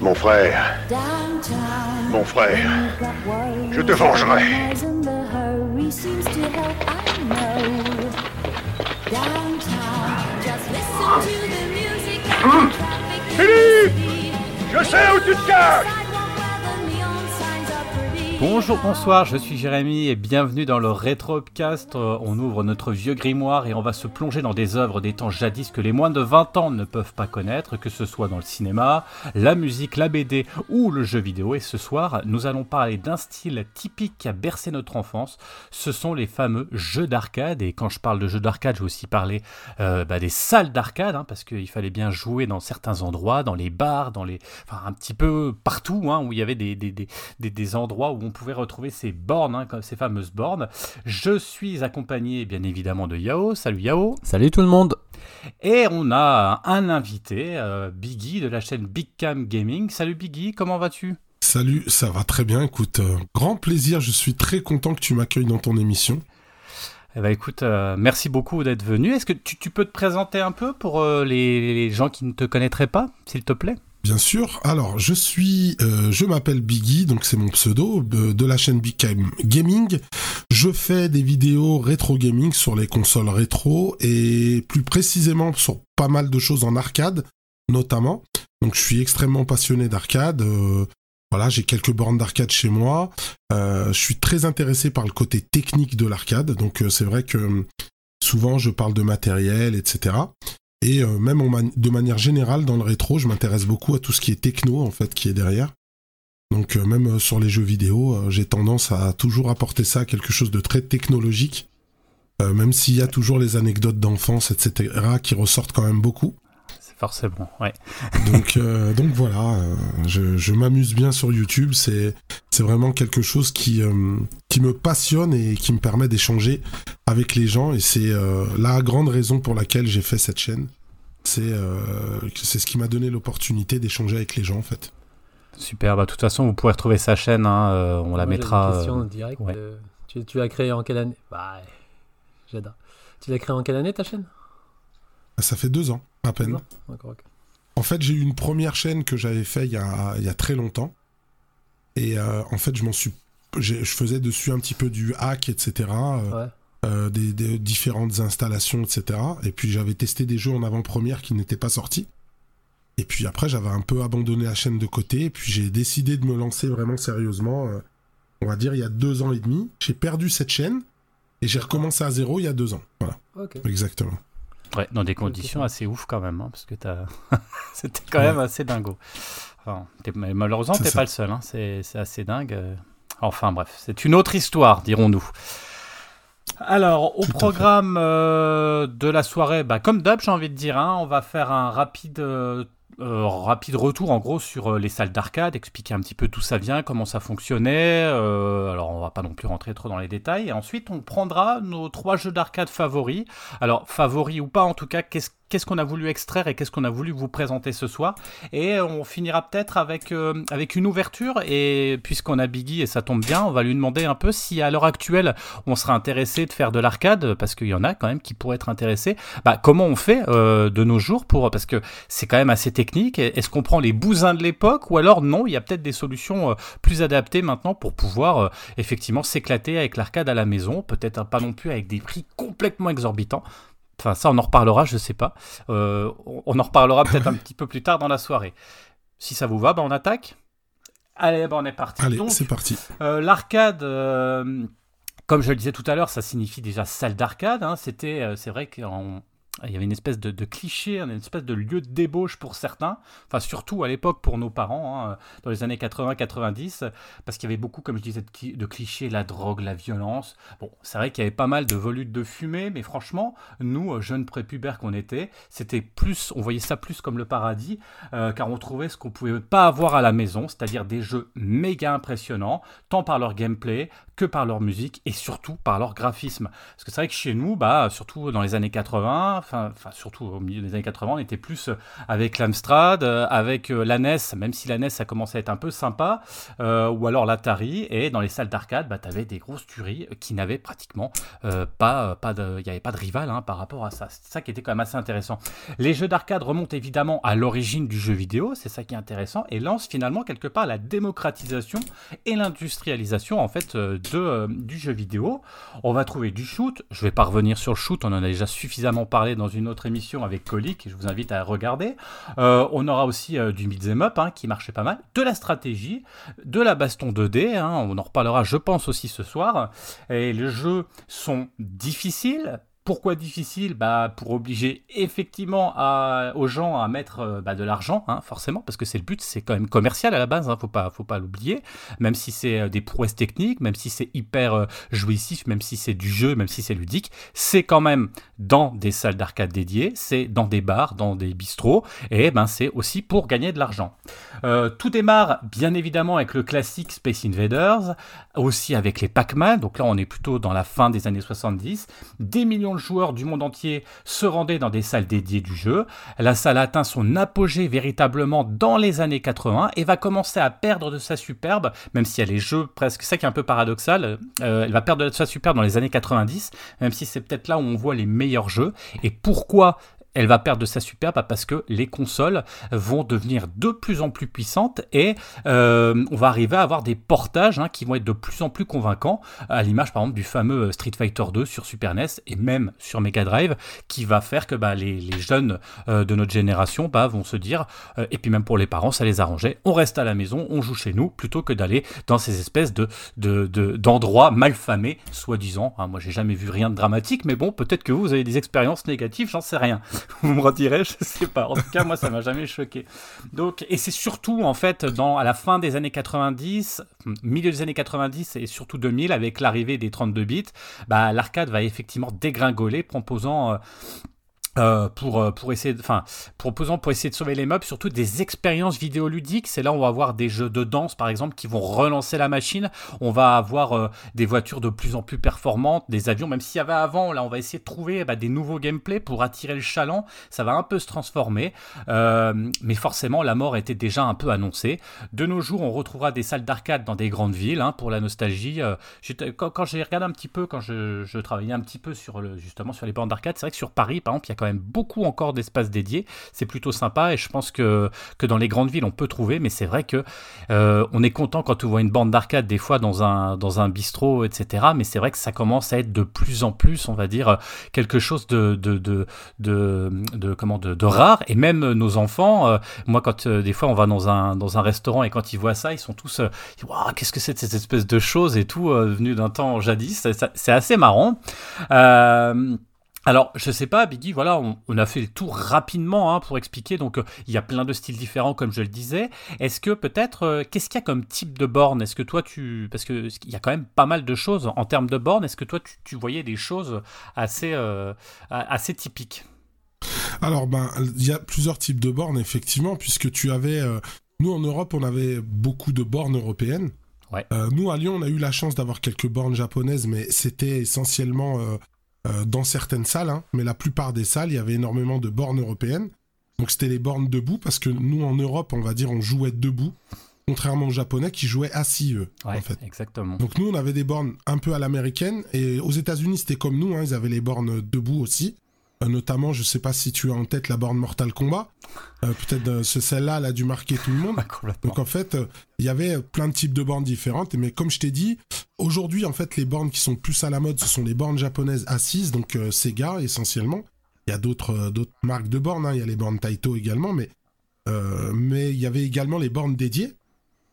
Mon frère, mon frère, Je te vengerai. the city. je sais où tu te caches Bonjour, bonsoir, je suis Jérémy et bienvenue dans le Rétropcast. Euh, On ouvre notre vieux grimoire et on va se plonger dans des œuvres des temps jadis que les moins de 20 ans ne peuvent pas connaître, que ce soit dans le cinéma, la musique, la BD ou le jeu vidéo. Et ce soir, nous allons parler d'un style typique qui a bercé notre enfance. Ce sont les fameux jeux d'arcade. Et quand je parle de jeux d'arcade, je vais aussi parler euh, bah, des salles d'arcade, hein, parce qu'il fallait bien jouer dans certains endroits, dans les bars, dans les, enfin un petit peu partout, hein, où il y avait des, des, des, des, des endroits où on pouvait retrouver ces bornes, hein, comme ces fameuses bornes. Je suis accompagné bien évidemment de Yao. Salut Yao. Salut tout le monde Et on a un invité, euh, Biggie de la chaîne Big Cam Gaming. Salut Biggie, comment vas-tu? Salut, ça va très bien. Écoute, euh, grand plaisir. Je suis très content que tu m'accueilles dans ton émission. Eh ben écoute, euh, merci beaucoup d'être venu. Est-ce que tu, tu peux te présenter un peu pour euh, les, les gens qui ne te connaîtraient pas, s'il te plaît? Bien sûr. Alors, je suis, euh, je m'appelle Biggie, donc c'est mon pseudo de, la chaîne Big Gaming. Je fais des vidéos rétro gaming sur les consoles rétro et plus précisément sur pas mal de choses en arcade, notamment. Donc, je suis extrêmement passionné d'arcade. euh, voilà, j'ai quelques bornes d'arcade chez moi. Euh, je suis très intéressé par le côté technique de l'arcade. Donc, c'est vrai que souvent, je parle de matériel, etc. Et euh, même de manière générale, dans le rétro, je m'intéresse beaucoup à tout ce qui est techno, en fait, qui est derrière. Donc euh, même euh, sur les jeux vidéo, euh, j'ai tendance à toujours apporter ça à quelque chose de très technologique. Même s'il y a toujours les anecdotes d'enfance, etc., qui ressortent quand même beaucoup. Forcément, ouais. Donc, euh, donc voilà, euh, je, je m'amuse bien sur YouTube. C'est, c'est vraiment quelque chose qui, euh, qui me passionne et qui me permet d'échanger avec les gens. Et c'est euh, la grande raison pour laquelle j'ai fait cette chaîne. C'est, euh, c'est ce qui m'a donné l'opportunité d'échanger avec les gens, en fait. Super, bah, de toute façon, vous pourrez retrouver sa chaîne, hein, euh, on la Moi, j'ai mettra. Une question directe. ouais. tu, tu l'as créé en quelle année? Bah, ouais, j'adore. Tu l'as créé en quelle année ta chaîne? Ça fait deux ans, à peine. En fait, j'ai eu une première chaîne que j'avais fait il y a, il y a très longtemps. Et euh, en fait, je m'en suis. Je faisais dessus un petit peu du hack, etc. euh, Ouais. euh, des, des différentes installations, etc. Et puis j'avais testé des jeux en avant-première qui n'étaient pas sortis. Et puis après, j'avais un peu abandonné la chaîne de côté. Et puis j'ai décidé de me lancer vraiment sérieusement, on va dire, il y a deux ans et demi. J'ai perdu cette chaîne et j'ai recommencé à zéro il y a deux ans. Voilà, Ok. exactement. Ouais, dans des conditions assez ouf quand même, hein, parce que c'était quand même assez dingo. Enfin, mais malheureusement, t'es pas le seul, hein, c'est, assez dingue. euh. Enfin bref, c'est une autre histoire, dirons-nous. Alors, au Tout programme euh, de la soirée, bah, comme d'hab, j'ai envie de dire, hein, on va faire un rapide, euh, euh, rapide retour en gros sur euh, les salles d'arcade, expliquer un petit peu d'où ça vient, comment ça fonctionnait. euh, alors, on va pas non plus rentrer trop dans les détails. Et ensuite, on prendra nos trois jeux d'arcade favoris. Alors, favoris ou pas, en tout cas, qu'est-ce qu'est-ce qu'on a voulu extraire et qu'est-ce qu'on a voulu vous présenter ce soir. Et on finira peut-être avec, euh, avec une ouverture. Et puisqu'on a Biggie et ça tombe bien, on va lui demander un peu si à l'heure actuelle on serait intéressé de faire de l'arcade, parce qu'il y en a quand même qui pourraient être intéressés. Bah, comment on fait euh, de nos jours pour parce que c'est quand même assez technique. Est-ce qu'on prend les bousins de l'époque ou alors non Il y a peut-être des solutions euh, plus adaptées maintenant pour pouvoir euh, effectivement s'éclater avec l'arcade à la maison. Peut-être pas non plus avec des prix complètement exorbitants. Enfin, ça, on en reparlera, je sais pas. Euh, on en reparlera peut-être un petit peu plus tard dans la soirée. Si ça vous va, bah, on attaque. Allez, bah, on est parti. Allez, c'est parti. euh, L'arcade, euh, comme je le disais tout à l'heure, ça signifie déjà salle d'arcade. hein. C'était, c'est vrai qu'il y avait une espèce de, cliché, une espèce de lieu de débauche pour certains. Enfin, surtout à l'époque pour nos parents, hein, dans les années 80-90, parce qu'il y avait beaucoup, comme je disais, de, cli- de clichés, la drogue, la violence. Bon, c'est vrai qu'il y avait pas mal de volutes de fumée, mais franchement, nous, euh, jeunes prépubères qu'on était, c'était plus, on voyait ça plus comme le paradis, euh, car on trouvait ce qu'on pouvait pas avoir à la maison, c'est-à-dire des jeux méga impressionnants, tant par leur gameplay que par leur musique et surtout par leur graphisme. Parce que c'est vrai que chez nous, bah, surtout dans les années 80, enfin, surtout au milieu des années 80, on était plus avec l'Amstrad, avec la NES, même si la NES a commencé à être un peu sympa, ou alors l'Atari, et dans les salles d'arcade, bah, tu avais des grosses tueries qui n'avaient pratiquement pas, pas de, il n'y avait pas de rival hein, par rapport à ça. C'est ça qui était quand même assez intéressant. Les jeux d'arcade remontent évidemment à l'origine du jeu vidéo, c'est ça qui est intéressant, et lancent finalement quelque part la démocratisation et l'industrialisation en fait de, du jeu vidéo. On va trouver du shoot. Je vais pas revenir sur le shoot, on en a déjà suffisamment parlé dans une autre émission avec Colic, je vous invite à regarder. Euh, on aura aussi euh, du beat'em up hein, qui marchait pas mal, de la stratégie, de la baston 2D. Hein, on en reparlera, je pense aussi ce soir. Et les jeux sont difficiles, pourquoi difficile bah, Pour obliger effectivement aux gens à mettre euh, bah, de l'argent, hein, forcément, parce que c'est le but, c'est quand même commercial à la base, hein, faut pas, faut pas l'oublier, même si c'est euh, des prouesses techniques, même si c'est hyper euh, jouissif, même si c'est du jeu, même si c'est ludique, c'est quand même dans des salles d'arcade dédiées, c'est dans des bars, dans des bistrots, et ben c'est aussi pour gagner de l'argent. tout démarre bien évidemment avec le classique Space Invaders, aussi avec les Pac-Man, donc là on est plutôt dans la fin des années 70, des millions de joueurs du monde entier se rendaient dans des salles dédiées du jeu. La salle atteint son apogée véritablement dans les années 80 et va commencer à perdre de sa superbe, même si elle est jeux presque, ça qui est un peu paradoxal, euh, elle va perdre de sa superbe dans les années 90, même si c'est peut-être là où on voit les meilleurs jeux. Et pourquoi elle va perdre de sa superbe parce que les consoles vont devenir de plus en plus puissantes et euh, on va arriver à avoir des portages hein, qui vont être de plus en plus convaincants, à l'image par exemple du fameux Street Fighter 2 sur Super NES et même sur Mega Drive, qui va faire que bah, les, jeunes euh, de notre génération bah, vont se dire, euh, et puis même pour les parents, ça les arrangeait, on reste à la maison, on joue chez nous, plutôt que d'aller dans ces espèces de, d'endroits malfamés, soi-disant. Hein, moi, j'ai jamais vu rien de dramatique, mais bon, peut-être que vous avez des expériences négatives, j'en sais rien. vous me redirez, je sais pas. En tout cas, moi, ça m'a jamais choqué. Donc, et c'est surtout, en fait, à la fin des années 90, milieu des années 90 et surtout 2000, avec l'arrivée des 32 bits, bah, l'arcade va effectivement dégringoler, proposant euh, euh, pour, euh, pour essayer de, enfin, proposant pour essayer de sauver les meubles, surtout des expériences vidéoludiques. C'est là où on va avoir des jeux de danse, par exemple, qui vont relancer la machine. On va avoir euh, des voitures de plus en plus performantes, des avions, même s'il y avait avant, là, on va essayer de trouver bah, des nouveaux gameplays pour attirer le chaland. Ça va un peu se transformer, mais forcément, la mort était déjà un peu annoncée. De nos jours, on retrouvera des salles d'arcade dans des grandes villes, hein, pour la nostalgie. quand, quand j'ai regardé un petit peu, quand je, travaillais un petit peu sur justement sur les bornes d'arcade, c'est vrai que sur Paris, par exemple, il y a quand beaucoup encore d'espaces dédiés. C'est plutôt sympa et je pense que, que dans les grandes villes, on peut trouver, mais c'est vrai que euh, on est content quand on voit une bande d'arcade des fois dans un, dans un bistrot, etc. Mais c'est vrai que ça commence à être de plus en plus, on va dire, quelque chose de, de, de, de, comment, de, rare. Et même nos enfants, euh, moi, quand euh, des fois on va dans un, dans un restaurant et quand ils voient ça, ils sont tous, qu'est-ce que c'est cette espèce de choses? et tout, venu d'un temps jadis. C'est assez marrant. Alors, je sais pas, Biggie, voilà, on, a fait le tour rapidement hein, pour expliquer. Donc, euh, il y a plein de styles différents, comme je le disais. Est-ce que peut-être, euh, qu'est-ce qu'il y a comme type de borne? Est-ce que toi, tu. Parce qu'il y a quand même pas mal de choses en termes de borne. Est-ce que toi, tu, voyais des choses assez, euh, assez typiques? Alors, ben, il y a plusieurs types de bornes, effectivement, puisque tu avais. nous, en Europe, on avait beaucoup de bornes européennes. Ouais. nous, à Lyon, on a eu la chance d'avoir quelques bornes japonaises, mais c'était essentiellement dans certaines salles, hein, mais la plupart des salles, il y avait énormément de bornes européennes. Donc c'était les bornes debout, parce que nous en Europe, on va dire, on jouait debout, contrairement aux Japonais qui jouaient assis, eux, en fait. Exactement. Donc nous, on avait des bornes un peu à l'américaine, et aux États-Unis, c'était comme nous, hein, ils avaient les bornes debout aussi. Euh, notamment, je sais pas si tu as en tête la borne Mortal Kombat. Euh, peut-être euh, celle-là, elle a dû marquer tout le monde. Donc en fait, il y avait plein de types de bornes différentes. Mais comme je t'ai dit, aujourd'hui, en fait, les bornes qui sont plus à la mode, ce sont les bornes japonaises assises, donc Sega essentiellement. Il y a d'autres d'autres marques de bornes. Hein. Il y a les bornes Taito également, mais mais il y avait également les bornes dédiées.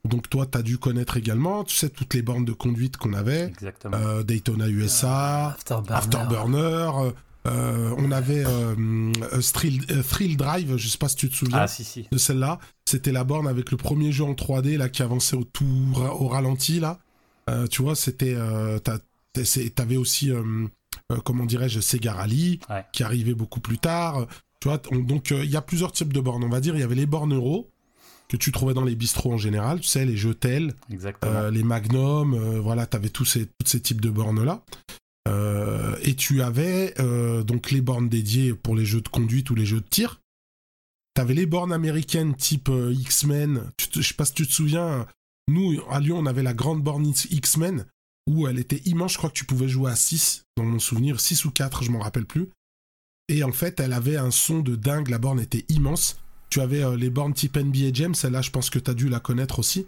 Donc toi, tu as dû connaître également, tu sais, toutes les bornes de conduite qu'on avait. Exactement. Daytona USA, Afterburner, Afterburner euh, on avait euh, euh, Thrill, Drive, je sais pas si tu te souviens ah, de celle-là. C'était la borne avec le premier jeu en 3D là qui avançait au tour au ralenti là. tu vois, c'était t'avais aussi comment dirais-je Sega Rally qui arrivait beaucoup plus tard. Tu vois, donc il y a plusieurs types de bornes. On va dire il y avait les bornes euro que tu trouvais dans les bistrots en général, tu sais, les les Magnum, voilà, tu avais tous ces, tous ces types de bornes là. Euh, et tu avais euh, donc les bornes dédiées pour les jeux de conduite ou les jeux de tir. Tu avais les bornes américaines type euh, X-Men. Je sais pas si tu te souviens, nous, à Lyon, on avait la grande borne X-Men où elle était immense. Je crois que tu pouvais jouer à 6, dans mon souvenir, 6 ou 4, je m'en rappelle plus. Et en fait, elle avait un son de dingue. La borne était immense. Tu avais les bornes type NBA Jam. Celle-là, je pense que tu as dû la connaître aussi.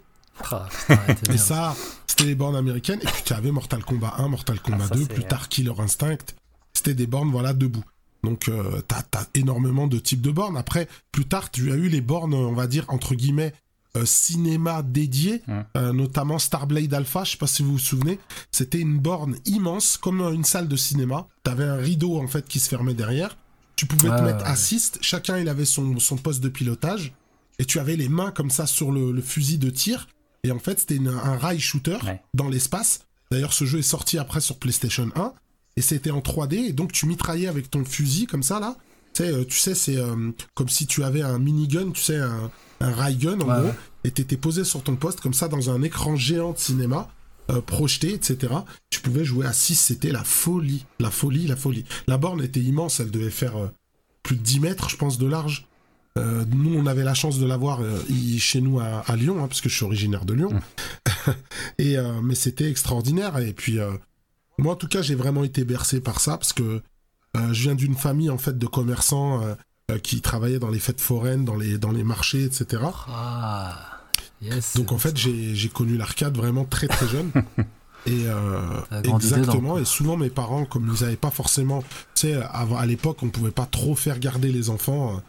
Ah, Et bien. ça, c'était les bornes américaines. Et puis tu avais Mortal Kombat 1, Mortal Kombat ça, 2, c'est- plus tard Killer Instinct. C'était des bornes, voilà, debout. Donc euh, t'as as énormément de types de bornes. Après, plus tard, tu as eu les bornes, on va dire, entre guillemets, euh, cinéma dédiées, Hmm. euh, notamment Starblade Alpha, je sais pas si vous vous souvenez. C'était une borne immense, comme une salle de cinéma. T'avais un rideau, en fait, qui se fermait derrière. Tu pouvais te Ouais, mettre ouais. assist, chacun il avait son, son poste de pilotage, et tu avais les mains comme ça sur le, le fusil de tir, et en fait c'était un rail shooter Ouais. dans l'espace. D'ailleurs ce jeu est sorti après sur PlayStation 1, et c'était en 3D, et donc tu mitraillais avec ton fusil comme ça là. Tu sais, euh, tu sais c'est euh, comme si tu avais un minigun, tu sais, un, un ray gun en Ouais, gros, ouais. et t'étais posé sur ton poste comme ça dans un écran géant de cinéma. euh, projeté, etc. Tu pouvais jouer à 6, c'était la folie, la folie, la folie. La borne était immense, elle devait faire euh, plus de 10 mètres, je pense, de large. Euh, nous, on avait la chance de l'avoir euh, chez nous à, à Lyon, hein, parce que je suis originaire de Lyon. et euh, mais c'était extraordinaire. Et puis, moi, en tout cas, j'ai vraiment été bercé par ça, parce que je viens d'une famille en fait de commerçants qui travaillaient dans les fêtes foraines, dans les dans les marchés, etc. Ah, yes. Donc en fait, j'ai connu l'arcade vraiment très très jeune. Et euh, exactement. dedans. Et souvent mes parents, comme ils n'avaient pas forcément, tu sais, avant- à l'époque, on pouvait pas trop faire garder les enfants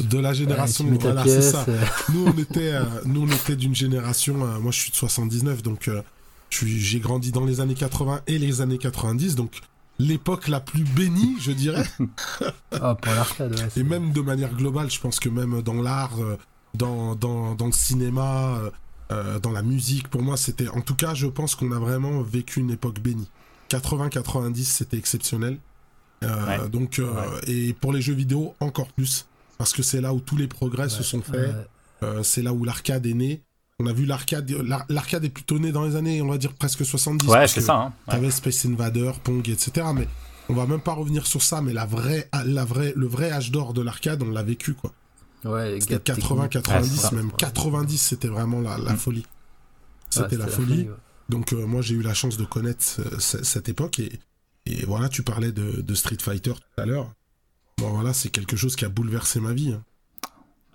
de la génération. voilà, c'est pièce, ça. euh, Nous on était, euh, nous on était d'une génération. euh, moi, je suis de 79, donc euh, j'ai grandi dans les années 80 et les années 90, donc l'époque la plus bénie, je dirais. Ah, pour l'arcade, ouais. Et même de manière globale, je pense que même dans l'art, dans, dans, dans le cinéma, dans la musique, pour moi, c'était. En tout cas, je pense qu'on a vraiment vécu une époque bénie. 80-90, c'était exceptionnel. Euh, Ouais. Donc, euh, et pour les jeux vidéo, encore plus. Parce que c'est là où tous les progrès se sont faits. Ouais. Euh, c'est là où l'arcade est né. On a vu l'arcade. l'ar- L'arcade est plutôt né dans les années, on va dire, presque 70. Ouais, c'est ça. hein. Ouais. T'avais Space Invader, Pong, etc. Mais on va même pas revenir sur ça, mais la vraie, la vraie, le vrai âge d'or de l'arcade, on l'a vécu, quoi. Ouais, C'était gars, 80, techniques. 90, Ouais, c'est ça. même 90, c'était vraiment la, la Mm. folie. Ouais, C'était la folie. ouais. Donc euh, moi, j'ai eu la chance de connaître ce- cette époque et, et voilà, tu parlais de, de Street Fighter tout à l'heure. Bon, voilà, c'est quelque chose qui a bouleversé ma vie. hein.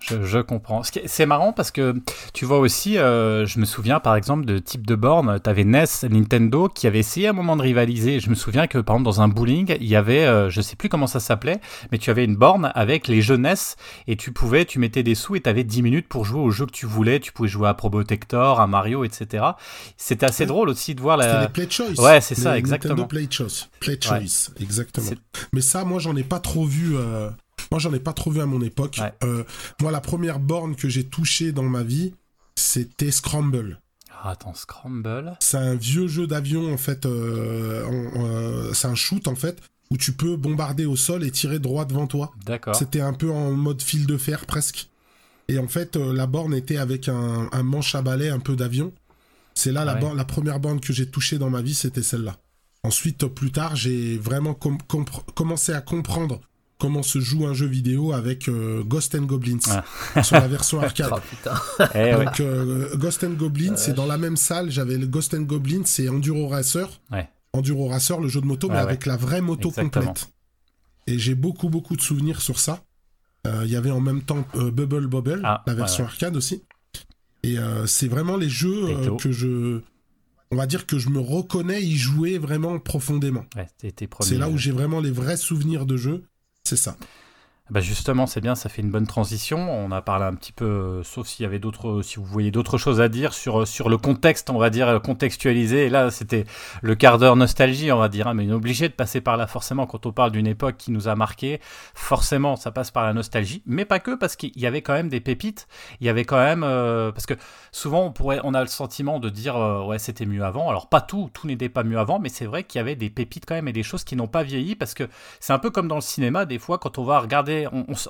Je, je comprends. C'est marrant parce que tu vois aussi, euh, je me souviens par exemple de type de borne, tu avais NES, Nintendo qui avait essayé à un moment de rivaliser. Je me souviens que par exemple dans un bowling, il y avait, euh, je sais plus comment ça s'appelait, mais tu avais une borne avec les jeunesses et tu pouvais, tu mettais des sous et tu avais 10 minutes pour jouer au jeu que tu voulais. Tu pouvais jouer à Probotector, à Mario, etc. C'était assez Ouais. drôle aussi de voir C'était la. les Play Choice. ouais, c'est ça, exactement. Nintendo Play Choice. Play Choice, exactement. Mais ça, moi, j'en ai pas trop vu. euh, Moi, j'en ai pas trop vu à mon époque. Ouais. Euh, moi, la première borne que j'ai touchée dans ma vie, c'était Scramble. Ah, attends, Scramble. C'est un vieux jeu d'avion, en fait. euh, euh, c'est un shoot, en fait, où tu peux bombarder au sol et tirer droit devant toi. D'accord. C'était un peu en mode fil de fer, presque. Et en fait, la borne était avec un, un manche à balai, un peu d'avion. C'est là la, Ouais. borne- la première borne que j'ai touchée dans ma vie, c'était celle-là. Ensuite, plus tard, j'ai vraiment com- commencé à comprendre comment se joue un jeu vidéo avec euh, Ghost and Goblins sur la version arcade. Oh. Eh. Donc euh, Ghost and Goblins, c'est dans la même salle. J'avais le Ghost and Goblins, c'est Enduro Racer. Ouais. Enduro Racer, le jeu de moto, mais Ouais, ouais. avec la vraie moto Exactement. complète. Et j'ai beaucoup beaucoup de souvenirs sur ça. Euh, Il y avait en même temps euh, Bubble Bobble, Ah, la version arcade aussi. Et euh, c'est vraiment les jeux euh, que je, on va dire que je me reconnais y jouer vraiment profondément. Ouais. C'est là où j'ai vraiment les vrais souvenirs de jeu. C'est ça. Bah justement, c'est bien, ça fait une bonne transition. On a parlé un petit peu, euh, sauf s'il y avait d'autres, si vous voyez d'autres choses à dire sur euh, sur le contexte, on va dire euh, contextualiser. Et là, c'était le quart d'heure nostalgie, on va dire, hein, mais on est obligé de passer par là forcément quand on parle d'une époque qui nous a marqué. Forcément, ça passe par la nostalgie, mais pas que, parce qu'il y avait quand même des pépites. Il y avait quand même, euh, parce que souvent on pourrait, on a le sentiment de dire euh, ouais c'était mieux avant. Alors pas tout, tout n'était pas mieux avant, mais c'est vrai qu'il y avait des pépites quand même et des choses qui n'ont pas vieilli parce que c'est un peu comme dans le cinéma des fois quand on va regarder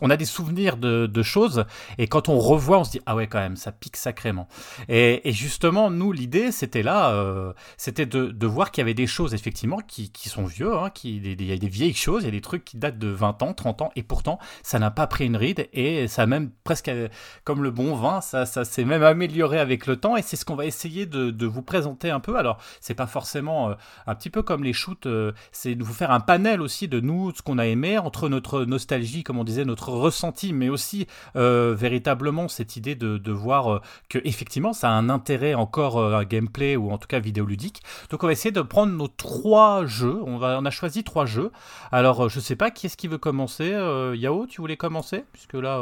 on, a des souvenirs de, choses, et quand on revoit, on se dit ah ouais quand même, ça pique sacrément. Et, justement, nous, l'idée, c'était là, euh, c'était de, voir qu'il y avait des choses effectivement qui, sont vieux, hein, qui, il y a des vieilles choses, il y a des trucs qui datent de 20 ans, 30 ans, et pourtant, ça n'a pas pris une ride, et ça a même presque, euh, comme le bon vin, ça, ça s'est même amélioré avec le temps, et c'est ce qu'on va essayer de, vous présenter un peu. Alors, c'est pas forcément euh, un petit peu comme les shoots, c'est de vous faire un panel aussi de nous, ce qu'on a aimé, entre notre nostalgie, on disait, notre ressenti, mais aussi euh, véritablement cette idée de, voir euh, que effectivement ça a un intérêt encore euh, un gameplay ou en tout cas vidéoludique. Donc on va essayer de prendre nos trois jeux. On, on a choisi trois jeux. Alors euh, je sais pas qui est-ce qui veut commencer. Yao, tu voulais commencer? Puisque là.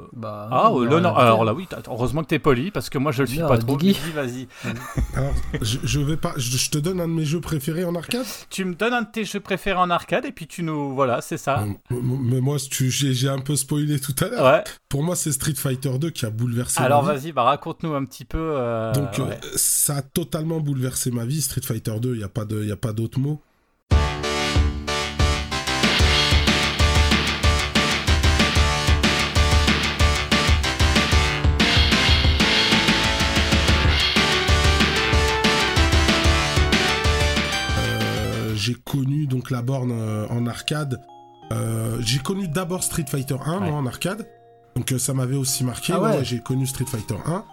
Euh, Bah, Ah, euh, le- non, alors là oui, heureusement que t'es poli parce que moi je le suis Non, pas trop. Guigui, vas-y. Alors, je, je vais pas. Je, je te donne un de mes jeux préférés en arcade. Tu me donnes un de tes jeux préférés en arcade et puis tu nous. Voilà, c'est ça. Euh, m- Mais moi, j'ai un peu spoilé tout à l'heure. Ouais. Pour moi, c'est Street Fighter 2 qui a bouleversé Alors ma vie. vas-y, bah raconte-nous un petit peu. euh, Donc, euh, ça a totalement bouleversé ma vie. Street Fighter 2, il n'y a pas de- y a pas d'autre mot. Donc la borne euh, en arcade. Euh, j'ai connu d'abord Street Fighter 1 Ouais. moi, en arcade. Donc euh, ça m'avait aussi marqué. Ah Ouais, j'ai connu Street Fighter 1.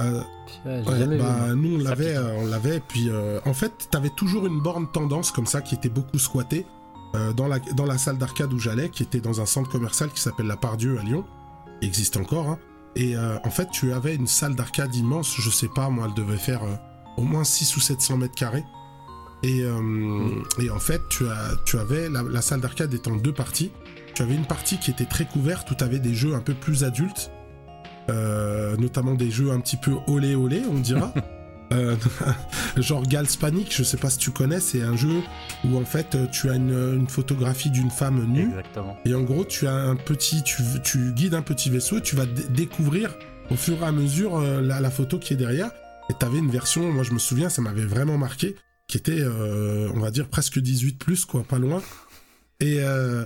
Euh, Ouais, j'ai Ouais, jamais bah, nous on l'avait, euh, on l'avait. Puis euh, en fait, t'avais toujours une borne tendance comme ça qui était beaucoup squattée dans la dans la salle d'arcade où j'allais, qui était dans un centre commercial qui s'appelle la Pardieu à Lyon, qui existe encore. hein. Et en fait, tu avais une salle d'arcade immense. Je sais pas, moi, elle devait faire au moins 6 ou 700 mètres carrés. Et, euh, et en fait, tu, as, tu avais la, la salle d'arcade était en deux parties. Tu avais une partie qui était très couverte où tu avais des jeux un peu plus adultes, euh, notamment des jeux un petit peu olé olé, on dira. Euh, genre Gals Panic, je sais pas si tu connais, c'est un jeu où en fait tu as une, une photographie d'une femme nue Exactement. et en gros tu as un petit, tu, tu guides un petit vaisseau et tu vas dé- découvrir au fur et à mesure euh, la, la photo qui est derrière. Et t'avais une version, moi je me souviens, ça m'avait vraiment marqué, qui était, euh, on va dire presque 18 plus quoi, pas loin. Et euh,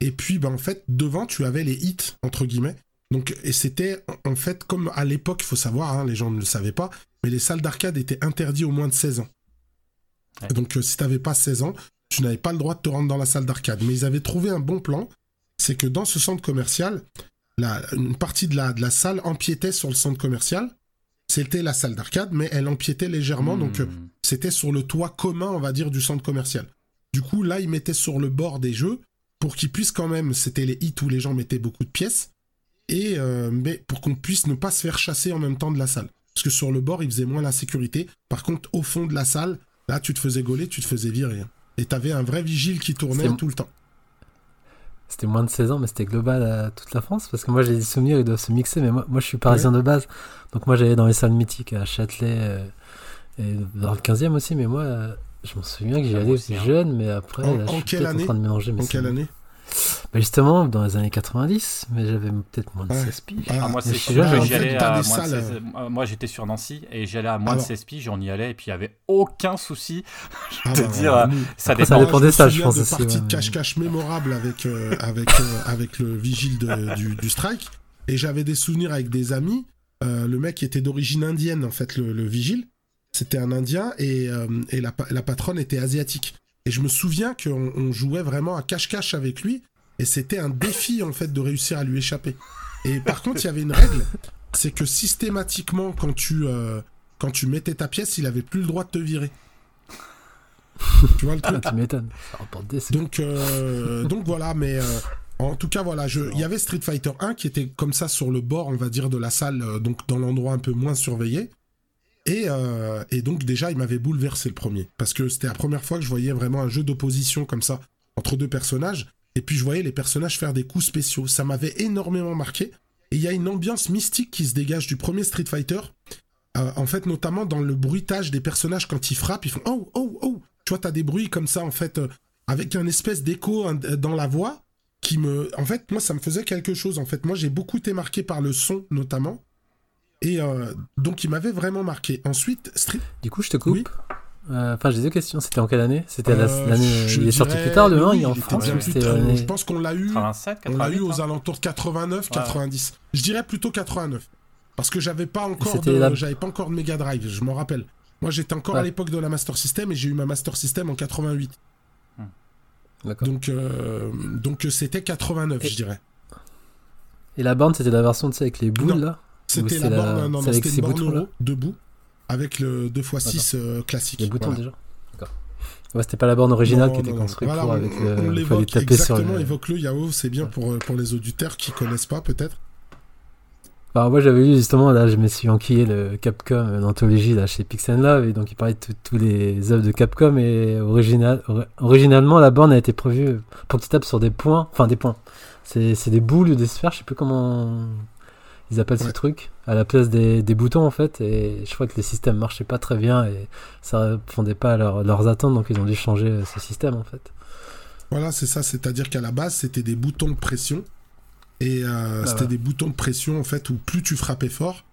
et puis bah en fait devant tu avais les hits entre guillemets. Donc et c'était en fait comme à l'époque, il faut savoir, hein, les gens ne le savaient pas, mais les salles d'arcade étaient interdites aux moins de 16 ans. Ouais. Donc euh, si t'avais pas 16 ans, tu n'avais pas le droit de te rendre dans la salle d'arcade. Mais ils avaient trouvé un bon plan, c'est que dans ce centre commercial, la, une partie de la, de la salle empiétait sur le centre commercial. C'était la salle d'arcade, mais elle empiétait légèrement, donc euh, Hmm. c'était sur le toit commun, on va dire, du centre commercial. Du coup, là, ils mettaient sur le bord des jeux pour qu'ils puissent quand même, c'était les hits où les gens mettaient beaucoup de pièces, et euh, mais pour qu'on puisse ne pas se faire chasser en même temps de la salle. Parce que sur le bord, ils faisaient moins la sécurité. Par contre, au fond de la salle, là, tu te faisais gauler, tu te faisais virer. Et t'avais un vrai vigile qui tournait tout le temps. C'était moins de 16 ans, mais c'était global à toute la France. Parce que moi, j'ai des souvenirs, ils doivent se mixer. Mais moi, moi je suis parisien de base. Donc, moi, j'allais dans les salles mythiques à Châtelet euh, et dans le 15e aussi. Mais moi, euh, je me souviens que j'y Ah, allais aussi, hein. jeune. Mais après, En- là, je en suis quelle en train de mélanger. Mais En quelle année Bah, Justement, dans les années 90. Mais j'avais peut-être moins de Ouais. 16 piges. Ah, Ah, moi, mais c'est je suis sûr jeune, que en j'y fait, allais t'as à des moins de salles, 16 Moi, j'étais sur Nancy et j'allais à moins Alors- de 16 piges, on y allait et puis il y avait aucun souci. Ah te bah, dire, euh, Ça Après, ça dépend. dépend des me salles, je pense de mais- cache-cache mémorables avec, euh, avec, euh, avec le vigile de- du, du strike. Et j'avais des souvenirs avec des amis. Euh, le mec était d'origine indienne, en fait, le, le vigile. C'était un indien et, euh, et la, la patronne était asiatique. Et je me souviens qu'on on jouait vraiment à cache-cache avec lui. Et c'était un défi, en fait, de réussir à lui échapper. Et par contre, il y avait une règle. C'est que systématiquement, quand tu, euh, quand tu mettais ta pièce, il avait plus le droit de te virer. tu vois le truc? Tu m'étonnes. Donc, euh, donc voilà, mais euh, en tout cas, voilà, je- il y avait Street Fighter 1 qui était comme ça sur le bord, on va dire, de la salle, donc dans l'endroit un peu moins surveillé. Et, euh, et donc déjà, il m'avait bouleversé le premier, parce que c'était la première fois que je voyais vraiment un jeu d'opposition comme ça, entre deux personnages, et puis je voyais les personnages faire des coups spéciaux. Ça m'avait énormément marqué. Et il y a une ambiance mystique qui se dégage du premier Street Fighter, euh, en fait, notamment dans le bruitage des personnages quand ils frappent, ils font oh, oh, oh. Tu vois, t'as des bruits comme ça, en fait, euh, avec un espèce d'écho hein, dans la voix qui me. En fait, moi, ça me faisait quelque chose. En fait, moi, j'ai beaucoup été marqué par le son, notamment. Et euh, donc, il m'avait vraiment marqué. Ensuite, Street. Du coup, je te coupe. Oui. Euh, Enfin, j'ai deux questions. C'était en quelle année? C'était Euh, l'année. Il est sorti plus tard, le 1, oui, il est en était France l'année. Je pense qu'on l'a eu. 87, On l'a 88. eu aux hein. alentours de 89, Ouais. 90. Je dirais plutôt 89. Parce que j'avais pas encore c'était de, la- j'avais pas encore de Mega Drive, je m'en rappelle. Moi, j'étais encore à l'époque de la Master System et j'ai eu ma Master System en 88. D'accord. Donc, euh, donc c'était 89, Et- je dirais. Et la borne, c'était la version, tu sais, avec les boules, Non. là? C'était c'est la la- borne, non, non, c'était une borne boutons, euro, debout, avec le 2x6 euh, classique. Les boutons, Voilà. déjà D'accord. Ouais, c'était pas la borne originale Non, qui était construite Voilà, pour on- avec on le. Il fallait taper sur exactement, le. évoque-le, Yao, c'est bien Ouais. pour, euh, pour les auditeurs qui connaissent pas, peut-être. Enfin, moi j'avais lu justement, là je me suis enquillé le Capcom, euh, l'anthologie là chez Pixel Love, et donc il parlait de tous les œuvres de Capcom, et original, ori- originalement la borne a été prévue pour que tu tapes sur des points, enfin des points, c'est c'est des boules ou des sphères, je sais plus comment ils appellent ce truc, à la place des, des boutons en fait, et je crois que le système marchait pas très bien, et ça répondait pas à leur- leurs attentes, donc ils ont dû changer euh, ce système en fait. Voilà, c'est ça. C'est-à-dire qu'à la base, c'était des boutons de pression. Et euh, Ah c'était ouais. des boutons de pression, en fait, où plus tu frappais fort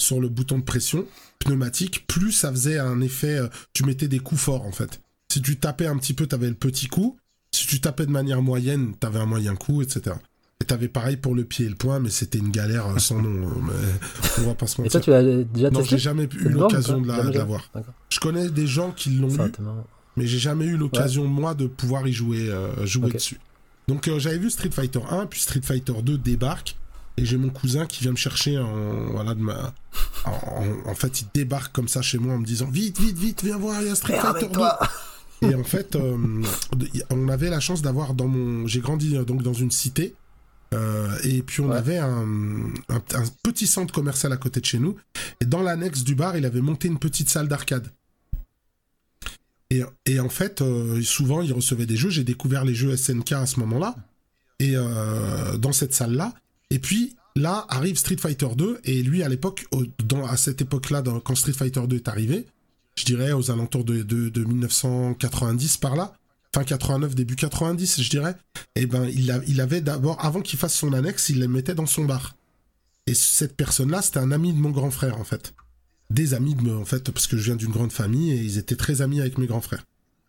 sur le bouton de pression pneumatique, plus ça faisait un effet. euh, tu mettais des coups forts, en fait. Si tu tapais un petit peu, t'avais le petit coup. Si tu tapais de manière moyenne, t'avais un moyen coup, etc. Et t'avais pareil pour le pied et le poing, mais c'était une galère euh, sans nom. euh, mais on va pas se Et mentir. toi tu l'as déjà non, j'ai jamais eu l'occasion de la- l'avoir. Je connais des gens qui l'ont eu, mais j'ai jamais eu l'occasion moi de pouvoir y jouer, euh, jouer dessus. Donc euh, j'avais vu Street Fighter 1, puis Street Fighter 2 débarque, et j'ai mon cousin qui vient me chercher en voilà de ma, en, en- en fait il débarque comme ça chez moi en me disant vite vite vite viens voir il y a Street Fighter 2. Et en fait euh, on avait la chance d'avoir dans mon, j'ai grandi donc dans une cité. Euh, et puis on Ouais. avait un, un- un petit centre commercial à côté de chez nous. Et dans l'annexe du bar, il avait monté une petite salle d'arcade. Et, et en fait, euh, souvent, il recevait des jeux. J'ai découvert les jeux SNK à ce moment-là. Et euh, dans cette salle-là. Et puis, là, arrive Street Fighter 2. Et lui, à l'époque, à cette époque-là, dans- quand Street Fighter 2 est arrivé, je dirais aux alentours de, de, de 1990 par là, fin 89, début 90, je dirais, et ben, il, a- il avait d'abord, avant qu'il fasse son annexe, il les mettait dans son bar. Et cette personne-là, c'était un ami de mon grand frère, en fait des amis de me, en fait, parce que je viens d'une grande famille et ils étaient très amis avec mes grands frères.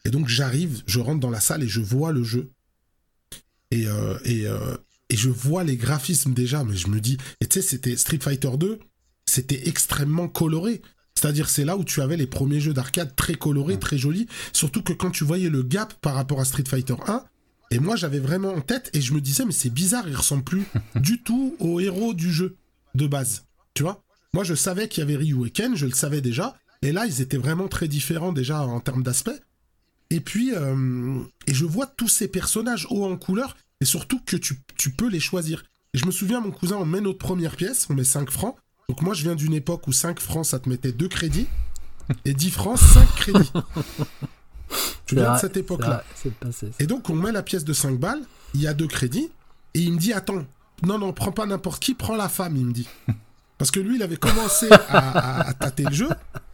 Et donc j'arrive, je rentre dans la salle et je vois le jeu. Et, euh, et, euh, et je vois les graphismes déjà, mais je me dis, et tu sais, c'était Street Fighter 2, c'était extrêmement coloré. C'est-à-dire, c'est là où tu avais les premiers jeux d'arcade très colorés, très jolis. Surtout que quand tu voyais le gap par rapport à Street Fighter 1, et moi j'avais vraiment en tête, et je me disais, mais c'est bizarre, il ressemble plus du tout au héros du jeu de base. Tu vois? Moi, je savais qu'il y avait Ryu et Ken, je le savais déjà. Et là, ils étaient vraiment très différents déjà en termes d'aspect. Et puis, euh, et je vois tous ces personnages hauts en couleur, et surtout que tu, tu peux les choisir. Et je me souviens, mon cousin, on met notre première pièce, on met 5 francs. Donc moi, je viens d'une époque où 5 francs, ça te mettait 2 crédits, et 10 francs, 5 crédits. Tu viens de cette époque-là. Et donc, on met la pièce de 5 balles, il y a deux crédits, et il me dit Attends, non, non, prends pas n'importe qui, prends la femme, il me dit. Parce que lui, il avait commencé à, à- à tâter le jeu,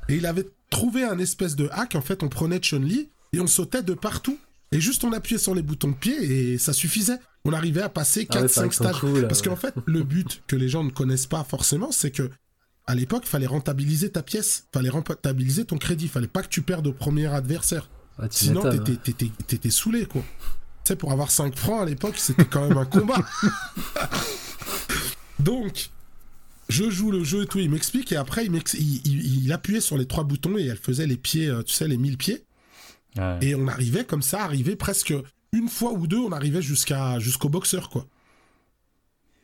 et il avait trouvé un espèce de hack. En fait, on prenait Chun-Li, et on sautait de partout. Et juste on appuyait sur les boutons de pied, et ça suffisait. On arrivait à passer Ah ouais, 4-5 c'est vrai qu'ils sont stages. cool, Parce qu'en fait, le but que les gens ne connaissent pas forcément, c'est que à l'époque, il fallait rentabiliser ta pièce, fallait rentabiliser ton crédit, fallait pas que tu perdes au premier adversaire. Tu Sinon, t'étais, saoulé, quoi. Tu sais, pour avoir 5 francs à l'époque, c'était quand même un combat. Donc, je joue le jeu et tout, il m'explique, et après, il, m'ex- il, il- il appuyait sur les trois boutons et elle faisait les pieds, euh, tu sais, les 1000 pieds. Ouais. Et on arrivait comme ça, arrivait presque une fois ou deux, on arrivait jusqu'à, jusqu'au boxeur, quoi.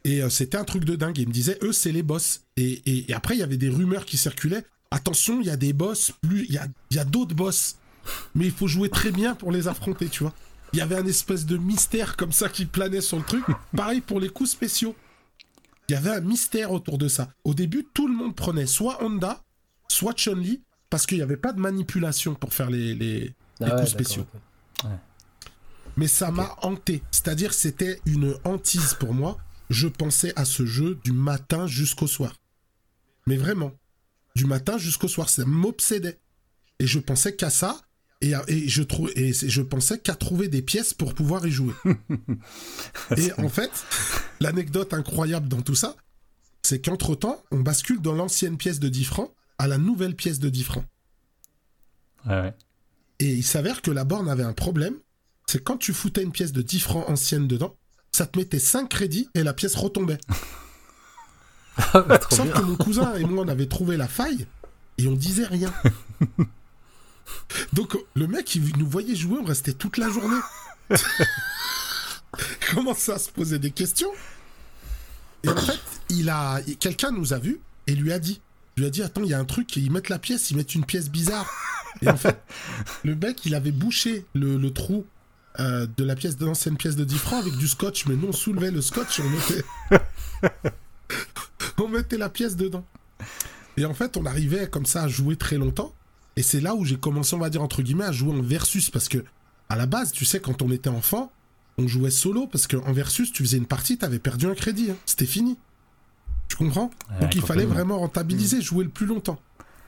Et euh, c'était un truc de dingue. Et il me disait, eux, c'est les boss. Et, et- et après, il y avait des rumeurs qui circulaient. Attention, il y a des boss, plus il y a, y a d'autres boss. Mais il faut jouer très bien pour les affronter, tu vois. Il y avait un espèce de mystère comme ça qui planait sur le truc. Pareil pour les coups spéciaux. Il y avait un mystère autour de ça. Au début, tout le monde prenait soit Honda, soit Chun-Li, parce qu'il n'y avait pas de manipulation pour faire les, les, les Ah ouais, coups spéciaux. Mais ça m'a hanté. C'est-à-dire, c'était une hantise pour moi. Je pensais à ce jeu du matin jusqu'au soir. Mais vraiment. Du matin jusqu'au soir. Ça m'obsédait. Et je pensais qu'à ça. Et, et je, trou- et je pensais qu'à trouver des pièces pour pouvoir y jouer. et en fait, l'anecdote incroyable dans tout ça, c'est qu'entre-temps, on bascule dans l'ancienne pièce de 10 francs à la nouvelle pièce de 10 francs. Ouais, ouais. Et il s'avère que la borne avait un problème. C'est quand tu foutais une pièce de 10 francs ancienne dedans, ça te mettait 5 crédits et la pièce retombait. Ah, bah, Sauf bien. que mon cousin et moi, on avait trouvé la faille et on disait rien. Donc le mec, il nous voyait jouer, on restait toute la journée. Commence à se poser des questions? Et en fait, il a, quelqu'un nous a vus et lui a dit, lui a dit, attends, il y a un truc, ils mettent la pièce, ils mettent une pièce bizarre. Et en fait, le mec, il avait bouché le, le trou euh, de la pièce de l'ancienne pièce de 10 francs avec du scotch, mais nous on soulevait le scotch et on mettait, on mettait la pièce dedans. Et en fait, on arrivait comme ça à jouer très longtemps. Et c'est là où j'ai commencé, on va dire entre guillemets, à jouer en versus parce que à la base, tu sais, quand on était enfant, on jouait solo parce qu'en versus, tu faisais une partie, t'avais perdu un crédit, hein. c'était fini. Tu comprends Ouais, Donc il fallait vraiment rentabiliser, jouer le plus longtemps.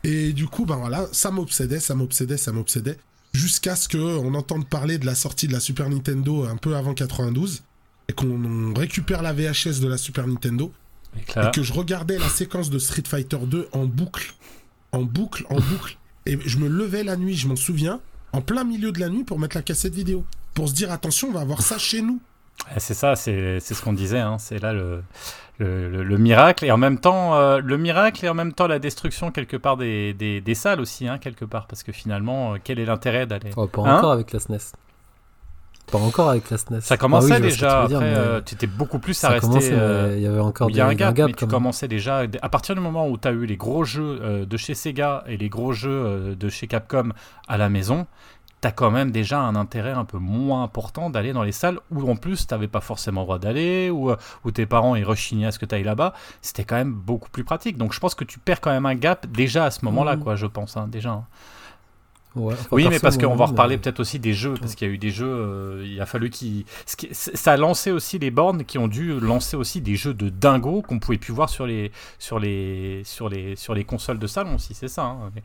Et du coup, ben voilà, ça m'obsédait, ça m'obsédait, ça m'obsédait, jusqu'à ce que on entende parler de la sortie de la Super Nintendo un peu avant 92 et qu'on récupère la VHS de la Super Nintendo Et que et que je regardais la séquence de Street Fighter 2 en boucle, en boucle, en boucle. Et je me levais la nuit, je m'en souviens, en plein milieu de la nuit pour mettre la cassette vidéo. Pour se dire, attention, on va avoir ça chez nous. Ouais, C'est ça, c'est ce qu'on disait, hein, c'est là le, le, le- le miracle, et en même temps, euh, le miracle et en même temps la destruction quelque part des, des, des salles aussi, hein, quelque part, parce que finalement, euh, quel est l'intérêt d'aller... Oh, pas Hein? encore avec la SNES. Pas encore avec la SNES. Ça Ah commençait oui, que déjà, après, mais euh, tu étais beaucoup plus à ça rester... euh, il y avait encore où il y a des- un gap, gap mais tu commençais déjà, à partir du moment où tu as eu les gros jeux de chez Sega et les gros jeux de chez Capcom à la maison, tu as quand même déjà un intérêt un peu moins important d'aller dans les salles où en plus tu pas forcément le droit d'aller, ou euh, où tes parents ils rechignaient à ce que tu ailles là-bas, c'était quand même beaucoup plus pratique. Donc je pense que tu perds quand même un gap déjà à ce moment-là, Mhm. quoi, je pense, hein, déjà. Ouais, Oui, mais parce qu'on va mais- reparler peut-être aussi des jeux, parce qu'il y a eu des jeux, euh, il a fallu qui- Ça a lancé aussi les bornes qui ont dû lancer aussi des jeux de dingo qu'on pouvait plus voir sur les, sur les, sur les, sur les consoles de salon aussi, c'est ça. hein. Mais,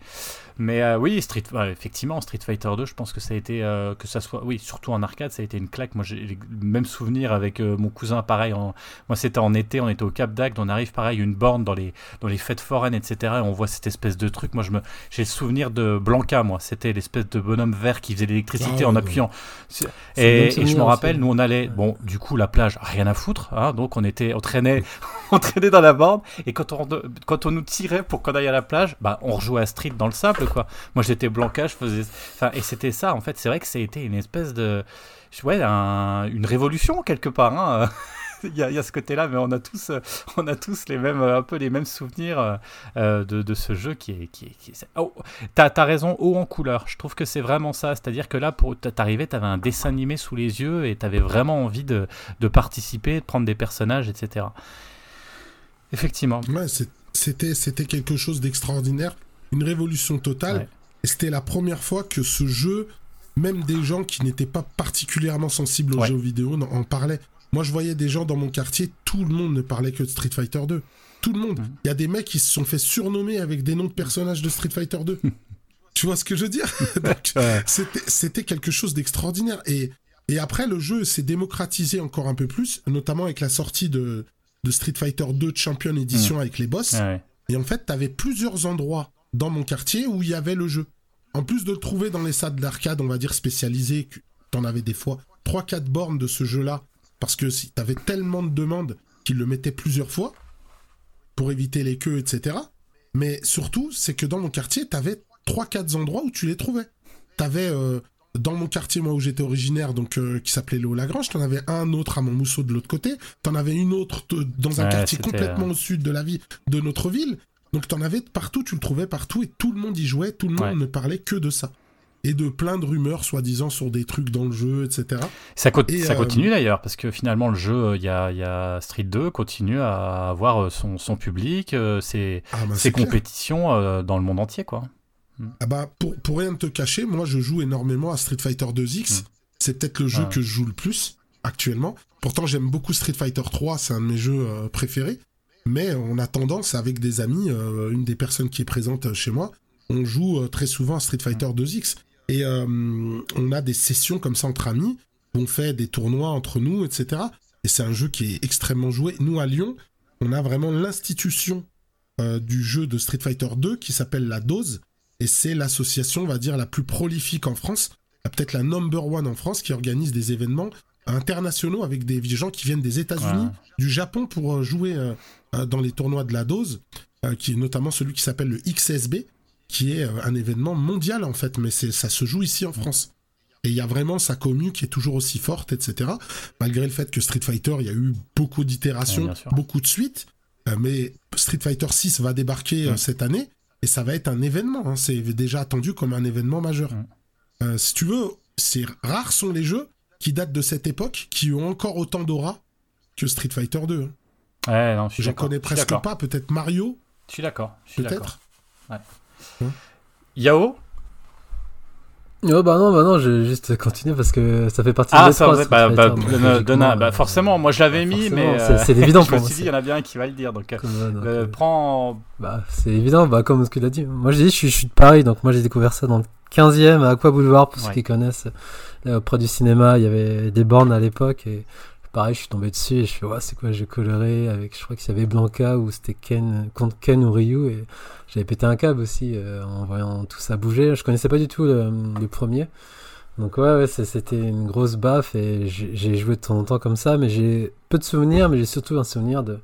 mais, euh, oui, Street, ouais, effectivement, Street Fighter 2, je pense que ça a été, euh, que ça soit, oui, surtout en arcade, ça a été une claque. Moi, j'ai le même souvenir avec mon cousin, pareil. En, moi, c'était en été, on était au Cap d'Agde, on arrive pareil, une borne dans les, dans les fêtes foraines, etc. Et on voit cette espèce de truc. Moi, je me, j'ai le souvenir de Blanca, moi. C'était l'espèce de bonhomme vert qui faisait l'électricité Ah, en appuyant. Et, et je me rappelle, nous on allait, bon, du coup la plage, rien à foutre, hein, donc on était, on traînait, on traînait dans la borne, et quand on, quand on nous tirait pour qu'on aille à la plage, bah on rejouait à Street dans le sable, quoi. Moi j'étais Blanca, je faisais, enfin, et c'était ça, en fait, c'est vrai que ça a été une espèce de, ouais, un- une révolution quelque part, hein. Il y, a, il y a ce côté-là, mais on a tous, euh, on a tous les mêmes, un peu les mêmes souvenirs euh, euh, de, de ce jeu qui est, qui est, qui est- oh, T'as as raison, haut en couleur. Je trouve que c'est vraiment ça. C'est-à-dire que là, pour t'arrivais, t'avais un dessin animé sous les yeux et t'avais vraiment envie de, de participer, de prendre des personnages, etc. Effectivement. Ouais, c'était, c'était quelque chose d'extraordinaire, une révolution totale. Ouais. Et c'était la première fois que ce jeu, même des gens qui n'étaient pas particulièrement sensibles aux Ouais. jeux vidéo, en en parlaient. Moi, je voyais des gens dans mon quartier, tout le monde ne parlait que de Street Fighter 2. Tout le monde. Mhm. Il y a des mecs qui se sont fait surnommer avec des noms de personnages de Street Fighter 2. tu vois ce que je veux dire? C'était, quelque chose d'extraordinaire. Et, et après, le jeu s'est démocratisé encore un peu plus, notamment avec la sortie de, de Street Fighter 2 Champion Edition avec les boss. Ouais. Et en fait, t'avais plusieurs endroits dans mon quartier où il y avait le jeu. En plus de le trouver dans les salles d'arcade, on va dire spécialisées, t'en avais des fois 3-4 bornes de ce jeu-là, parce que si t'avais tellement de demandes qu'ils le mettaient plusieurs fois, pour éviter les queues, etc. Mais surtout, c'est que dans mon quartier, t'avais 3-4 endroits où tu les trouvais. T'avais, euh, dans mon quartier, moi où j'étais originaire, donc euh, qui s'appelait Léo Lagrange, t'en avais un autre à Montmousseau de l'autre côté, t'en avais une autre dans un Ouais, quartier complètement euh, au sud de la ville, de notre ville. Donc t'en avais partout, tu le trouvais partout et tout le monde y jouait, tout le monde Ouais. ne parlait que de ça. Et de plein de rumeurs, soi-disant, sur des trucs dans le jeu, etc. Ça, co- Et, ça euh, continue d'ailleurs, parce que finalement, le jeu, euh, il y, y a Street 2 continue à avoir euh, son, son public, ses, Ah, bah, ses c'est clair. compétitions dans le monde entier, quoi. Ah bah, pour, pour rien te cacher, moi je joue énormément à Street Fighter 2X. Mm. C'est peut-être le jeu Ah. que je joue le plus actuellement. Pourtant, j'aime beaucoup Street Fighter 3, c'est un de mes jeux préférés. Mais on a tendance, avec des amis, une des personnes qui est présente chez moi, on joue très souvent à Street Fighter 2X. Et euh, on a des sessions comme ça entre amis, on fait des tournois entre nous, etc. Et c'est un jeu qui est extrêmement joué. Nous, à Lyon, on a vraiment l'institution euh, du jeu de Street Fighter 2 qui s'appelle la Dose. et c'est l'association, on va dire, la plus prolifique en France, peut-être la number one en France, qui organise des événements internationaux avec des gens qui viennent des États-Unis, du Japon pour euh, jouer euh, dans les tournois de la dose, euh, qui est notamment celui qui s'appelle le XSB, qui est euh, un événement mondial en fait, mais c'est ça se joue ici en France. Et il y a vraiment sa commu qui est toujours aussi forte, etc. Malgré le fait que Street Fighter, il y a eu beaucoup d'itérations, beaucoup de suites, euh, mais Street Fighter 6 va débarquer euh, cette année et ça va être un événement. hein. C'est déjà attendu comme un événement majeur. Euh, si tu veux, c'est rares sont les jeux qui datent de cette époque qui ont encore autant d'aura que Street Fighter 2. hein. Ouais, non, je connais Je suis presque pas, peut-être Mario, Je suis d'accord. Je suis d'accord. Peut-être. Yao? Oh, bah non, bah non, j'ai juste continué parce que ça fait partie Ah, de ça, l'E3, ouais, bah, bah, donc, Donna- bah, euh, forcément, moi je l'avais mis, forcément, mais. c'est- euh, c'est évident je pour me moi, suis dit, il y en a bien un qui va le dire. Donc, euh, comme ça, donc, euh, prends. Bah, c'est évident, bah, comme ce qu'il a dit. Moi, j'ai dit, je suis, je suis de Paris, donc moi, j'ai découvert ça dans le 15e à Aqua Boulevard, pour ceux qui connaissent. Là, auprès du cinéma, il y avait des bornes à l'époque, et pareil, je suis tombé dessus, et je fais, ouais, c'est quoi, j'ai coloré avec, je crois qu'il y avait Blanca, ou c'était Ken, contre Ken ou Ryu, et j'avais pété un câble aussi, euh, en voyant tout ça bouger. Je connaissais pas du tout le, le premier. Donc ouais, ouais c'était une grosse baffe et j'ai joué de temps en temps comme ça, mais j'ai peu de souvenirs, mais j'ai surtout un souvenir de,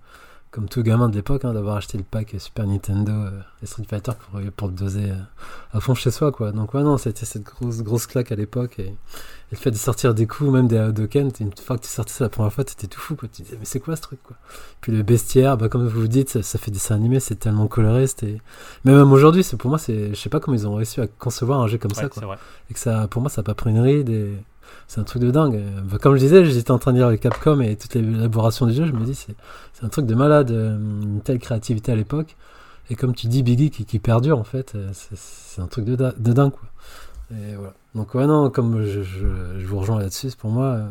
comme tout gamin de l'époque, hein, d'avoir acheté le pack Super Nintendo euh, et Street Fighter pour, pour le doser euh, à fond chez soi, quoi. Donc ouais, non, c'était cette grosse, grosse claque à l'époque et, et le fait de sortir des coups, même des Hadoken, une fois que tu sortais ça la première fois, t'étais tout fou, quoi. Tu disais, mais c'est quoi ce truc, quoi? Puis le bestiaire, bah, comme vous vous dites, ça, ça fait dessin animé, c'est tellement coloré, c'était... Mais même aujourd'hui, c'est pour moi, c'est, je sais pas comment ils ont réussi à concevoir un jeu comme Ouais, ça, quoi vrai. et que ça, pour moi, ça n'a pas pris une ride et c'est un truc de dingue. Comme je disais, j'étais en train de lire le Capcom et toute l'élaboration du jeu, je me dis, c'est, un truc de malade, euh, une telle créativité à l'époque. Et comme tu dis, Biggie qui, qui perdure, en fait, euh, c'est, un truc de, de dingue, quoi. Et voilà. Donc, ouais, non, comme je, je, je vous rejoins là-dessus, c'est pour moi, euh,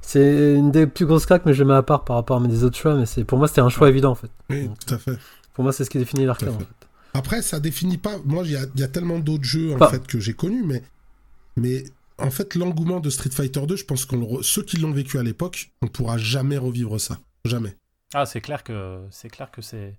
c'est une des plus grosses claques, mais je le mets à part par rapport à mes autres choix, mais pour moi, c'était un choix évident, en fait. Oui, tout à fait. Pour moi, c'est ce qui définit l'arcade, en fait. Après, ça définit pas. Moi, il y y a tellement d'autres jeux en Pas- fait que j'ai connus, mais mais en fait, l'engouement de Street Fighter 2, je pense que ceux qui l'ont vécu à l'époque, on pourra jamais revivre ça, jamais. Ah, c'est clair que c'est clair que c'est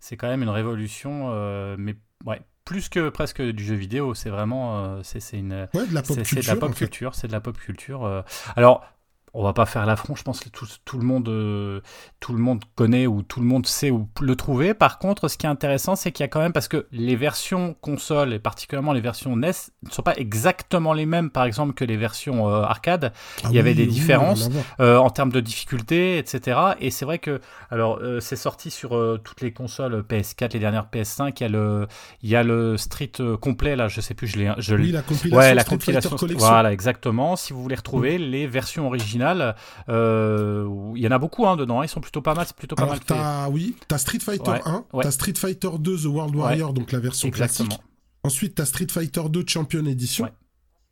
c'est quand même une révolution, euh, mais ouais, plus que presque du jeu vidéo. C'est vraiment euh, c'est une Ouais, de la pop c'est c'est culture. de la pop culture, c'est de la pop culture. euh. Alors, on va pas faire l'affront. Je pense que tout, tout le monde euh, tout le monde connaît ou tout le monde sait où le trouver. Par contre, ce qui est intéressant, c'est qu'il y a quand même parce que les versions console et particulièrement les versions NES ne sont pas exactement les mêmes, par exemple, que les versions euh, arcade. Ah il y avait des oui, différences. euh, en termes de difficulté, etc. Et c'est vrai que, alors, c'est sorti sur toutes les consoles PS4, les dernières PS5. Il y a le, il y a le Street complet là, je sais plus, je l'ai, je Oui, la compilation Ouais, la compilation. Voilà, exactement. Si vous voulez retrouver les versions originales, euh, il y en a beaucoup hein, dedans. Ils sont plutôt pas mal, c'est plutôt pas Alors, mal fait. t'as, oui, t'as Street Fighter Ouais, 1, ouais. t'as Street Fighter 2 The World Warrior, donc la version Exactement. classique. Ensuite, t'as Street Fighter 2 Champion Edition.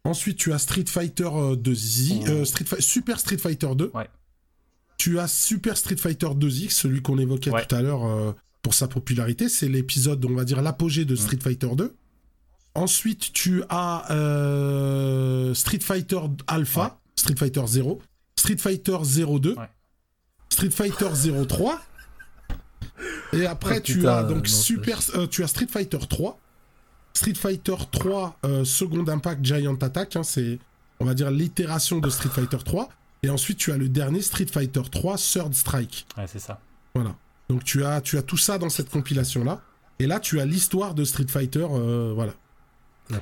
Ensuite, tu as Street Fighter euh, 2 Z, Oh. euh, Street Fi- Super Street Fighter 2. Ouais. Tu as Super Street Fighter 2X, celui qu'on évoquait tout à l'heure euh, pour sa popularité. C'est l'épisode, on va dire, l'apogée Mm. de Street Fighter 2. Ensuite, tu as euh, Street Fighter Alpha, Ouais. Street Fighter 0, Street Fighter 02, Ouais. Street Fighter 03. Et après, Oh, tu putain, as donc non, Super, euh, tu as Street Fighter 3, Street Fighter 3 euh, Second Impact Giant Attack, hein, c'est on va dire l'itération de Street Fighter 3. Et ensuite, tu as le dernier Street Fighter 3 Third Strike. Ouais, c'est ça. Voilà. Donc tu as, tu as tout ça dans cette compilation-là. Et là, tu as l'histoire de Street Fighter. euh, voilà.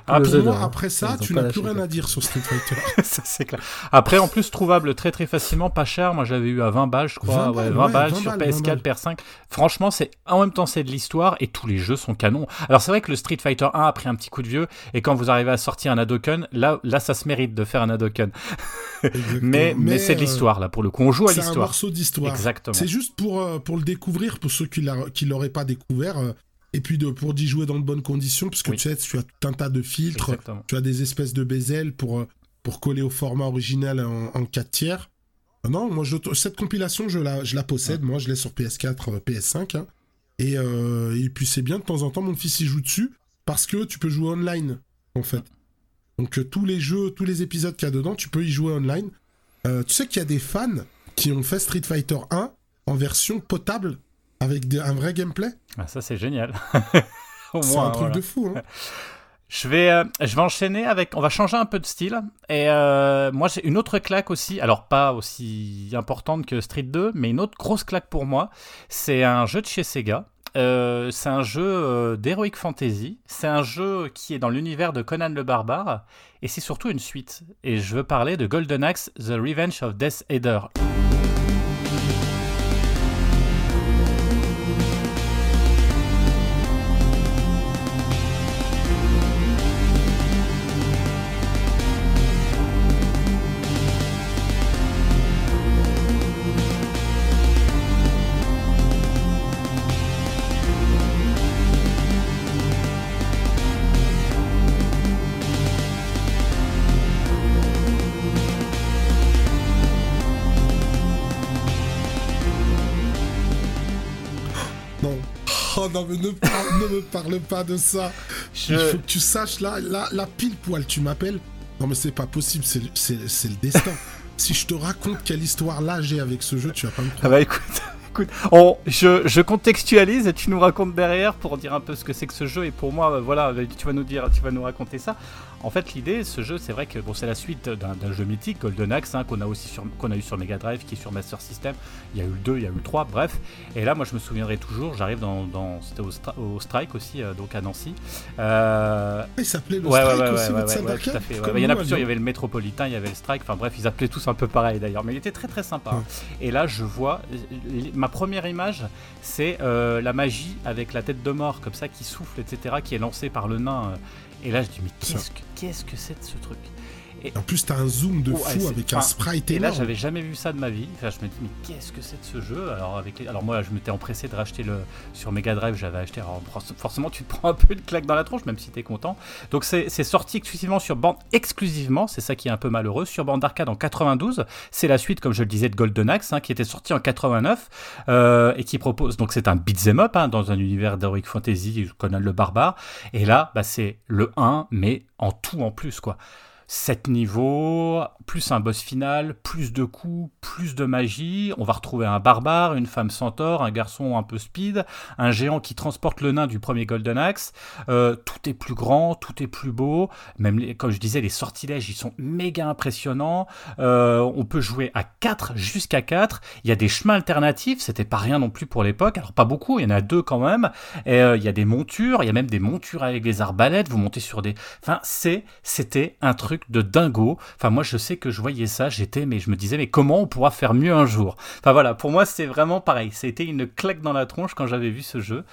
Ah, Pour moi, après ça, tu n'as plus rien à dire sur Street Fighter. C'est clair. Après, en plus, trouvable très très facilement, pas cher. Moi, j'avais eu à 20 balles, je crois. 20 ouais, balles, 20 ouais, balles 20 sur balles, 20 PS4, PS5. Franchement, c'est en même temps, c'est de l'histoire et tous les jeux sont canons. Alors, c'est vrai que le Street Fighter 1 a pris un petit coup de vieux et quand vous arrivez à sortir un Hadoken, là, là, ça se mérite de faire un Hadoken. Mais, mais, c'est de l'histoire, là, pour le coup. On joue à C'est un l'histoire. morceau d'histoire. Exactement. C'est juste pour, euh, pour le découvrir, pour ceux qui qui l'auraient pas découvert, euh, et puis de, pour d'y jouer dans de bonnes conditions, parce que Oui. tu sais, tu as tout un tas de filtres, Exactement. tu as des espèces de bezels pour, euh, pour coller au format original en, en 4 tiers. Euh, Non, moi, je, cette compilation, je la, je la possède, moi, je l'ai sur PS4, euh, PS5, hein. et, euh, et puis c'est bien, de temps en temps, mon fils y joue dessus, parce que tu peux jouer online, en fait. Donc tous les jeux, tous les épisodes qu'il y a dedans, tu peux y jouer online. Euh, tu sais qu'il y a des fans qui ont fait Street Fighter 1 en version potable avec un vrai gameplay. Ah, ça, c'est génial. Au C'est un truc voilà. de fou. Hein. Je vais, euh, je vais enchaîner avec. On va changer un peu de style. Et euh, moi, j'ai une autre claque aussi. Alors, pas aussi importante que Street 2, mais une autre grosse claque pour moi. C'est un jeu de chez Sega. Euh, c'est un jeu d'Heroic Fantasy. C'est un jeu qui est dans l'univers de Conan le Barbare. Et c'est surtout une suite. Et je veux parler de Golden Axe The Revenge of Death Eater. Non, mais ne, parle- ne me parle pas de ça. Je- Il faut que tu saches, là, là, là pile poil, tu m'appelles. Non, mais c'est pas possible, c'est le- destin. si je te raconte quelle histoire là j'ai avec ce jeu, tu vas pas me Ah croire. bah écoute, écoute on, je, je contextualise et tu nous racontes derrière pour dire un peu ce que c'est que ce jeu. Et pour moi, euh, voilà, tu vas nous dire, tu vas nous raconter ça. En fait, l'idée, ce jeu, c'est vrai que bon, c'est la suite d'un jeu mythique, Golden Axe, hein, qu'on a aussi qu'on a eu sur Mega Drive, qui est sur Master System. Il y a eu le 2, il y a eu le 3, bref. Et là, moi, je me souviendrai toujours. J'arrive dans, dans c'était au, Strike aussi, euh, donc à Nancy. Euh, Il s'appelait le Ouais, Strike ouais, aussi, ouais, votre salle tout à fait. Il y en a plusieurs, il y avait le Métropolitain, il y avait le Strike, enfin bref, ils appelaient tous un peu pareil d'ailleurs, mais il était très très sympa. hein. Et là, je vois, euh, ma première image, c'est euh, la magie avec la tête de mort comme ça qui souffle, etc., qui est lancée par le nain. Et là, je dis, mais Ça. qu'est-ce que qu'est-ce que c'est de ce truc? En plus, t'as un zoom de Ouais, fou avec un sprite Et là, énorme. j'avais jamais vu ça de ma vie. Enfin, je me dis, mais qu'est-ce que c'est de ce jeu? Alors, avec les... Alors moi, je m'étais empressé de racheter le sur Mega Drive. J'avais acheté. Alors, forcément, tu te prends un peu une claque dans la tronche, même si t'es content. Donc, c'est c'est sorti exclusivement sur bande exclusivement. C'est ça qui est un peu malheureux. Sur bande d'arcade en 92. C'est la suite, comme je le disais, de Golden Axe, hein, qui était sorti en 89 euh, et qui propose. Donc, c'est un beat'em up hein, dans un univers d'heroic fantasy, Conan le barbare. Et là, bah, c'est le 1, mais en tout en plus, quoi. 7 niveaux, plus un boss final, plus de coups, plus de magie. On va retrouver un barbare, une femme centaure, un garçon un peu speed, un géant qui transporte le nain du premier Golden Axe. Euh, tout est plus grand, tout est plus beau. Même, comme je disais, les sortilèges, ils sont méga impressionnants. Euh, on peut jouer à 4 jusqu'à 4. Il y a des chemins alternatifs, c'était pas rien non plus pour l'époque. Alors pas beaucoup, il y en a deux quand même. Et euh, il y a des montures, il y a même des montures avec des arbalètes. Vous montez sur des. Enfin, c'était un truc de dingo. Enfin, moi, je sais que je voyais ça, j'étais, mais je me disais, mais comment on pourra faire mieux un jour? Enfin voilà, pour moi, c'est vraiment pareil. C'était une claque dans la tronche quand j'avais vu ce jeu.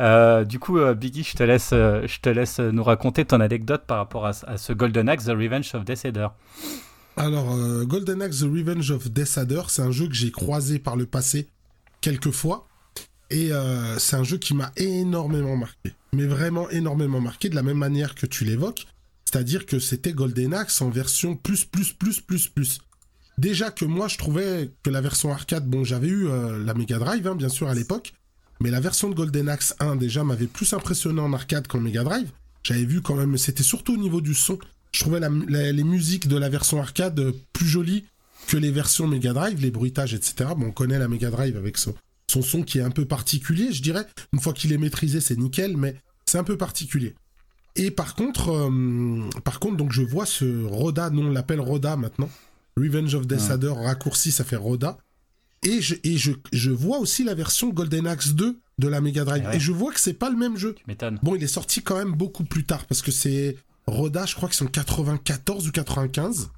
Euh, du coup, euh, Biggie, je te laisse, euh, je te laisse nous raconter ton anecdote par rapport à, ce Golden Axe, The Revenge of Death Eater. Alors, Golden Axe The Revenge of Death Adder, c'est un jeu que j'ai croisé par le passé quelques fois. Et c'est un jeu qui m'a énormément marqué. Mais vraiment énormément marqué, de la même manière que tu l'évoques. C'est-à-dire que c'était Golden Axe en version plus, plus, plus, plus, plus. Déjà que moi, je trouvais que la version arcade, bon, j'avais eu euh, la Mega Drive, hein, bien sûr, à l'époque. Mais la version de Golden Axe 1, déjà, m'avait plus impressionné en arcade qu'en Mega Drive. J'avais vu quand même, c'était surtout au niveau du son. Je trouvais les musiques de la version arcade euh, plus jolies que les versions Mega Drive, les bruitages, etc. Bon, on connaît la Mega Drive avec son, son son qui est un peu particulier, je dirais. Une fois qu'il est maîtrisé, c'est nickel, mais c'est un peu particulier. Et par contre, euh, par contre, donc je vois ce Roda, nous on l'appelle Roda maintenant. Revenge of Death Ouais. Raccourci, ça fait Roda. Et, je, et je, je vois aussi la version Golden Axe 2 de la Mega Drive. Ouais. Et je vois que c'est pas le même jeu. Bon, il est sorti quand même beaucoup plus tard parce que c'est Roda, je crois que c'est en 94 ou 95.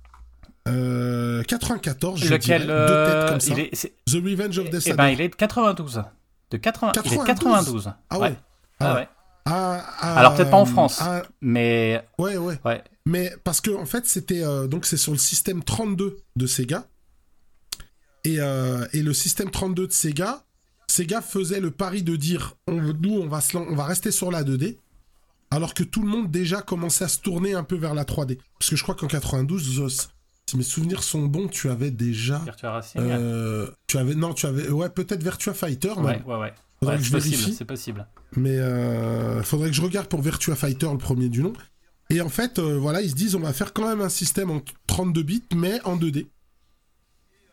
Euh, 94, je Lequel dirais, deux euh, têtes comme ça. il est, c'est- The Revenge of Death eh ben, il est de 92. De 80, Il est de 92. 92. Ah ouais. Ah Ah ouais. Ah, ah, Alors, peut-être pas en France. ah, Mais ouais, ouais. ouais. Mais parce que en fait, c'était euh, donc c'est sur le système 32 de Sega. Et, euh, et le système 32 de Sega, Sega faisait le pari de dire on, nous on va se on va rester sur la 2D, alors que tout le monde déjà commençait à se tourner un peu vers la 3D. Parce que je crois qu'en 92, euh, si mes souvenirs sont bons, tu avais déjà Virtua Racing. euh, tu avais non, tu avais ouais peut-être Virtua Fighter. ouais, ouais, ouais. Faudrait Ouais, que c'est je possible, vérifie. c'est possible. Mais euh, faudrait que je regarde pour Virtua Fighter, le premier du nom. Et en fait, euh, voilà, ils se disent on va faire quand même un système en 32 bits, mais en 2D.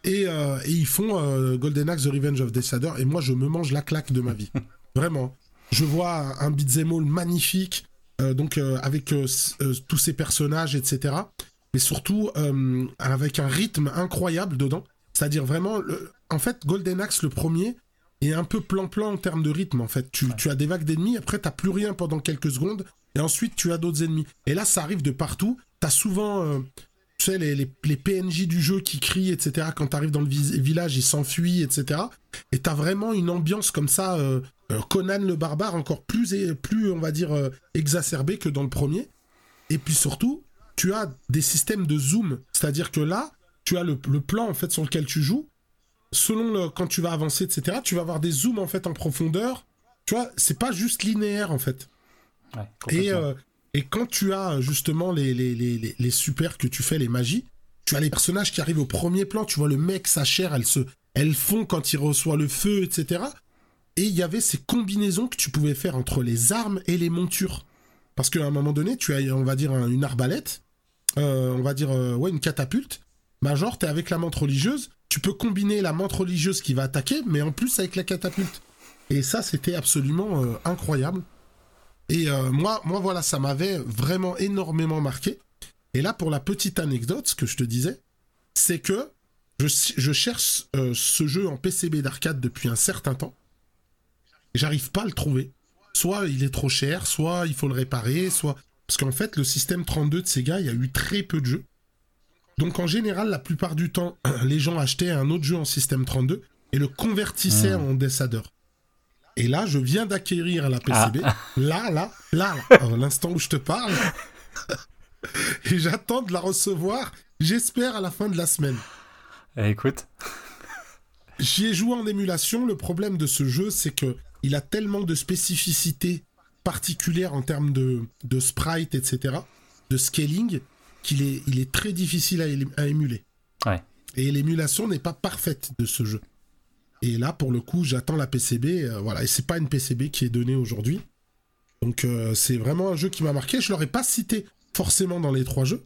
Et, euh, et ils font euh, Golden Axe The Revenge of Death Adder, et moi je me mange la claque de ma vie. Vraiment. Je vois un beat'em all magnifique, donc avec tous ces personnages, etc. Mais surtout avec un rythme incroyable dedans. C'est-à-dire vraiment, le- en fait, Golden Axe, le premier, est un peu plan-plan en termes de rythme, en fait. Tu, tu as des vagues d'ennemis, après, t'as plus rien pendant quelques secondes, et ensuite, tu as d'autres ennemis. Et là, ça arrive de partout. T'as souvent, euh, tu sais, les, les, les PNJ du jeu qui crient, etc. Quand t'arrives dans le village, ils s'enfuient, etc. Et t'as vraiment une ambiance comme ça, euh, euh, Conan le barbare, encore plus, et, plus on va dire, euh, exacerbée que dans le premier. Et puis surtout, tu as des systèmes de zoom. C'est-à-dire que là, tu as le, le plan en fait sur lequel tu joues. Selon le, quand tu vas avancer, etc., tu vas avoir des zooms en fait en profondeur. Tu vois, c'est pas juste linéaire en fait. Ouais, Et, euh, et quand tu as justement les, les, les, les, super que tu fais, les magies, tu as les personnages qui arrivent au premier plan. Tu vois le mec, sa chair, elle se, elle fond quand il reçoit le feu, etc. Et il y avait ces combinaisons que tu pouvais faire entre les armes et les montures. Parce qu'à un moment donné, tu as, on va dire, un- une arbalète, euh, on va dire, euh, ouais, une catapulte. Bah, genre, t'es avec la menthe religieuse, tu peux combiner la menthe religieuse qui va attaquer, mais en plus avec la catapulte. Et ça, c'était absolument euh, incroyable. Et euh, moi, moi, voilà, ça m'avait vraiment énormément marqué. Et là, pour la petite anecdote, ce que je te disais, c'est que je, cherche euh, ce jeu en PCB d'arcade depuis un certain temps. J'arrive pas à le trouver. Soit il est trop cher, soit il faut le réparer, soit... Parce qu'en fait, le système 32 de Sega, il y a eu très peu de jeux. Donc en général, la plupart du temps, les gens achetaient un autre jeu en système 32 et le convertissaient en Desader. Et là, je viens d'acquérir la PCB. Là, là, là, là, à l'instant où je te parle. et j'attends de la recevoir, j'espère à la fin de la semaine. Eh, écoute, J'y ai joué en émulation. Le problème de ce jeu, c'est que il a tellement de spécificités particulières en termes de, de sprite, etc., de scaling, qu'il est, il est très difficile à, émuler. Ouais. Et l'émulation n'est pas parfaite de ce jeu. Et là, pour le coup, j'attends la PCB. euh, voilà, et c'est pas une PCB qui est donnée aujourd'hui. Donc, euh, c'est vraiment un jeu qui m'a marqué. Je l'aurais pas cité forcément dans les trois jeux.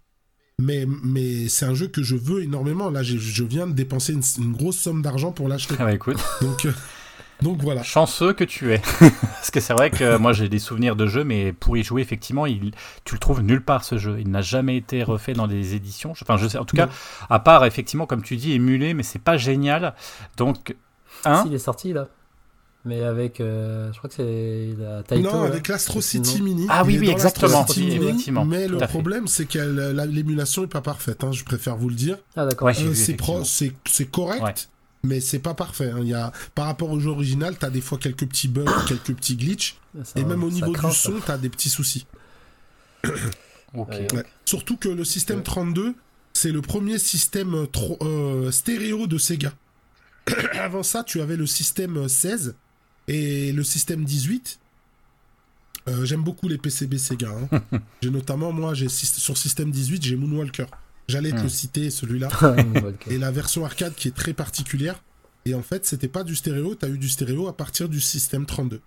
Mais, mais c'est un jeu que je veux énormément. Là, je viens de dépenser une, une grosse somme d'argent pour l'acheter. ah bah, écoute, Donc, euh, donc voilà. chanceux que tu es. Parce que c'est vrai que moi j'ai des souvenirs de jeux, mais pour y jouer, effectivement, il, tu le trouves nulle part ce jeu. Il n'a jamais été refait dans des éditions. Enfin, je sais, en tout cas, Non. à part effectivement, comme tu dis, émulé, mais c'est pas génial. Donc, hein Si, il est sorti là. Mais avec. euh, je crois que c'est la Taito. non, avec l'Astro City. Mini. Ah oui, oui, exactement. l'Astro City Oui, Mini, effectivement, Mais le problème, c'est que la- la- l'émulation est pas parfaite. hein, je préfère vous le dire. Ah, d'accord. Ouais, Euh, c'est pro- effectivement. c'est c'est correct, Ouais. Mais c'est pas parfait. hein. Il y a, par rapport au jeu original, t'as des fois quelques petits bugs, quelques petits glitches. Ça- et même au niveau craint, du son, t'as des petits soucis. Ouais. Surtout que le système 32, c'est le premier système euh, euh, stéréo de Sega. Avant ça, tu avais le système 16 et le système 18. Euh, J'aime beaucoup les PCB Sega. hein. j'ai notamment, moi, j'ai sur système 18, j'ai Moonwalker. J'allais te Hmm. le citer, celui-là. Et la version arcade qui est très particulière. Et en fait, c'était pas du stéréo, t'as eu du stéréo à partir du système 32.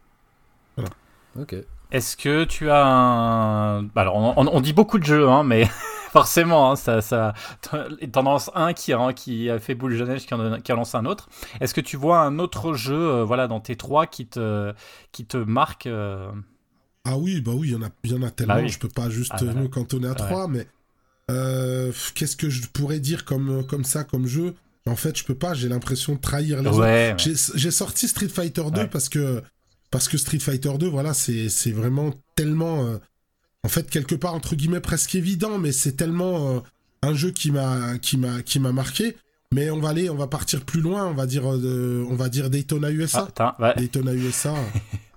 Ok. Est-ce que tu as un. bah Alors, on, on- on dit beaucoup de jeux, hein, mais forcément, hein, ça, ça. Tendance un qui, a- qui a fait boule de neige, qui en, qui en lance un autre. Est-ce que tu vois un autre jeu, euh, voilà, dans tes trois qui te, qui te marque euh, Ah oui, bah oui, il y en a, y en a tellement, Bah oui. je peux pas juste Ah, voilà. me cantonner à trois, mais euh, qu'est-ce que je pourrais dire comme, comme ça, comme jeu? En fait, je peux pas, j'ai l'impression de trahir les autres. Ouais. J'ai sorti Street Fighter 2 Ouais. parce que parce que Street Fighter 2, voilà, c'est vraiment tellement, euh, en fait, quelque part entre guillemets presque évident, mais c'est tellement euh, un jeu qui m'a marqué. Mais on va aller, on va partir plus loin, on va dire, on va dire Daytona Ah, USA. ouais. Daytona USA.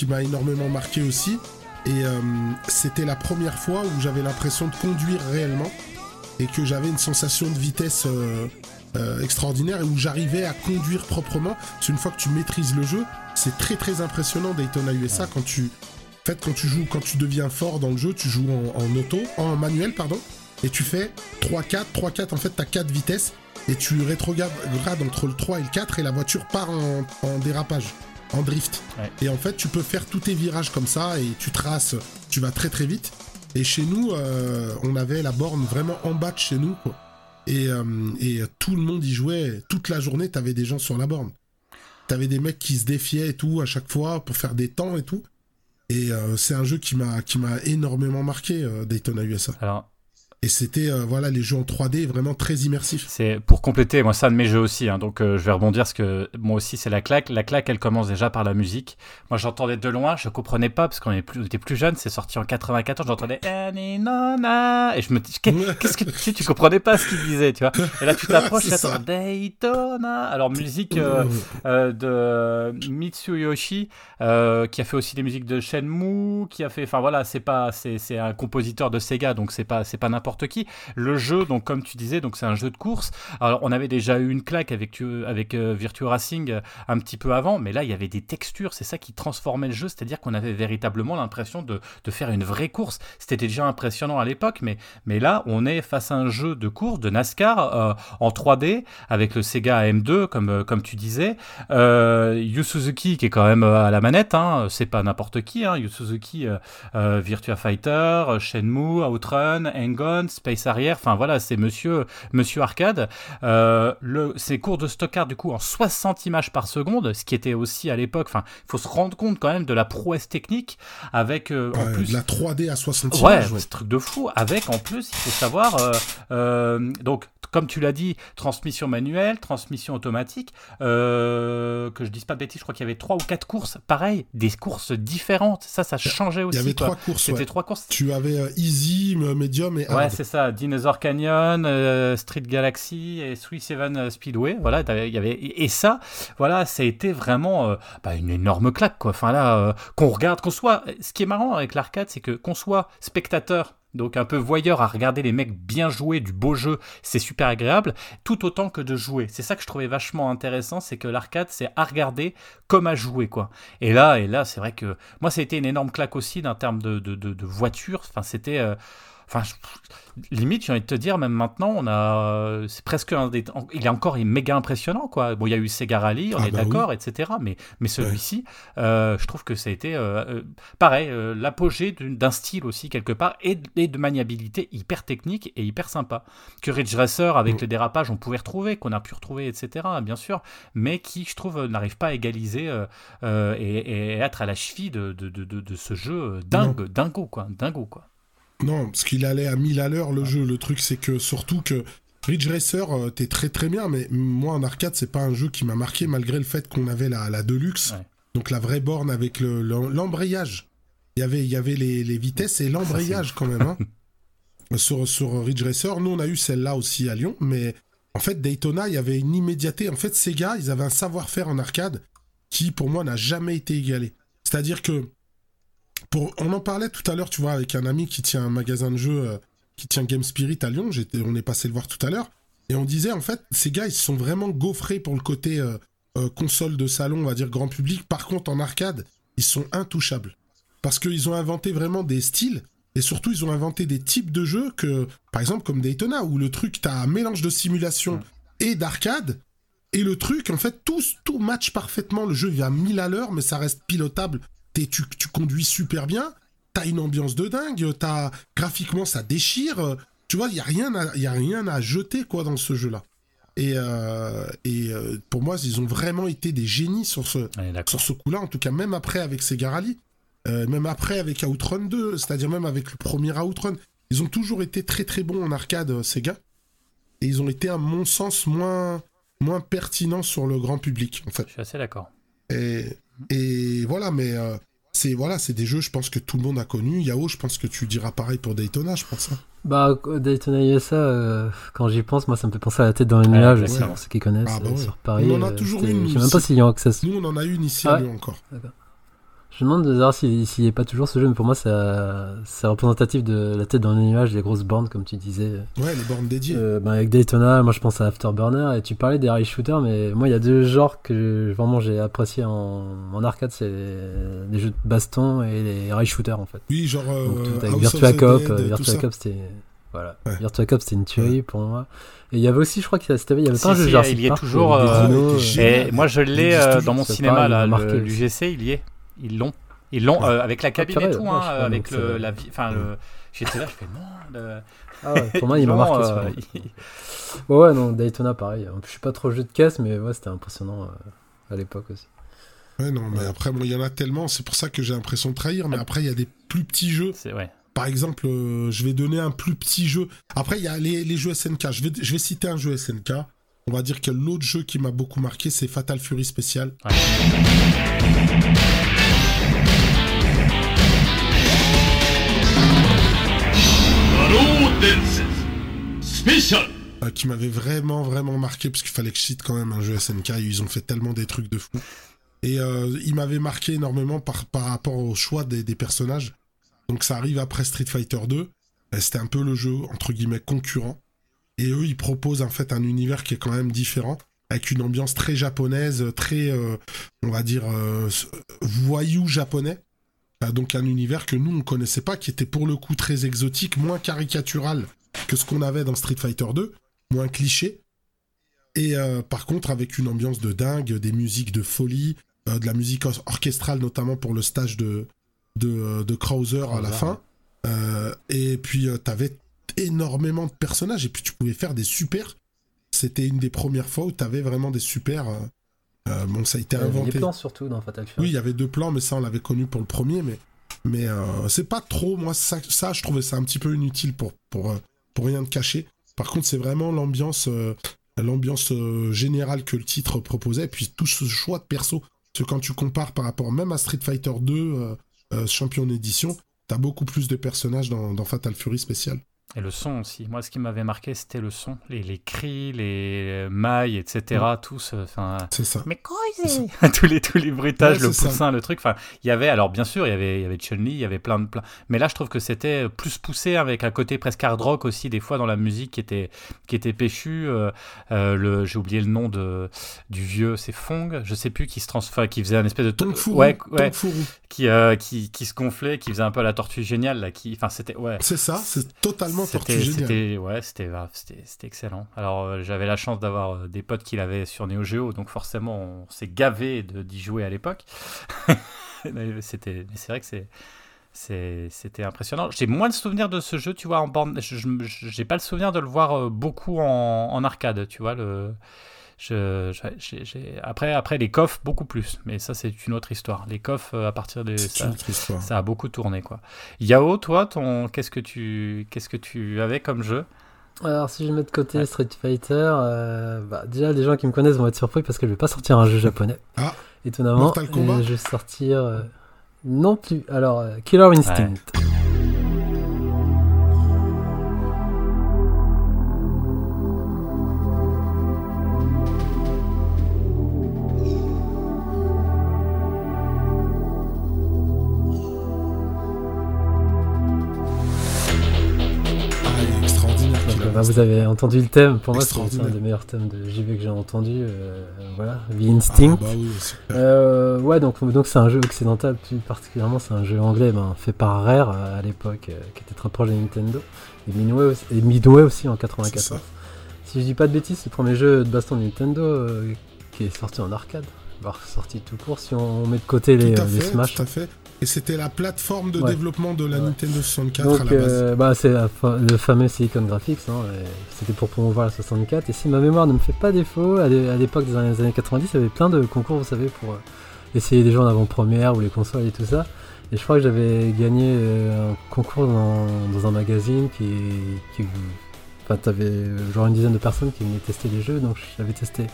qui m'a énormément marqué aussi. Et euh, c'était la première fois où j'avais l'impression de conduire réellement et que j'avais une sensation de vitesse euh, euh, extraordinaire et où j'arrivais à conduire proprement. Parce qu'une fois que tu maîtrises le jeu, c'est très très impressionnant Daytona USA quand tu, en fait, quand tu joues, quand tu deviens fort dans le jeu, tu joues en, en auto, en manuel, pardon, et tu fais 3-4, 3-4, en fait, t'as 4 vitesses, et tu rétrogrades entre le 3 et le 4, et la voiture part en, en dérapage, en drift. Ouais. Et en fait, tu peux faire tous tes virages comme ça, et tu traces, tu vas très très vite. Et chez nous, euh, on avait la borne vraiment en bas de chez nous, quoi. Et, euh, et tout le monde y jouait. Toute la journée, t'avais des gens sur la borne. T'avais des mecs qui se défiaient et tout à chaque fois pour faire des temps et tout. Et euh, c'est un jeu qui m'a qui m'a énormément marqué, Daytona USA. Alors, Et c'était euh, voilà les jeux en 3D vraiment très immersifs. C'est pour compléter, moi, c'est un de mes jeux aussi. hein, donc, euh, je vais rebondir parce que moi aussi, c'est la claque. La claque, elle commence déjà par la musique. Moi, j'entendais de loin, je comprenais pas parce qu'on était plus jeune. C'est sorti en 94. J'entendais et je me dis, qu'est- qu'est-ce que tu, tu comprenais pas ce qu'il disait, tu vois Et là, tu t'approches, Daytona. Alors, musique euh, de Mitsuyoshi, qui a fait aussi des musiques de Shenmue, qui a fait, enfin voilà, c'est pas, c'est un compositeur de Sega, donc c'est pas, c'est pas n'importe qui. Le jeu, donc comme tu disais, donc c'est un jeu de course. Alors on avait déjà eu une claque avec tu- avec euh, Virtua Racing euh, un petit peu avant, mais là il y avait des textures, c'est ça qui transformait le jeu, c'est-à-dire qu'on avait véritablement l'impression de, de faire une vraie course. C'était déjà impressionnant à l'époque, mais mais là on est face à un jeu de course de NASCAR euh, en 3D avec le Sega AM2 comme euh, comme tu disais. Euh, Yu Suzuki qui est quand même euh, à la manette, hein, c'est pas n'importe qui. Hein, Yu Suzuki, euh, euh, Virtua Fighter, euh, Shenmue, Outrun, Hang-On, Space Harrier. Enfin voilà, c'est Monsieur Monsieur Arcade. Euh, le, c'est cours de stockard du coup en 60 images par seconde, ce qui était aussi à l'époque. Enfin, il faut se rendre compte quand même de la prouesse technique avec euh, en Ouais, plus de la 3D à 60 Ouais, images, ouais. c'est truc de fou. Avec en plus, il faut savoir, euh, euh, donc comme tu l'as dit, transmission manuelle, transmission automatique. euh, que je dise pas de bêtises, je crois qu'il y avait trois ou quatre courses, pareil, des courses différentes. Ça, ça changeait Il aussi. y avait quoi. trois courses. C'était ouais. trois courses. Tu avais euh, Easy, Medium et Ouais, Hard. c'est ça. Dinosaur Canyon, euh, Street Galaxy et Sweet Seven Speedway. Voilà, il y avait et ça, voilà, ça a été vraiment bah, une énorme claque, quoi. Enfin là, qu'on regarde, qu'on soit. Ce qui est marrant avec l'arcade, c'est que qu'on soit spectateur. Donc un peu voyeur à regarder les mecs bien jouer du beau jeu, c'est super agréable, tout autant que de jouer. C'est ça que je trouvais vachement intéressant, c'est que l'arcade c'est à regarder comme à jouer quoi. Et là, et là, c'est vrai que moi, ça a été une énorme claque aussi d'un terme de, de, de, voiture. Enfin, c'était. euh, Enfin, je- limite, j'ai envie de te dire, même maintenant, on a, c'est presque un des, il est encore méga impressionnant, quoi. Bon, il y a eu Sega Rally, on Ah est bah d'accord, etc. Mais, mais celui-ci, euh, je trouve que ça a été, euh, euh, pareil, euh, l'apogée d'un style aussi quelque part et, de- et de maniabilité hyper technique et hyper sympa. Que Ridge Racer avec Mm. le dérapage, on pouvait retrouver, qu'on a pu retrouver, etc. Bien sûr, mais qui, je trouve, n'arrive pas à égaliser et, et être à la cheville de, de, de, ce jeu dingue, dingo, quoi, dingo, quoi. Non, parce qu'il allait à 1000 à l'heure le jeu. Le truc, c'est que surtout que Ridge Racer, euh, t'es très très bien, mais moi en arcade, c'est pas un jeu qui m'a marqué malgré le fait qu'on avait la, la Deluxe, Ouais. donc la vraie borne avec le- le- l'embrayage. Il y avait, il y avait les, les vitesses et l'embrayage quand même. hein. sur, sur Ridge Racer, nous on a eu celle-là aussi à Lyon, mais en fait Daytona, il y avait une immédiateté. En fait, Sega, ils avaient un savoir-faire en arcade qui pour moi n'a jamais été égalé. C'est-à-dire que pour, on en parlait tout à l'heure, tu vois, avec un ami qui tient un magasin de jeux, euh, qui tient Game Spirit à Lyon. J'étais, on est passé le voir tout à l'heure. Et on disait, en fait, ces gars, ils se sont vraiment gaufrés pour le côté euh, euh, console de salon, on va dire grand public. Par contre, en arcade, ils sont intouchables. Parce qu'ils ont inventé vraiment des styles. Et surtout, ils ont inventé des types de jeux que, par exemple, comme Daytona, où le truc, t'as un mélange de simulation et d'arcade. Et le truc, en fait, tout, tout match parfaitement. Le jeu vient à 1000 à l'heure, mais ça reste pilotable. Tu, tu conduis super bien. T'as une ambiance de dingue. T'as, graphiquement, ça déchire. Tu vois, il n'y a, rien à- y a rien à jeter, quoi, dans ce jeu-là. Et, euh, et euh, pour moi, ils ont vraiment été des génies sur ce, Allez, d'accord. sur ce coup-là, en tout cas, même après avec Sega Rally, euh, même après avec Outrun 2, c'est-à-dire même avec le premier Outrun, ils ont toujours été très très bons en arcade, euh, Sega. Et ils ont été, à mon sens, moins, moins pertinents sur le grand public, en fait. Je suis assez d'accord. Et, et voilà, mais euh, c'est voilà, c'est des jeux, je pense que tout le monde a connu. Yao, je pense que tu diras pareil pour Daytona, je pense. hein. Bah, Daytona USA, euh, quand j'y pense, moi ça me fait penser à la tête dans les Ouais, nuages, exactement. pour ceux qui connaissent, Ah bah euh, ouais. sur Paris. On en a toujours une, Je sais même pas s'il y a access. Nous, on en a une ici Ah à ouais Lyon encore. Je me demande de savoir s'il n'y a pas toujours ce jeu, mais pour moi ça- c'est représentatif de la tête dans les nuages, les grosses bornes, comme tu disais. Ouais, les bornes dédiées. Euh, bah, avec Daytona, moi je pense à Afterburner, et tu parlais des rail shooters, mais moi il y a deux genres que vraiment j'ai apprécié en, en arcade, c'est les, les jeux de baston et les rail shooters en fait. oui, genre euh, Donc, tout avec House Virtua of the Cop, Dead, euh, Virtua. Cop c'était voilà, Ouais. Virtua Cop c'était une tuerie pour moi. Et il y avait aussi, je crois qu'il y avait, il y avait Si, pas un jeu si, Jurassic il y est toujours, euh, euh. Et moi, je l'ai euh, dans mon cinéma, là, l'UGC, il y est. Ils l'ont. Ils l'ont Ouais. euh, avec la cabine et tout, hein, avec le, la, vi- enfin le, J'étais là, je fais non. le- Ah ouais, pour moi, il m'a marqué. euh, il- Ouais, ouais, non, Daytona, pareil. Je suis pas trop jeu de caisse, mais ouais, c'était impressionnant euh, à l'époque aussi. Ouais, non, mais après, bon, il y en a tellement, c'est pour ça que j'ai l'impression de trahir, mais après, il y a des plus petits jeux. C'est ouais. Par exemple, euh, je vais donner un plus petit jeu. Après, il y a les, les jeux SNK. Je vais, je vais citer un jeu SNK. On va dire que l'autre jeu qui m'a beaucoup marqué, c'est Fatal Fury Special. Euh, qui m'avait vraiment, vraiment marqué, parce qu'il fallait que je cite quand même un jeu SNK. Ils ont fait tellement des trucs de fou. Et euh, il m'avait marqué énormément par, rapport au choix des, personnages. Donc ça arrive après Street Fighter 2. Et C'était un peu le jeu, entre guillemets, concurrent. Et eux, ils proposent en fait un univers qui est quand même différent, avec une ambiance très japonaise, très, euh, on va dire, euh, voyou japonais. Euh, donc un univers que nous, on connaissait pas, qui était pour le coup très exotique, moins caricatural que ce qu'on avait dans Street Fighter 2, moins cliché. Et euh, par contre, avec une ambiance de dingue, des musiques de folie, euh, de la musique or- orchestrale, notamment pour le stage de, de, euh, de Krauser à la fin. Euh, et puis, tu t'avais énormément de personnages, et puis tu pouvais faire des super. C'était une des premières fois où t'avais vraiment des super. Euh, bon, ça a été Il y avait des plans surtout dans Fatal Fury. Oui, il y avait deux plans, mais ça, on l'avait connu pour le premier. Mais, mais euh, c'est pas trop. Moi, ça, ça, je trouvais ça un petit peu inutile pour, pour, euh, pour rien de cacher. Par contre, c'est vraiment l'ambiance euh, l'ambiance générale que le titre proposait. Et puis, tout ce choix de perso. Parce que quand tu compares par rapport même à Street Fighter 2, euh, euh, Champion Edition, t'as beaucoup plus de personnages dans, dans Fatal Fury spécial. Et le son aussi. Moi, ce qui m'avait marqué, c'était le son. Les, les cris, les mailles, etc. Tous. euh, Enfin. C'est ça. Mais quoi tous les tous les bruitages, Ouais, le ça. poussin, le truc. Enfin, il y avait alors bien sûr, il y avait il y avait Chun Li, il y avait plein de plein. Mais là, je trouve que c'était plus poussé avec un côté presque hard rock aussi des fois dans la musique qui était qui était péchu. euh, euh, le j'ai oublié le nom de du vieux, c'est Fong, je sais plus qui se transforme, qui faisait un espèce de ouais ouais qui euh, qui qui se gonflait, qui faisait un peu la tortue géniale là, qui enfin c'était ouais. C'est ça, c'est totalement C'était, c'était, ouais, excellent. Alors, euh, j'avais la chance d'avoir euh, des potes qui l'avaient sur Neo Geo, donc forcément, on s'est gavé de, d'y jouer à l'époque. C'était, c'est vrai que c'est, c'était impressionnant. J'ai moins de souvenirs de ce jeu, tu vois, en bande. je- je- J'ai pas le souvenir de le voir euh, beaucoup en, en arcade, tu vois. Le, je, après, après, les coffres, beaucoup plus. Mais ça, c'est une autre histoire. Les coffres, euh, à partir de. Ça- ça a beaucoup tourné quoi. Yao, toi, ton qu'est-ce que tu qu'est-ce que tu avais comme jeu? Alors, si je mets de côté Ouais. Street Fighter, euh, bah, déjà, les gens qui me connaissent vont être surpris parce que je vais pas sortir un jeu japonais. Ah. Étonnamment. Mortal Kombat Et je vais sortir. euh, non plus. Alors, euh, Killer Instinct. Bah, vous avez entendu le thème. Pour moi, c'est un des meilleurs thèmes de JV que j'ai entendu. euh, voilà, The Ah, Instinct. bah oui, c'est clair. Euh, ouais, donc donc c'est un jeu occidental, plus particulièrement c'est un jeu anglais ben, fait par Rare euh, à l'époque, euh, qui était très proche de Nintendo, et Midway aussi, et Midway aussi en C'est 94. ça. Si je dis pas de bêtises, c'est le premier jeu de baston de Nintendo qui est sorti en arcade, voire sorti tout court si on met de côté les, tout à les fait, Smash. tout à fait. Et c'était la plateforme de Ouais. développement de la Ouais. Nintendo 64 à la base. euh, bah, c'est fa- le fameux Silicon Graphics, hein, c'était pour promouvoir la 64. Et si ma mémoire ne me fait pas défaut, à l'é- à l'époque des années, des années 90, il y avait plein de concours, vous savez, pour euh, essayer des jeux en avant-première ou les consoles et tout ça. Et je crois que j'avais gagné euh, un concours dans, dans un magazine qui, qui enfin, t'avais genre une dizaine de personnes qui venaient tester les jeux, donc j'avais testé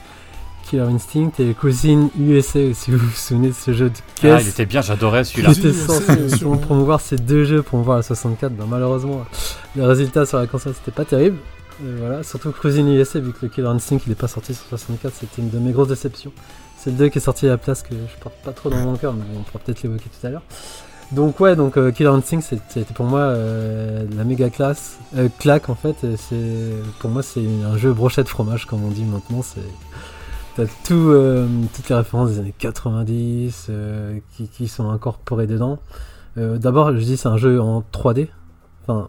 Killer Instinct et Cuisine USA, si vous vous souvenez de ce jeu de Ah, caisse. il était bien, j'adorais celui-là. USA, censé promouvoir ces deux jeux pour voir la 64, ben, malheureusement les résultats sur la console c'était pas terrible. Et voilà, surtout Cruising USA vu que le Killer Instinct il est pas sorti sur 64, c'était une de mes grosses déceptions. C'est le 2 qui est sorti à la place que je porte pas trop dans mon cœur, mais on pourra peut-être l'évoquer tout à l'heure. Donc ouais, donc euh, Killer Instinct c'était pour moi euh, la méga classe, euh, claque en fait. C'est pour moi c'est un jeu brochette fromage comme on dit maintenant. C'est T'as tout, euh, toutes les références des années 90 euh, qui, qui sont incorporées dedans. Euh, D'abord, je dis c'est un jeu en 3D. Enfin,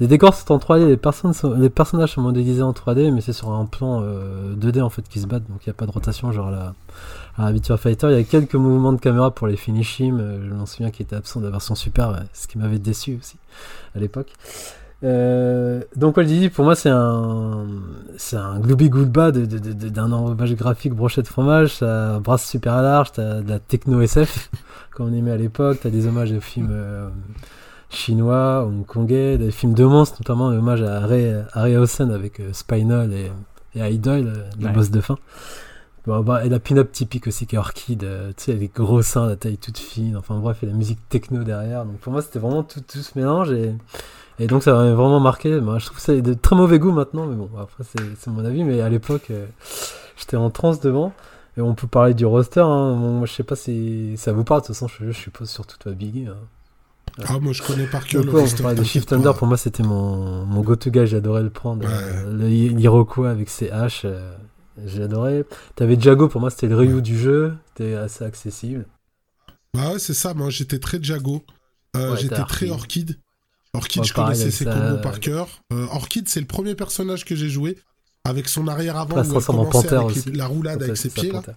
Les décors sont en 3D, les, sont- les personnages sont modélisés en 3D, mais c'est sur un plan euh, 2D en fait qui se battent, donc il n'y a pas de rotation genre la, à Virtua Fighter. Il y a quelques mouvements de caméra pour les finishim, euh, je m'en souviens qui était absent de la version Super, ce qui m'avait déçu aussi à l'époque. Euh, donc, ouais, je dis, pour moi, c'est un, c'est un glooby goulba de, de, de- de- d'un enrobage graphique brochette fromage. Ça brasse super large. T'as de la techno SF, comme on aimait à l'époque. T'as des hommages aux films euh, chinois, hongkongais, des films de monstres, notamment un hommage à Hawson avec euh, Spinal et, et Idol, euh, le Ouais. boss de fin. Bon, bah, et la pin-up typique aussi qui est Orchid, euh, tu sais, les gros seins, la taille toute fine, enfin bref, et la musique techno derrière. Donc pour moi, c'était vraiment tout, tout ce mélange et, et donc ça m'a vraiment marqué. Moi, je trouve ça de très mauvais goût maintenant, mais bon, après, c'est c'est mon avis. Mais à l'époque, euh, j'étais en transe devant. Et on peut parler du roster. Hein. Bon, moi, je sais pas si ça vous parle. De toute façon, je, je suppose surtout toi, Biggie. hein. Ah, moi, je connais par cœur le on roster, peut parler de Shift. Thunder. Pour moi, c'était mon, mon go-to guy. J'adorais le prendre. Ouais. Euh, le l'Iroquois avec ses haches. euh, J'adorais. T'avais Jago. Pour moi, c'était le Ryu Ouais. du jeu. C'était assez accessible. Bah ouais, c'est ça. Moi, j'étais très Jago. Euh, j'étais très Orchid. Orchid. Je connaissais ses combos par cœur. Euh, Orchid, c'est le premier personnage que j'ai joué. Avec son arrière-avant, où elle commençait panthère avec aussi. les- la roulade avec ses pieds, panthère.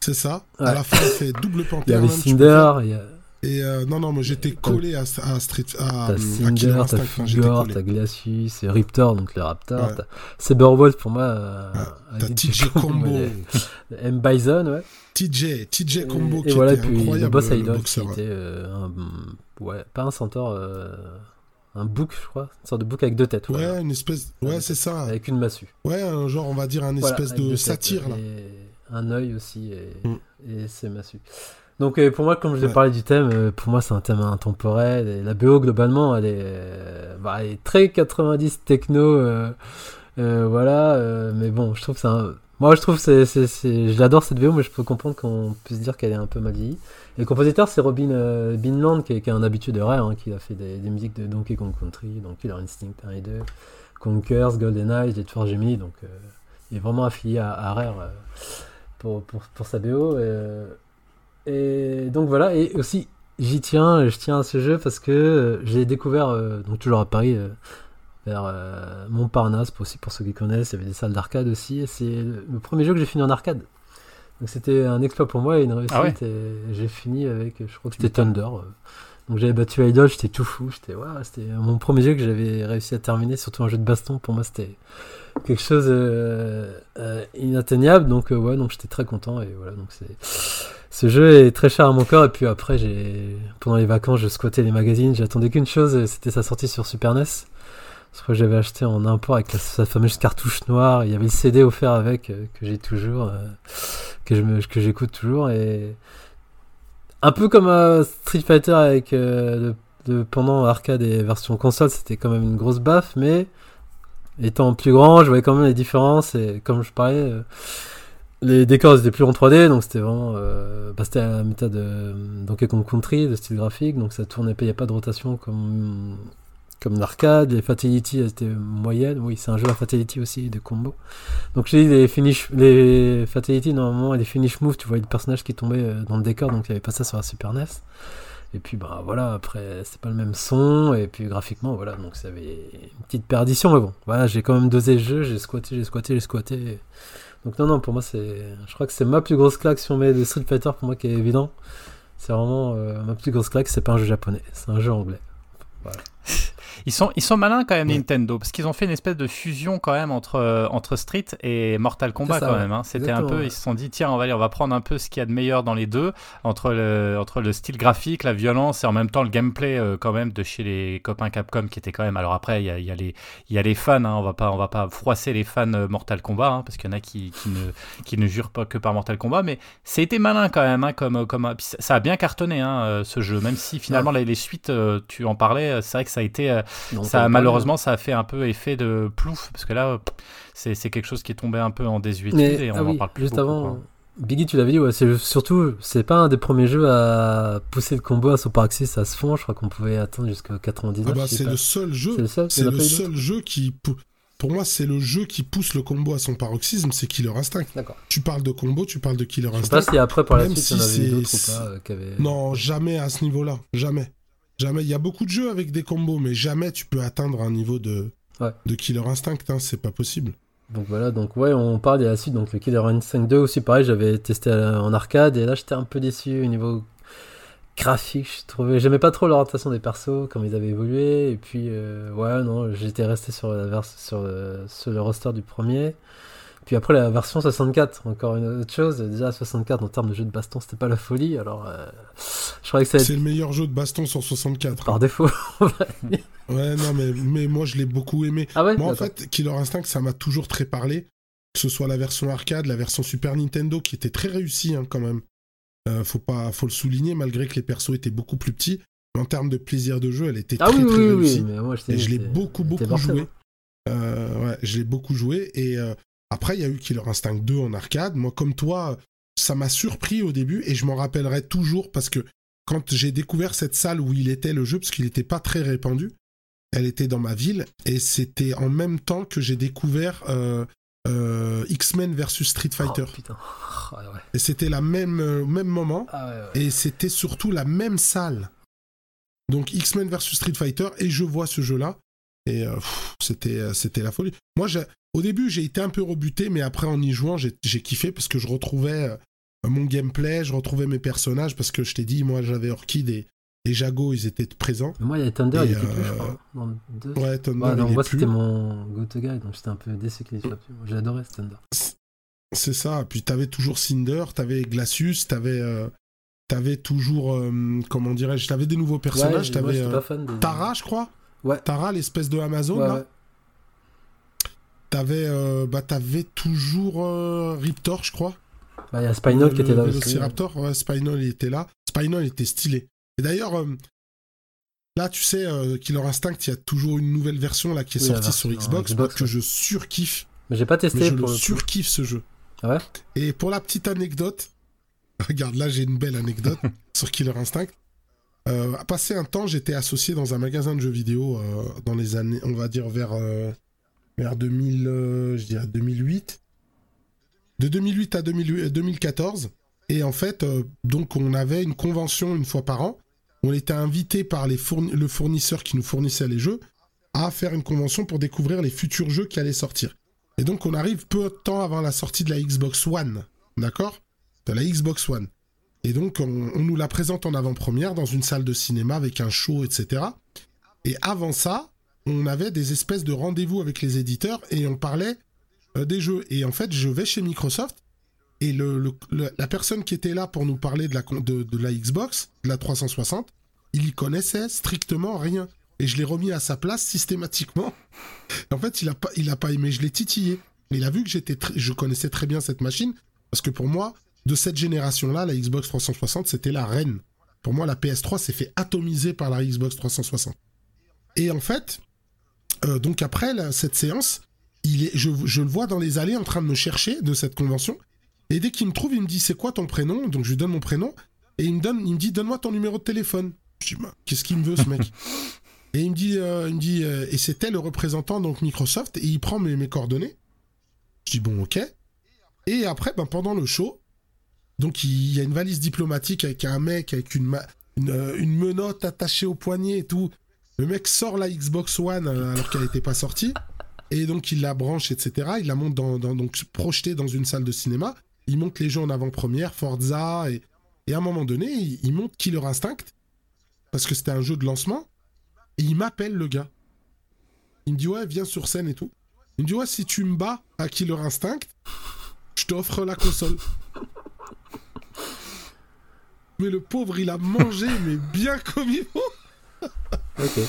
C'est ça. Ouais. À la fin, elle fait double Il y panthère. avait faire. Cinder. Il y a... Et euh, non, non, moi j'étais collé à, à Street. À, T'as Cinder, t'as collé. t'as Glacius, et Riptor, donc le Raptor, Ouais. t'as pour moi. euh, T'as TJ Combo. M. Bison, ouais. TJ, TJ Combo et, qui et voilà, était puis incroyable. le boss le Idol qui était euh, un, ouais, pas un centaure, euh, un bouc, je crois, une sorte de bouc avec deux têtes. Ouais, voilà. une espèce. Ouais, c'est ça. Avec une massue. Ouais, un genre, on va dire, un Voilà, espèce de satire, là. Et un œil aussi, et, Mm. et c'est massue. Donc euh, pour moi, comme je vais Ouais. parler du thème, euh, pour moi c'est un thème intemporel. Et la BO globalement, elle est, euh, bah, elle est très 90 techno, voilà. mais bon, je trouve que c'est un... Moi je trouve que c'est, c'est, c'est- je l'adore cette BO, mais je peux comprendre qu'on puisse dire qu'elle est un peu mal vieillie. Et compositeur c'est Robin euh, Binland qui est, un habitué de Rare, hein, qui a fait des, musiques de Donkey Kong Country, donc Killer Instinct 1 et 2, Conkers, GoldenEye, Jet Force Gemini, donc euh, il est vraiment affilié à, Rare euh, pour, sa BO. et donc voilà, et aussi j'y tiens, je tiens à ce jeu parce que j'ai découvert, donc toujours à Paris, vers Montparnasse, aussi pour ceux qui connaissent, il y avait des salles d'arcade aussi, et c'est le premier jeu que j'ai fini en arcade. Donc c'était un exploit pour moi et une réussite, Ah ouais. Et j'ai fini avec, je crois que c'était Thunder. Donc j'avais battu Idol, j'étais tout fou, j'étais waouh, c'était mon premier jeu que j'avais réussi à terminer, surtout un jeu de baston, pour moi c'était quelque chose euh, euh, inatteignable, donc euh, ouais, donc j'étais très content. Et voilà, donc c'est ce jeu est très cher à mon cœur et puis après j'ai pendant les vacances je squattais les magazines. J'attendais qu'une chose c'était sa sortie sur Super NES crois que j'avais acheté en import avec la, sa fameuse cartouche noire il y avait le CD offert avec euh, que j'ai toujours euh, que j'écoute toujours et un peu comme euh, Street Fighter avec pendant arcade et version console c'était quand même une grosse baffe mais étant plus grand je voyais quand même les différences et comme je parlais les décors étaient plus en 3D, donc c'était vraiment. Bah, c'était la méthode de Donkey Kong Country, de style graphique, donc ça tournait pas, il n'y a pas de rotation comme, comme l'arcade. Les Fatality elles étaient moyennes, oui, c'est un jeu à Fatality aussi, de combo. Donc j'ai dit les finish, les Fatality, normalement, et les finish moves, tu voyais le personnage qui tombait euh, dans le décor, donc il n'y avait pas ça sur la Super NES. Et puis bah voilà, après c'est pas le même son, et puis graphiquement voilà, donc ça avait une petite perdition, mais bon, voilà, j'ai quand même dosé le jeu, j'ai squatté, j'ai squatté, j'ai squatté. Donc non, non, pour moi, c'est, je crois que c'est ma plus grosse claque on met de Street Fighter, pour moi qui est évident. C'est vraiment euh, ma plus grosse claque, c'est pas un jeu japonais, c'est un jeu anglais. Ils sont, ils sont malins quand même, Ouais. Nintendo, parce qu'ils ont fait une espèce de fusion quand même entre, euh, entre Street et Mortal Kombat ça, quand ouais. même. hein. C'était un peu, ils se sont dit, tiens, on va, aller- on va prendre un peu ce qu'il y a de meilleur dans les deux, entre le, entre le style graphique, la violence et en même temps le gameplay euh, quand même de chez les copains Capcom qui était quand même. Alors après, il y a, y a les, il y a les fans, hein, on va pas, on va pas froisser les fans euh, Mortal Kombat, hein, parce qu'il y en a qui, qui ne, qui ne jurent pas que par Mortal Kombat, mais c'était malin quand même, hein, comme, comme, ça- a bien cartonné hein, ce jeu, même si finalement les, les suites, tu en parlais, c'est vrai que ça a été Donc, ça, malheureusement, ça a fait un peu effet de plouf, parce que là, c'est c'est quelque chose qui est tombé un peu en désuétude Mais, et on ah en oui, parle plus juste beaucoup, avant, quoi. Biggie, tu l'avais dit, ouais, c'est surtout, c'est pas un des premiers jeux à pousser le combo à Super Axis à ce fond. Je crois qu'on pouvait attendre jusqu'à 99. Ah bah, c'est le seul jeu. C'est le seul, le jeu qui. pou- Pour moi, c'est le jeu qui pousse le combo à son paroxysme, c'est Killer Instinct. D'accord. Tu parles de combo, tu parles de Killer Je sais pas Instinct. si après, par la Même suite, si il y en avait d'autres ou pas. euh, Non, jamais à ce niveau-là. Jamais. Jamais. Il y a beaucoup de jeux avec des combos, mais jamais tu peux atteindre un niveau de, Ouais. de Killer Instinct. Hein, c'est pas possible. Donc voilà, donc ouais, on parle de la suite. Donc le Killer Instinct 2 aussi, pareil, j'avais testé en arcade et là j'étais un peu déçu au niveau graphique. Je trouvais, j'aimais pas trop l'orientation des persos, comme ils avaient évolué. Et puis, euh, ouais, non, j'étais resté sur, la vers- sur, le, sur le roster du premier. Puis après la version 64, encore une autre chose. Déjà 64 en termes de jeu de baston, c'était pas la folie. Alors, euh, je croyais que ça allait C'est le meilleur jeu de baston sur 64. par défaut. Ouais, non, mais, mais moi je l'ai beaucoup aimé. ah ouais? Moi, en fait, Killer Instinct, ça m'a toujours très parlé. Que ce soit la version arcade, la version Super Nintendo, qui était très réussie hein, quand même. Euh, faut pas, faut le souligner, malgré que les persos étaient beaucoup plus petits. Mais en termes de plaisir de jeu, elle était Ah très oui, très oui, réussie. oui, mais moi je Et je l'ai beaucoup, beaucoup joué. Euh, ouais, je l'ai beaucoup joué. Et euh, après, il y a eu Killer Instinct 2 en arcade. Moi, comme toi, ça m'a surpris au début et je m'en rappellerai toujours parce que quand j'ai découvert cette salle où il était le jeu, parce qu'il n'était pas très répandu, elle était dans ma ville et c'était en même temps que j'ai découvert euh, euh, X-Men versus Street Fighter. Oh, ouais. Et c'était la même euh, même moment Ah ouais, ouais. et c'était surtout la même salle. Donc X-Men versus Street Fighter et je vois ce jeu-là et euh, c'était euh, c'était la folie. Moi, au début, j'ai été un peu rebuté, mais après en y jouant, j'ai kiffé parce que je retrouvais euh, mon gameplay, je retrouvais mes personnages parce que je t'ai dit, moi, j'avais Orchid et, et Jago, ils étaient présents. Moi, il y a Thunder, Et, il était plus, je crois. Dans le deux. Ouais, Thunder, Ouais, non, il est moi c'était mon go-to guy, donc j'étais un peu déçu qu'il soit plus. Moi, J'ai adoré ce Thunder. C'est ça. Puis t'avais toujours Cinder, t'avais Glacius, t'avais euh, t'avais toujours euh, comment dirais-je, t'avais des nouveaux personnages, ouais, t'avais. Tara, je crois. Ouais. Tara, l'espèce de Amazon Ouais, là. ouais. T'avais euh, bah t'avais toujours euh, Riptor, je crois. Bah, il y a Spinal qui était là le aussi. Ouais, Spinal il était là. Spinal était stylé. Et d'ailleurs, euh, là tu sais, Killer Instinct, il y a toujours une nouvelle version là qui est Oui, sortie sur Xbox, Xbox, que je surkiffe. Mais j'ai pas Mais testé je pour le le coup. surkiffe ce jeu. Ah ouais? Et pour la petite anecdote, regarde là j'ai une belle anecdote sur Killer Instinct. Euh, passé un temps, j'étais associé dans un magasin de jeux vidéo euh, dans les années, on va dire vers euh, vers 2000, euh, je dirais 2008, de 2008 à 2008 2014. Et en fait, donc on avait une convention une fois par an. On était invité par les fourni- le fournisseur qui nous fournissait les jeux à faire une convention pour découvrir les futurs jeux qui allaient sortir. Et donc on arrive peu de temps avant la sortie de la Xbox One, d'accord? De la Xbox One. Et donc on, nous la présente en avant-première dans une salle de cinéma avec un show, etc. Et avant ça, on avait des espèces de rendez-vous avec les éditeurs et on parlait euh, des jeux. Et en fait, je vais chez Microsoft et la personne qui était là pour nous parler de la, de, la Xbox, de la 360, il y connaissait strictement rien. Et je l'ai remis à sa place systématiquement. En fait, il a pas, pas aimé. Je l'ai titillé. Il a vu que j'étais, je connaissais très bien cette machine parce que pour moi, de cette génération-là, la Xbox 360, c'était la reine. Pour moi, la PS3 s'est fait atomiser par la Xbox 360. Et en fait, euh, donc après cette séance, il est, je, je le vois dans les allées en train de me chercher de cette convention. Et dès qu'il me trouve, il me dit c'est quoi ton prénom? Donc je lui donne mon prénom et il me donne, il me dit donne-moi ton numéro de téléphone. Je dis bah, qu'est-ce qu'il me veut ce mec? Et il me dit, euh, il me dit euh, et c'était le représentant donc Microsoft et il prend mes, mes coordonnées. Je dis bon ok. Et après ben, pendant le show, donc il y a une valise diplomatique avec un mec avec une, euh, une menotte attachée au poignet et tout. Le mec sort la Xbox One euh, alors qu'elle n'était pas sortie. Et donc il la branche, etc. Il la monte dans, dans- donc projetée dans une salle de cinéma. Il monte les jeux en avant-première, Forza, et, et à un moment donné, il, il monte Killer Instinct, parce que c'était un jeu de lancement, et il m'appelle le gars. Il me dit ouais, viens sur scène et tout. Il me dit ouais, si tu me bats à Killer Instinct, je t'offre la console. Mais le pauvre, il a mangé, mais bien comme il faut. Ok.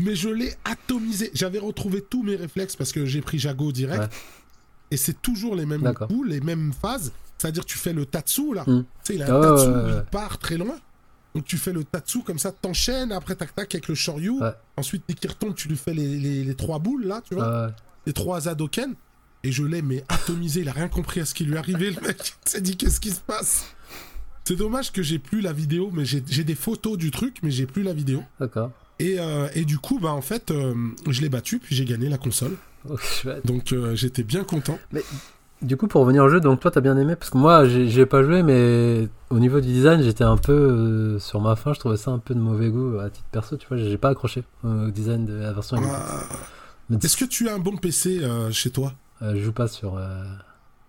Mais je l'ai atomisé. J'avais retrouvé tous mes réflexes parce que j'ai pris Jago direct. Ouais. Et c'est toujours les mêmes coups, les mêmes phases. C'est-à-dire, tu fais le tatsu là. Mm. Tu sais, il a un Ah ouais, tatsu, ouais, ouais. il part très loin. Donc tu fais le tatsu comme ça, t'enchaînes, après tac tac avec le shoryu. Ouais. Ensuite, dès qu'il retombe, tu lui fais les, les- les trois boules là, tu vois, les trois Hadoken. Et je l'ai, mais atomisé, il a rien compris à ce qui lui arrivait, le mec. Il s'est dit, qu'est-ce qui se passe? C'est dommage que j'ai plus la vidéo, mais j'ai des photos du truc, mais j'ai plus la vidéo. d'accord. Et, euh, et du coup, bah en fait, euh, je l'ai battu, puis j'ai gagné la console. Chouette. Donc euh, j'étais bien content. Du coup, pour revenir au jeu, donc toi, t'as bien aimé? Parce que moi, j'ai pas joué, mais au niveau du design, j'étais un peu sur ma fin. Je trouvais ça un peu de mauvais goût à titre perso. Tu vois, j'ai pas accroché au design de la version Xbox. Ah, Mais Est-ce que tu as un bon PC chez toi? Je joue pas sur.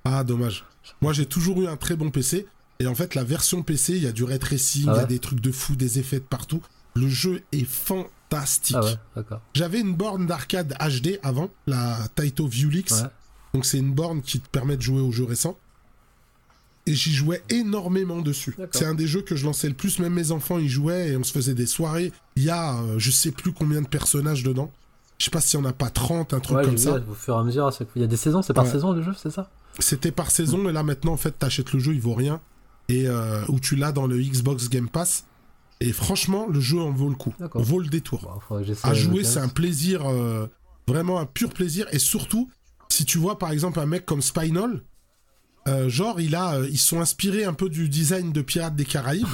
Ah, dommage. Moi, j'ai toujours eu un très bon PC. Et en fait, la version PC, il y a du ray tracing, il Ah y a des trucs de fou, des effets de partout. Le jeu est fantastique. Ah ouais. J'avais une borne d'arcade HD avant, la Taito Viewlix. Ouais. Donc c'est une borne qui te permet de jouer aux jeux récents. Et j'y jouais énormément dessus. C'est un des jeux que je lançais le plus, même mes enfants y jouaient et on se faisait des soirées. Il y a euh, je sais plus combien de personnages dedans. Je sais pas s'il y en a pas 30, un truc Ouais, comme ça. vu, au fur et à mesure, il y a des saisons, c'est par Ouais. saison le jeu, c'est ça? C'était par saison et là maintenant en fait t'achètes le jeu, il vaut rien. Et euh, où tu l'as dans le Xbox Game Pass. Et franchement, le jeu en vaut le coup. D'accord. Vaut le détour. Bon, j'essaie à jouer, c'est un plaisir, euh, vraiment un pur plaisir. Et surtout, si tu vois par exemple un mec comme Spinal, euh, genre il a, ils sont inspirés un peu du design de Pirates des Caraïbes.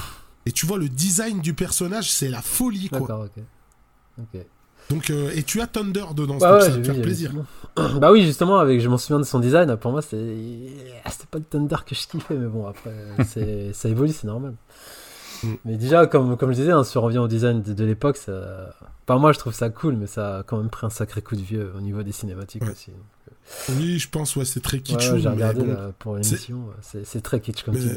Et tu vois le design du personnage, c'est la folie quoi. Donc euh, et tu as Thunder dedans, Bah ouais, ça va te faire plaisir. justement- bah oui, justement, avec, je m'en souviens de son design. Pour moi, c'était ah, c'était pas le Thunder que je kiffais, mais bon, après, ça évolue, c'est normal. Mm. Mais déjà, comme, comme je disais, hein, si on revient au design de, de l'époque, ça... Enfin, moi, je trouve ça cool, mais ça a quand même pris un sacré coup de vieux au niveau des cinématiques Ouais. aussi. Oui, je pense ouais, c'est très ouais, j'ai regardé bon. là, pour l'émission, c'est très kitsch comme tu dis.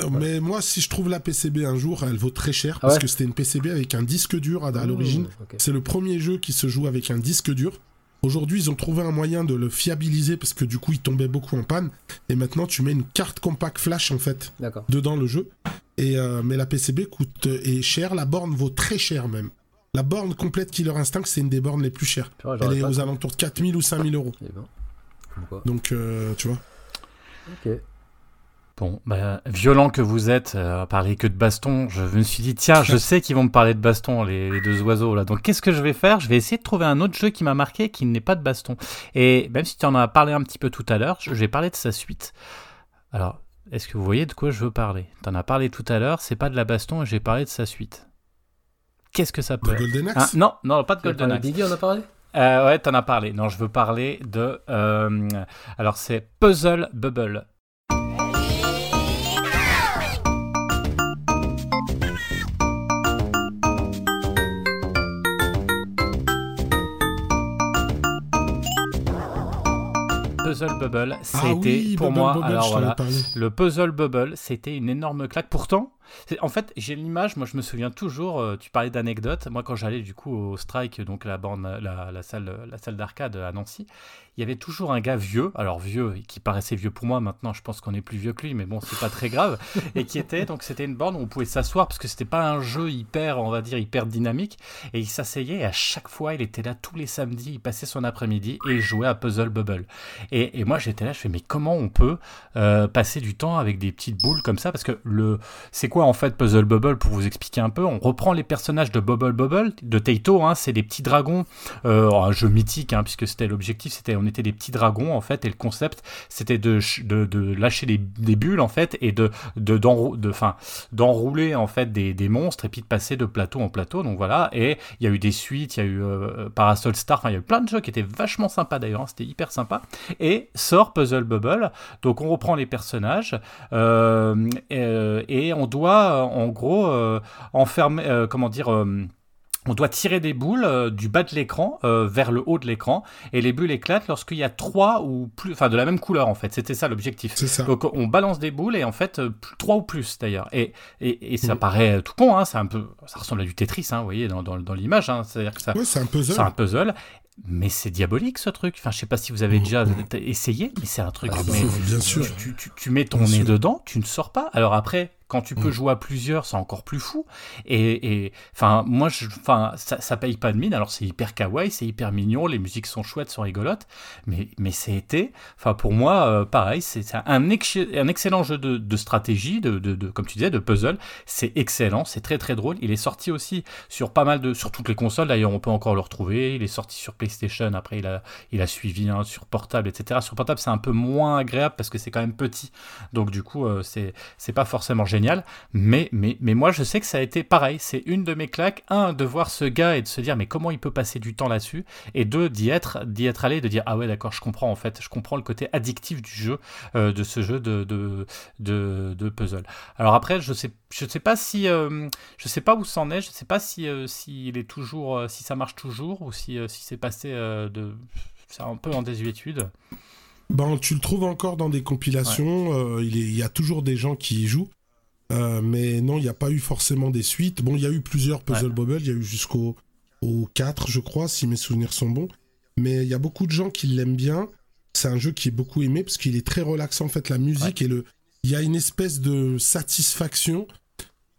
Euh, Mais moi, si je trouve la PCB un jour, elle vaut très cher Ah parce ouais que c'était une PCB avec un disque dur à, à l'origine. Mmh, ok. C'est le premier jeu qui se joue avec un disque dur. Aujourd'hui, ils ont trouvé un moyen de le fiabiliser parce que du coup, il tombait beaucoup en panne. Et maintenant, tu mets une carte compact flash en fait dedans le jeu. Et euh, mais la PCB coûte euh, est chère. La borne vaut très cher même. La borne complète Killer Instinct, c'est une des bornes les plus chères. Elle est aux alentours de 4000 ou 5000 euros. Eh ben. Donc, euh, tu vois. Ok. Bon, bah, violent que vous êtes, euh, à parler que de baston, je me suis dit, tiens, je sais qu'ils vont me parler de baston, les, les deux oiseaux là. Donc, qu'est-ce que je vais faire? Je vais essayer de trouver un autre jeu qui m'a marqué, qui n'est pas de baston. Et même si tu en as parlé un petit peu tout à l'heure, je vais parler de sa suite. Alors, est-ce que vous voyez de quoi je veux parler? Tu en as parlé tout à l'heure, c'est pas de la baston, et j'ai parlé de sa suite. Qu'est-ce que ça peut De être? Golden Axe? Non, non, pas de Golden Axe. Biggie, on a parlé? Euh, ouais, t'en as parlé. Non, je veux parler de. euh, alors, c'est Puzzle Bubble. Puzzle Bubble, ah oui, pour Bubble moi. Alors voilà, le puzzle bubble, c'était une énorme claque. Pourtant, en fait, j'ai l'image, moi je me souviens toujours, euh, tu parlais d'anecdotes, moi quand j'allais du coup au Strike, donc la, borne, la, la salle, la salle d'arcade à Nancy, il y avait toujours un gars vieux, alors vieux, qui paraissait vieux pour moi, maintenant je pense qu'on est plus vieux que lui, mais bon, c'est pas très grave, et qui était, donc c'était une borne où on pouvait s'asseoir, parce que c'était pas un jeu hyper, on va dire, hyper dynamique, et il s'asseyait, et à chaque fois, il était là tous les samedis, il passait son après-midi, et il jouait à Puzzle Bubble. Et, et moi j'étais là, je fais, mais comment on peut euh, passer du temps avec des petites boules comme ça? Parce que le, c'est quoi en fait Puzzle Bubble pour vous expliquer un peu? On reprend les personnages de Bubble Bubble de Taito, hein, c'est des petits dragons, euh, un jeu mythique hein, puisque c'était l'objectif, c'était on des petits dragons en fait et le concept c'était de, de, lâcher des, bulles en fait et de de d'enrou- de d'enrouler en fait des, des monstres et puis de passer de plateau en plateau. Donc voilà et il y a eu des suites, il y a eu euh, Parasol Star, enfin il y a eu plein de jeux qui étaient vachement sympas d'ailleurs, hein, c'était hyper sympa et sort Puzzle Bubble. Donc on reprend les personnages euh, euh, et on doit en gros enfermer, comment dire. On doit tirer des boules euh, du bas de l'écran euh, vers le haut de l'écran et les bulles éclatent lorsqu'il y a trois ou plus, enfin de la même couleur en fait. C'était ça l'objectif. Donc on balance des boules et en fait euh, trois ou plus d'ailleurs. Et, et, et ça Mhm. paraît tout con, hein, un peu, ça ressemble à du Tetris, hein, vous voyez dans, dans, dans l'image. Hein, C'est-à-dire que ça, Ouais, c'est un puzzle. c'est un puzzle. Mais c'est diabolique ce truc. Enfin, je sais pas si vous avez Mhm. déjà essayé, mais c'est un truc. Ah bah, mais bien sûr. tu, tu- tu mets ton Bien nez sûr. dedans, tu ne sors pas. Alors après, quand tu peux Mhm. jouer à plusieurs, c'est encore plus fou. Et enfin, moi, je, ça, ça paye pas de mine. Alors c'est hyper kawaii, c'est hyper mignon, les musiques sont chouettes, sont rigolotes. Mais mais c'était, enfin pour moi, euh, pareil, c'est c'est un, ex- un excellent jeu de, de stratégie, de, de, de- comme tu disais, de puzzle. C'est excellent, c'est très très drôle. Il est sorti aussi sur pas mal de, sur toutes les consoles. D'ailleurs, on peut encore le retrouver. Il est sorti sur PlayStation. Après, il a, il a suivi hein, sur portable, etc. Sur portable, c'est un peu moins agréable parce que c'est quand même petit. Donc du coup, euh, c'est, c'est pas forcément génial. Génial. Mais, mais, mais moi, je sais que ça a été pareil. C'est une de mes claques. Un, de voir ce gars et de se dire, mais comment il peut passer du temps là-dessus? Et deux, d'y être, d'y être allé, de dire, ah ouais, d'accord, je comprends en fait. Je comprends le côté addictif du jeu, euh, de ce jeu de, de, de, de, puzzle. Alors après, je sais, je sais pas si, euh, je sais pas où c'en est. Je sais pas si, euh, si il est toujours, si ça marche toujours ou si, si c'est passé de, c'est un peu en désuétude. Ben, tu le trouves encore dans des compilations. Euh, il, il, y a toujours des gens qui y jouent. Euh, mais non, il n'y a pas eu forcément des suites. Bon, il y a eu plusieurs Puzzle Bobble. Il y a eu jusqu'au au 4, je crois, si mes souvenirs sont bons. Mais il y a beaucoup de gens qui l'aiment bien. C'est un jeu qui est beaucoup aimé parce qu'il est très relaxant. En fait, la musique et le. Il y a une espèce de satisfaction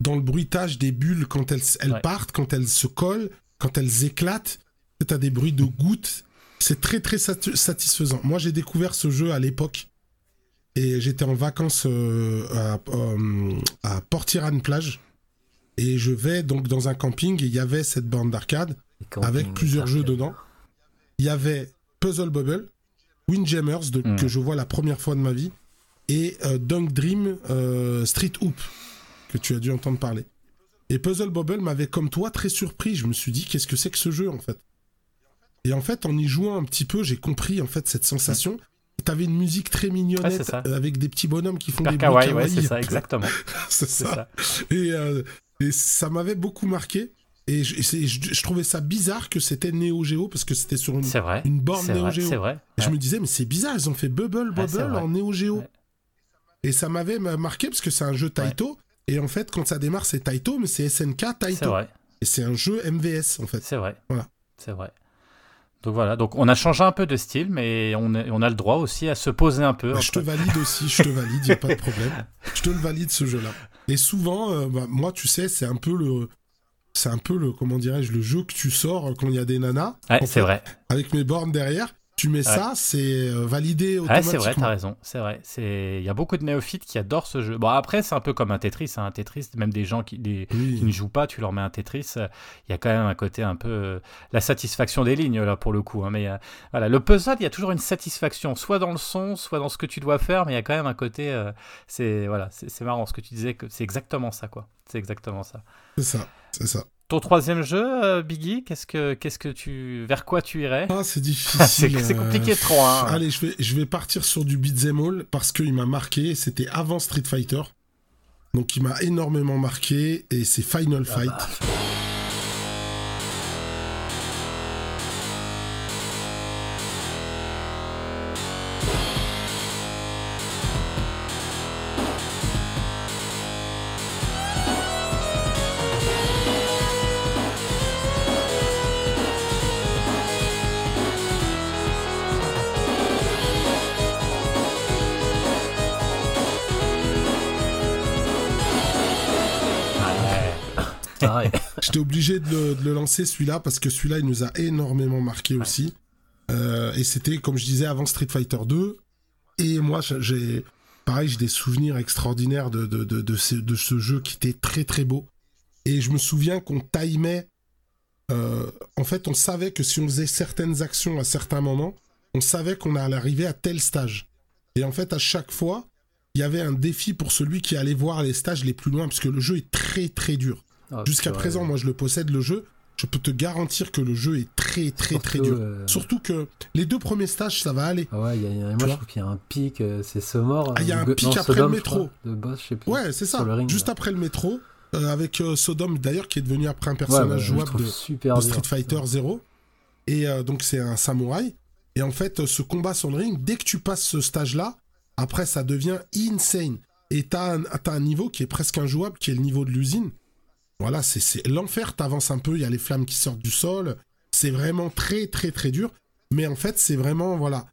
dans le bruitage des bulles quand elles, elles partent, quand elles se collent, quand elles éclatent. Tu as des bruits de gouttes c'est très très satisfaisant. Moi, j'ai découvert ce jeu à l'époque et j'étais en vacances euh, à, euh, à Portiran plage et je vais donc dans un camping et il y avait cette bande d'arcade avec plusieurs jeux dedans. Il y avait Puzzle Bubble, Windjammers de, hmm. que je vois la première fois de ma vie et euh, Dunk Dream Street Hoop que tu as dû entendre parler. Et Puzzle Bubble m'avait comme toi très surpris. Je me suis dit qu'est-ce que c'est que ce jeu en fait? Et en fait, en y jouant un petit peu, j'ai compris en fait cette sensation. T'avais une musique très mignonnette avec des petits bonhommes qui font des kawaii, ouais, c'est ça, exactement. c'est ça. Et, euh, et, ça m'avait beaucoup marqué. Et je, je, trouvais ça bizarre que c'était Neo Geo parce que c'était sur une, vrai, une borne Neo Geo. C'est vrai. Et je me disais, mais c'est bizarre, ils ont fait Bubble Bubble en Neo Geo. Et ça m'avait marqué parce que c'est un jeu Taito. Et en fait, quand ça démarre, c'est Taito, mais c'est SNK Taito. Et c'est un jeu MVS en fait. C'est vrai. Voilà. C'est vrai. Donc voilà, donc on a changé un peu de style, mais on, on a le droit aussi à se poser un peu. Bah, je te valide aussi, je te valide, il n'y a pas de problème. Je te le valide ce jeu-là. Et souvent, euh, bah, moi, tu sais, c'est un peu le, c'est un peu le, comment dirais-je, le jeu que tu sors quand il y a des nanas. Ouais, c'est vrai. Avec mes bornes derrière tu mets ça, c'est euh, validé automatiquement. c'est vrai, t'as raison, c'est vrai. Il y a beaucoup de néophytes qui adorent ce jeu. Bon, après, c'est un peu comme un Tetris. Hein. Un Tetris, même des gens qui, qui, ne jouent pas, tu leur mets un Tetris, il y a quand même un côté un peu... Euh, la satisfaction des lignes, là, pour le coup. Hein. Mais euh, voilà, le puzzle, il y a toujours une satisfaction, soit dans le son, soit dans ce que tu dois faire, mais il y a quand même un côté... c'est voilà, c'est marrant ce que tu disais, que c'est exactement ça, quoi. C'est exactement ça. C'est ça, c'est ça. Ton troisième jeu, euh, Biggie, qu'est-ce que, qu'est-ce que tu, vers quoi tu irais Ah, c'est difficile. c'est, compliqué trop. Hein. Allez, je vais, je vais partir sur du beat'em all parce qu'il m'a marqué. C'était avant Street Fighter, donc il m'a énormément marqué et c'est Final ah Fight. Bah. J'étais obligé de le, lancer celui-là parce que celui-là, il nous a énormément marqué aussi. Euh, et c'était, comme je disais, avant Street Fighter 2. Et moi, j'ai, pareil, j'ai des souvenirs extraordinaires de, de, de, ce, de, ce, jeu qui était très très beau. Et je me souviens qu'on timait. Euh, en fait, on savait que si on faisait certaines actions à certains moments, on savait qu'on allait arriver à tel stage. Et en fait, à chaque fois, il y avait un défi pour celui qui allait voir les stages les plus loin, parce que le jeu est très très dur. Ah, Jusqu'à présent, moi je le possède le jeu. Je peux te garantir que le jeu est très très très dur. Euh, Surtout que les deux premiers stages, ça va aller. Ah ouais, y a, moi je trouve qu'il y a un pic, euh, c'est Somor. Ah, il y a un pic après le métro. de boss, je sais plus. Ouais, c'est ça. Juste après le métro, euh, avec Sodom d'ailleurs, qui est devenu après un personnage jouable de, Street Fighter 0. Et donc c'est un samouraï. Et en fait, ce combat sur le ring, dès que tu passes ce stage-là, après ça devient insane. Et t'as un, as un niveau qui est presque injouable, qui est le niveau de l'usine. Voilà, c'est l'enfer, t'avances un peu, il y a les flammes qui sortent du sol. C'est vraiment très, très, très dur. Mais en fait, c'est vraiment, voilà.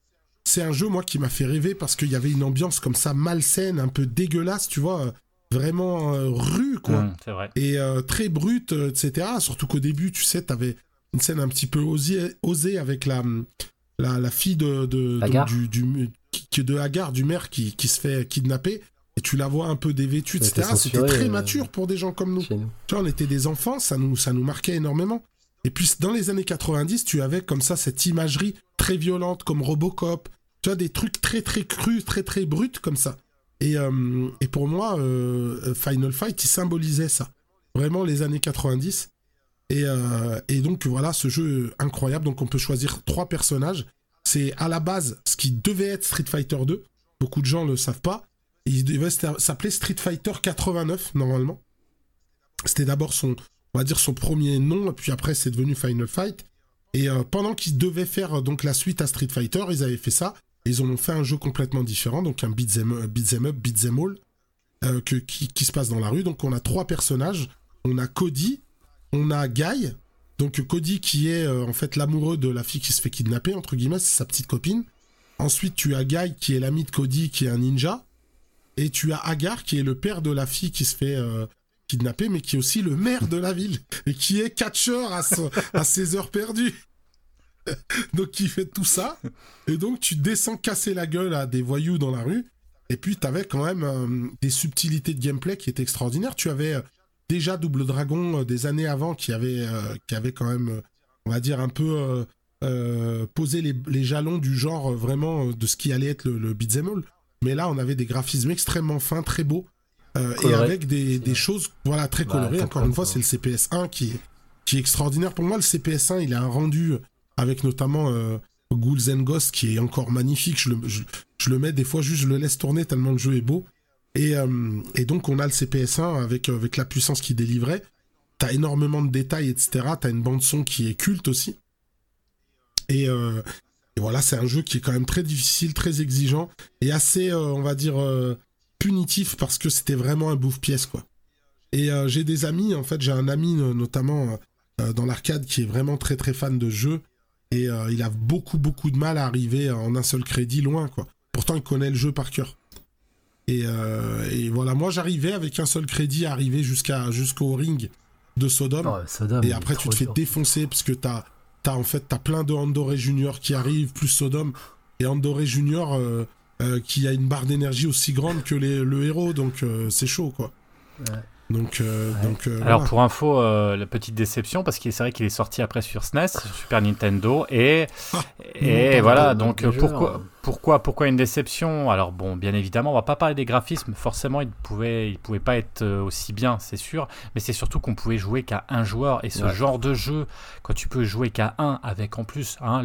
C'est un jeu, moi, qui m'a fait rêver parce qu'il y avait une ambiance comme ça, malsaine, un peu dégueulasse, tu vois. Vraiment euh, rue, quoi. Mmh, vrai. Et euh, très brute, euh, etc. Surtout qu'au début, tu sais, t'avais une scène un petit peu osée, avec la, la, fille de, de, du, du, de Hagar, du maire, qui, qui se fait kidnapper et tu la vois un peu dévêtue, etc. C'était très euh, mature pour des gens comme nous. Tu vois, on était des enfants, ça nous, ça nous marquait énormément. Et puis dans les années 90, tu avais comme ça cette imagerie très violente comme Robocop. Tu vois, des trucs très très crus, très très bruts comme ça. Et, euh, et pour moi, euh, Final Fight, il symbolisait ça. Vraiment les années 90. Et, euh, et donc voilà, ce jeu incroyable. Donc on peut choisir trois personnages. C'est à la base ce qui devait être Street Fighter 2. Beaucoup de gens ne le savent pas. Il devait s'appeler Street Fighter 89 normalement. C'était d'abord son, on va dire son premier nom, puis après c'est devenu Final Fight. Et euh, pendant qu'ils devaient faire euh, donc la suite à Street Fighter, ils avaient fait ça. ils ont fait un jeu complètement différent, donc un beat'em up, beat'em all, euh, que, qui, qui, se passe dans la rue. Donc on a trois personnages. On a Cody, on a Guy. Donc Cody qui est en fait l'amoureux de la fille qui se fait kidnapper, entre guillemets, c'est sa petite copine. Ensuite tu as Guy qui est l'ami de Cody, qui est un ninja. Et tu as Agar qui est le père de la fille qui se fait kidnapper, mais qui est aussi le maire de la ville et qui est catcheur à, ses heures perdues. donc qui fait tout ça. Et donc tu descends casser la gueule à des voyous dans la rue. Et puis tu avais quand même euh, des subtilités de gameplay qui étaient extraordinaires. Tu avais euh, déjà Double Dragon euh, des années avant qui avait, qui avait quand même, on va dire, un peu posé les, jalons du genre vraiment de ce qui allait être le, le beat'em all. Mais là, on avait des graphismes extrêmement fins, très beaux. et avec des, des, choses voilà très bah, colorées. Encore une fois, c'est le CPS 1 qui est, qui est extraordinaire. Pour moi, le CPS 1, il a un rendu avec notamment euh, Ghouls and Ghosts qui est encore magnifique. Je le, je, le, mets des fois juste, je le laisse tourner tellement le jeu est beau. Et, euh, et donc on a le CPS1 avec, euh, avec la puissance qu'il délivrait. T'as énormément de détails, etc. T'as une bande son qui est culte aussi. Et, euh, et voilà, c'est un jeu qui est quand même très difficile, très exigeant et assez, on va dire, punitif parce que c'était vraiment un bouffe-pièce, quoi. Et j'ai des amis, en fait, j'ai un ami notamment dans l'arcade qui est vraiment très très fan de jeux et euh, il a beaucoup, beaucoup de mal à arriver en un seul crédit loin, quoi. Pourtant, il connaît le jeu par cœur. Et, euh, et voilà, moi, j'arrivais avec un seul crédit à arriver jusqu'à, jusqu'au ring de Sodom. Oh, et après, tu te fais défoncer parce que t'as, en fait, t'as plein de Andoré Junior qui arrivent, plus Sodom. Et Andoré Junior euh, qui a une barre d'énergie aussi grande que les, le héros, donc c'est chaud, quoi. Ouais. Donc, euh, donc euh, Alors pour info, euh, la petite déception parce que c'est vrai qu'il est sorti après sur SNES, sur Super Nintendo et ah, et voilà donc pourquoi pourquoi, pourquoi une déception? Alors bon, bien évidemment, on va pas parler des graphismes. Forcément, il pouvait, il pouvait pas être euh, aussi bien, c'est sûr. Mais c'est surtout qu'on pouvait jouer qu'à un joueur. Et ce genre de jeu, quand tu peux jouer qu'à un, avec en plus hein,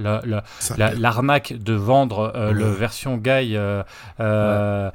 l'arnaque de vendre euh, le version Guy euh,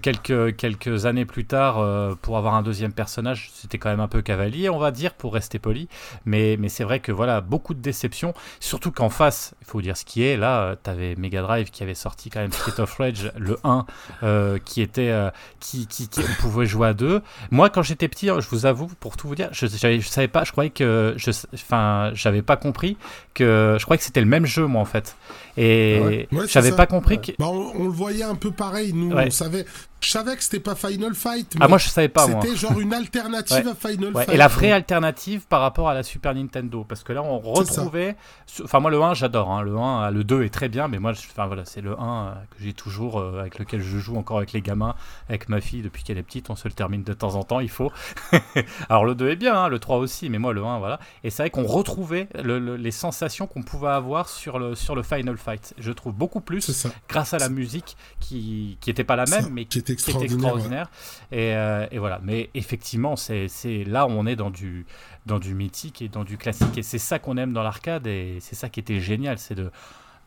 quelques, quelques années plus tard pour avoir un deuxième personnage, c'était quand même un peu cavalier, on va dire, pour rester poli. Mais, mais c'est vrai que voilà, beaucoup de déceptions. Surtout qu'en face, faut dire ce qui est, là, tu avais Mega Drive qui avait sorti quand même Street of Rage, le 1, euh, qui était. Euh, qui, qui, on pouvait jouer à deux. Moi, quand j'étais petit, je vous avoue, pour tout vous dire, je, je, savais pas, je croyais que. Je, enfin, j'avais pas compris que. Je croyais que c'était le même jeu, moi, en fait. Et ah j'avais pas compris que. Bah, on, le voyait un peu pareil, nous, on savait. Je savais que c'était pas Final Fight. ah, moi je savais pas. C'était genre une alternative à Final Fight. Et la vraie alternative par rapport à la Super Nintendo. Parce que là, on retrouvait. Enfin, moi, le 1, j'adore. Hein. Le 1, le 2 est très bien, mais moi, enfin, voilà, c'est le 1 euh, que j'ai toujours, euh, avec lequel je joue encore avec les gamins, avec ma fille depuis qu'elle est petite. On se le termine de temps en temps, il faut. Alors, le 2 est bien, hein, le 3 aussi, mais moi, le 1, voilà. Et c'est vrai qu'on retrouvait les sensations qu'on pouvait avoir sur le, sur le Final Fight. Je trouve beaucoup plus grâce à la musique qui n'était pas la même, mais qui était extraordinaire. Et, euh, et, voilà. Mais effectivement, c'est là où on est dans du, dans du mythique et dans du classique. Et c'est ça qu'on aime dans l'arcade. Et c'est ça qui était génial. C'est de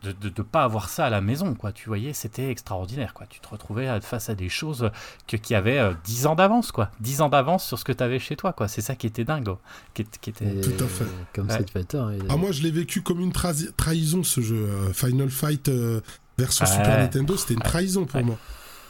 de ne pas avoir ça à la maison, quoi. Tu voyais, c'était extraordinaire, quoi. Tu te retrouvais face à des choses que, qui avaient 10 euh, ans d'avance, quoi. 10 ans d'avance sur ce que tu avais chez toi, quoi. C'est ça qui était dingue, qui, qui, était... Tout à fait. Comme ouais. Fighter. Ah, moi, je l'ai vécu comme une trahison, ce jeu. Euh, Final Fight version Super Nintendo, c'était une trahison pour moi.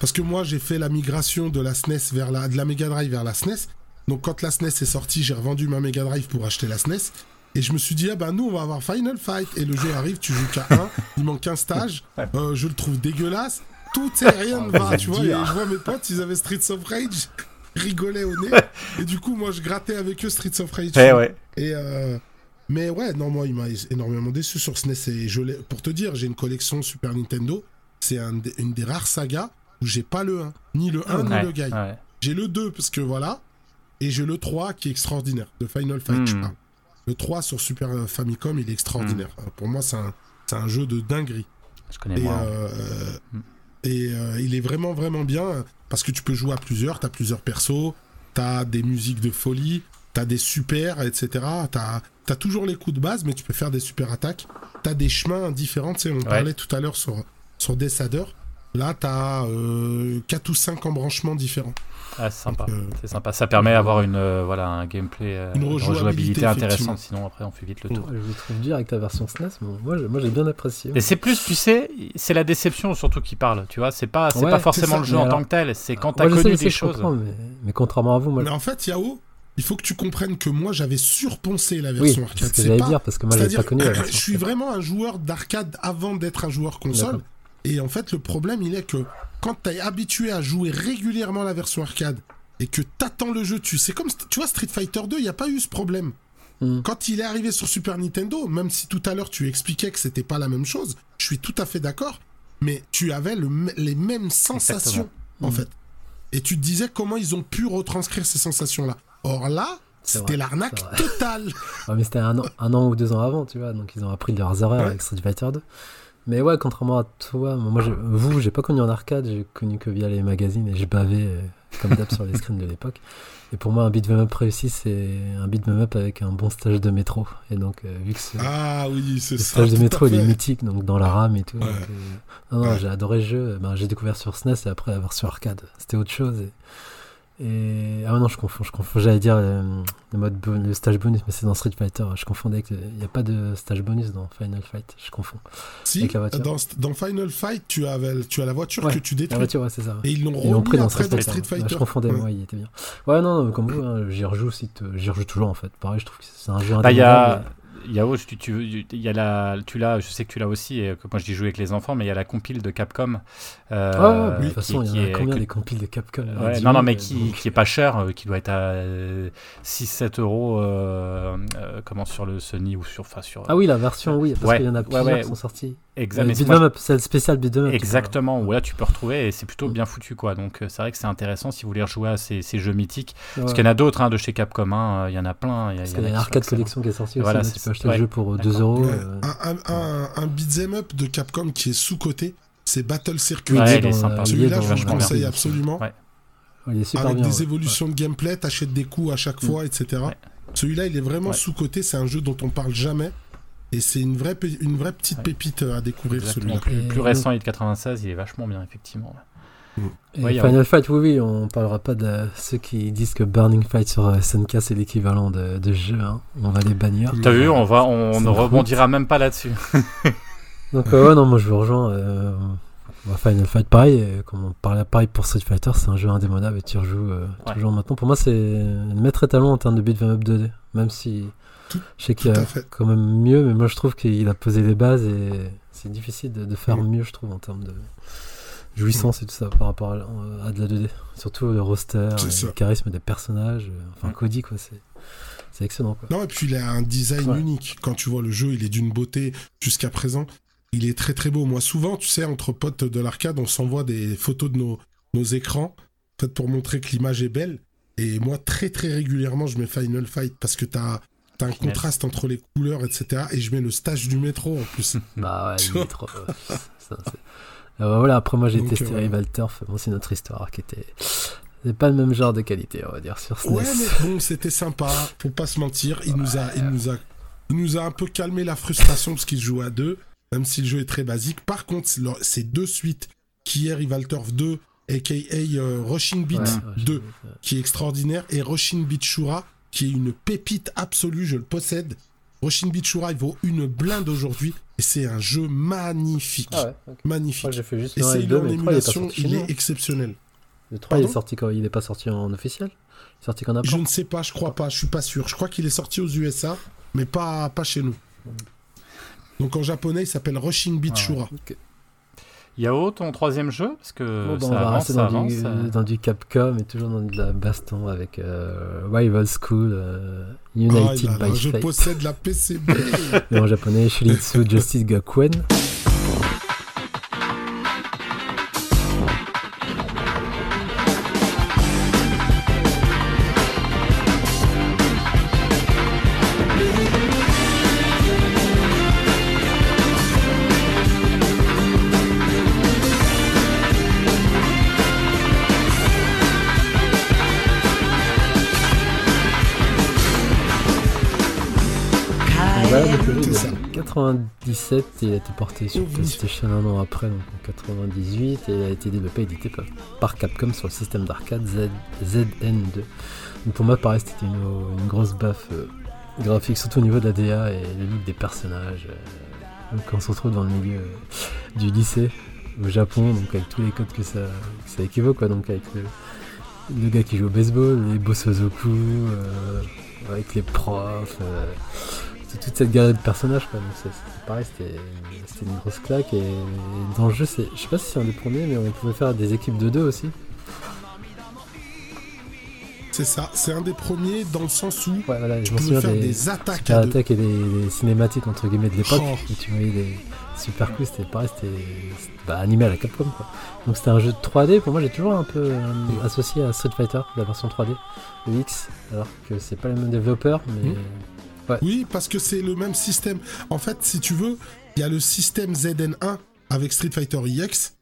Parce que moi, j'ai fait la migration de la SNES vers la, de la Mega Drive vers la SNES. Donc, quand la SNES est sortie, j'ai revendu ma Mega Drive pour acheter la SNES. Et je me suis dit, ah ben nous, on va avoir Final Fight. Et le jeu arrive, tu joues qu'à un, il manque un stage. Euh, je le trouve dégueulasse. Tout est rien ne va, tu vois. Et je vois mes potes, ils avaient Streets of Rage, rigolaient au nez. Et du coup, moi, je grattais avec eux Streets of Rage. Eh ouais. Et euh, mais ouais, non, moi, il m'a énormément déçu sur SNES. Et je pour te dire, j'ai une collection Super Nintendo. C'est une des rares sagas j'ai pas le 1, ni le 1 ni le Guy. J'ai le 2 parce que voilà, et j'ai le 3 qui est extraordinaire, de Final Fight, je hmm. parle. Le 3 sur Super Famicom, il est extraordinaire. Hmm. Pour moi, c'est un, un, jeu de dinguerie. Je connais et, euh, hmm. Et euh, il est vraiment, vraiment bien parce que tu peux jouer à plusieurs, t'as plusieurs persos, t'as des musiques de folie, t'as des super, etc. T'as as toujours les coups de base, mais tu peux faire des super attaques. T'as des chemins différents, tu sais, on parlait tout à l'heure sur, sur Desader. Là, t'as euh, 4 ou 5 embranchements différents. Ah, c'est sympa. Euh, c'est sympa. Ça permet d'avoir une, euh, voilà, un gameplay, euh, Une une rejouabilité, rejouabilité intéressante. Sinon, après, on fait vite le tour. Je le trouve dur avec ta version SNES. mais moi, j'ai- moi, j'ai bien apprécié. Et c'est plus, tu sais, c'est la déception surtout qui parle. Tu vois, c'est pas, c'est Ouais, pas forcément le jeu mais en alors- tant que tel. C'est quand t'as connu des choses. mais, mais contrairement à vous, moi, Mais en fait, Yao, il faut que tu comprennes que moi, j'avais surponcé la version oui, c'est arcade. ce que j'allais pas- dire parce que moi, j'avais pas connu la version je suis arcade. vraiment un joueur d'arcade avant d'être un joueur console. D'accord. Et en fait, le problème, il est que quand tu es habitué à jouer régulièrement la version arcade et que t'attends le jeu, tu c'est comme tu vois Street Fighter 2, il n'y a pas eu ce problème. Hmm. Quand il est arrivé sur Super Nintendo, même si tout à l'heure tu expliquais que c'était pas la même chose, je suis tout à fait d'accord, mais tu avais le les mêmes sensations en Hmm. fait. Et tu te disais comment ils ont pu retranscrire ces sensations-là. Or là, c'était l'arnaque totale. Ouais, mais c'était un an, un an ou deux ans avant, tu vois, donc ils ont appris leurs erreurs Ouais. avec Street Fighter 2. Mais ouais, contrairement à toi, moi, j'ai- vous, j'ai pas connu en arcade, j'ai connu que via les magazines et je bavais euh, comme d'hab sur les screens de l'époque. Et pour moi, un beat'em up réussi, c'est un beat'em up avec un bon stage de métro. Et donc, euh, vu que ce, Ah oui, c'est le ça. stage de métro, il est mythique, donc dans la rame et tout. Ouais. donc, euh, non, non, Ouais. j'ai adoré le jeu. Ben, j'ai découvert sur SNES et après la version arcade. C'était autre chose. Et, et- ah non, je confonds, je confonds. J'allais dire euh, le mode bon- le stage bonus, mais c'est dans Street Fighter. Je confondais avec. le- Il n'y a pas de stage bonus dans Final Fight. Je confonds. Si, Avec la voiture. dans, dans Final Fight, tu, avais, tu as la voiture Ouais, que tu La détruis. voiture, ouais, c'est ça. Et ils l'ont Ils l'ont remis pris dans Street dans Fighter. Street Ouais, Fighter. je confondais, Ouais. moi, il était bien. Ouais, non, non, comme vous, hein, j'y rejoue aussi. t- J'y rejoue toujours en fait. Pareil, je trouve que c'est un jeu Bah, Yao, tu, tu, y a la, tu l'as, je sais que tu l'as aussi, et que moi je dis jouer avec les enfants, mais il y a la compile de Capcom. euh, Ah, ouais, de toute façon, il y en a combien que- des compiles de Capcom Ouais, 10 non, non, 000, mais euh, qui, donc- qui est pas cher, euh, qui doit être à 6-7 euros euh, euh, comment, sur le Sony ou sur. Enfin, sur Ah oui, la version, oui, parce Ouais, qu'il y en a plusieurs ouais. qui sont sortis. Exa- Euh, mais c'est- le spécial beat'em Exactement, où là tu peux retrouver et c'est plutôt Mm. bien foutu quoi. Donc euh, c'est vrai que c'est intéressant si vous voulez rejouer à ces, ces jeux mythiques. Parce qu'il y en a d'autres hein, de chez Capcom, hein, il y en a plein. Il y a, Parce il y y a une arcade collection qui est sortie aussi. Voilà, là, ouais. le jeu pour euh, 2 D'accord. euros. Euh, Un, un, un, un beat'em up de Capcom qui est sous-côté, c'est Battle Circuit. Ouais, euh, Celui-là, dans- je vous le vachement bien. conseille absolument. Ouais. Il est super Avec bien. des ouais. évolutions de gameplay, t'achètes des coups à chaque fois, etc. Ouais. Celui-là, il est vraiment Ouais. sous-côté, c'est un jeu dont on parle jamais. Et c'est une vraie, une vraie petite Ouais. pépite à découvrir Exactement. celui-là. Plus, plus récent, il est de 96, il est vachement bien effectivement. Et Ouais, a- Final Fight, oui, oui, on parlera pas de ceux qui disent que Burning Fight sur euh, SNK c'est l'équivalent de, de jeu. hein. On va les bannir. T'as vu, on va, on ne rebondira même pas là-dessus. Donc, euh, ouais, non, moi je vous rejoins. euh, Final Fight, pareil, comme on parlait pareil pour Street Fighter, c'est un jeu indémodable et tu rejoues euh, Ouais. toujours maintenant. Pour moi, c'est le maître étalon en termes de beat'em up 2D. Même si Tout- je sais qu'il y a quand même mieux, mais moi je trouve qu'il a posé les bases et c'est difficile de, de faire Mm. mieux, je trouve, en termes de jouissance et tout ça par rapport à, à de la 2D. Surtout le roster, et ça. le charisme des personnages, euh, enfin Mm. Cody, quoi, c'est c'est excellent. Quoi. Non, et puis il a un design Ouais. unique. Quand tu vois le jeu, il est d'une beauté jusqu'à présent. Il est très très beau. Moi, souvent, tu sais, entre potes de l'arcade, on s'envoie des photos de nos, nos écrans, peut-être pour montrer que l'image est belle. Et moi, très très régulièrement, je mets Final Fight parce que t'as as un contraste entre les couleurs, etc. Et je mets le stage du métro en plus. Bah ouais, trop. euh, ça, c'est- Euh, bah voilà, après moi j'ai Donc, testé euh, Rival Turf, bon, c'est notre histoire qui était. C'est pas le même genre de qualité, on va dire, sur SNES. Ouais, mais bon, c'était sympa. Faut pas se mentir. Il nous a, il nous a, il nous a un peu calmé la frustration parce qu'il joue à deux, même si le jeu est très basique. Par contre, ces deux suites, qui est Rival Turf 2, aka euh, Rushing Beat Ouais, ouais, je- 2, qui est extraordinaire, et Rushing Beat Shura, qui est une pépite absolue, je le possède. Rushing Beat Shura, il vaut une blinde aujourd'hui, et c'est un jeu magnifique. Ah ouais. Magnifique. Moi fait juste et le 1 et c'est le il 2, est en mais le 3 il est pas émulation, il est hein. exceptionnel. Le 3 il est sorti quand? Il est pas sorti en officiel? Il est sorti qu'en Je ne sais pas, je crois pas, je suis pas sûr. Je crois qu'il est sorti aux USA, mais pas, pas chez nous. Donc en japonais, il s'appelle Rushing Beat Ah. Yao, ton troisième jeu Parce que Bon, bah, ça on va avance, ça dans, avance. du, euh. dans du Capcom et toujours dans de la baston avec euh, Rival School, euh, Ah United là là, by je Fate. possède la PCB. En japonais, Shiritsu Justice Gakuen. 97 et il a été porté sur. PlayStation un an après, donc en 98, et il a été développé et édité par, Capcom sur le système d'arcade Z- ZN2. Donc pour moi, pareil, c'était une, une grosse baffe euh, graphique, surtout au niveau de la DA et le look des personnages. euh, donc on se retrouve dans le milieu euh, du lycée au Japon, donc avec tous les codes que ça, que ça équivaut, quoi, donc avec le, le gars qui joue au baseball, les Bosozoku, euh, avec les profs, toute- toute cette galerie de personnages, quoi. Donc c'est c'est pareil, c'était une grosse claque. Et, dans le jeu, c'est- je sais pas si c'est un des premiers, mais on pouvait faire des équipes de deux aussi. C'est ça, c'est un des premiers dans le sens où Ouais, voilà, tu je me pouvais souviens faire des, des attaques à et des, des cinématiques entre guillemets de l'époque. Oh. Et tu voyais des super coups, c'était pareil, c'était c'était, bah, animé à la Capcom quoi. Donc c'était un jeu de 3D, pour moi j'ai toujours un peu euh, associé à Street Fighter, la version 3D, le X, alors que c'est pas les mêmes développeurs, mais Mm. Oui, parce que c'est le même système. En fait, si tu veux, il y a le système ZN1 avec Street Fighter EX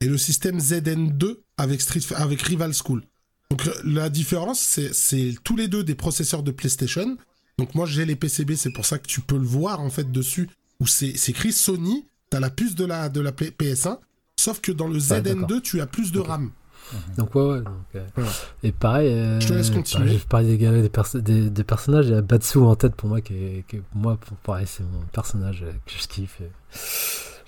et le système ZN2 avec, Street, avec Rival School. Donc la différence, c'est- tous les deux des processeurs de PlayStation. Donc moi j'ai les PCB, c'est pour ça que tu peux le voir en fait dessus, où c'est écrit Sony, t'as la puce de la, de la Play- PS1, sauf que dans le Ouais, ZN2, d'accord. tu as plus de Ok. RAM. Donc ouais, ouais. Donc, euh, Voilà. Et pareil, euh, Je te laisse continuer. pareil, je parlais des, gars- des, perso- des, des personnages, il y a Batsu en tête pour moi, qui est, qui est- moi, pour- pareil, c'est mon personnage euh, que je kiffe.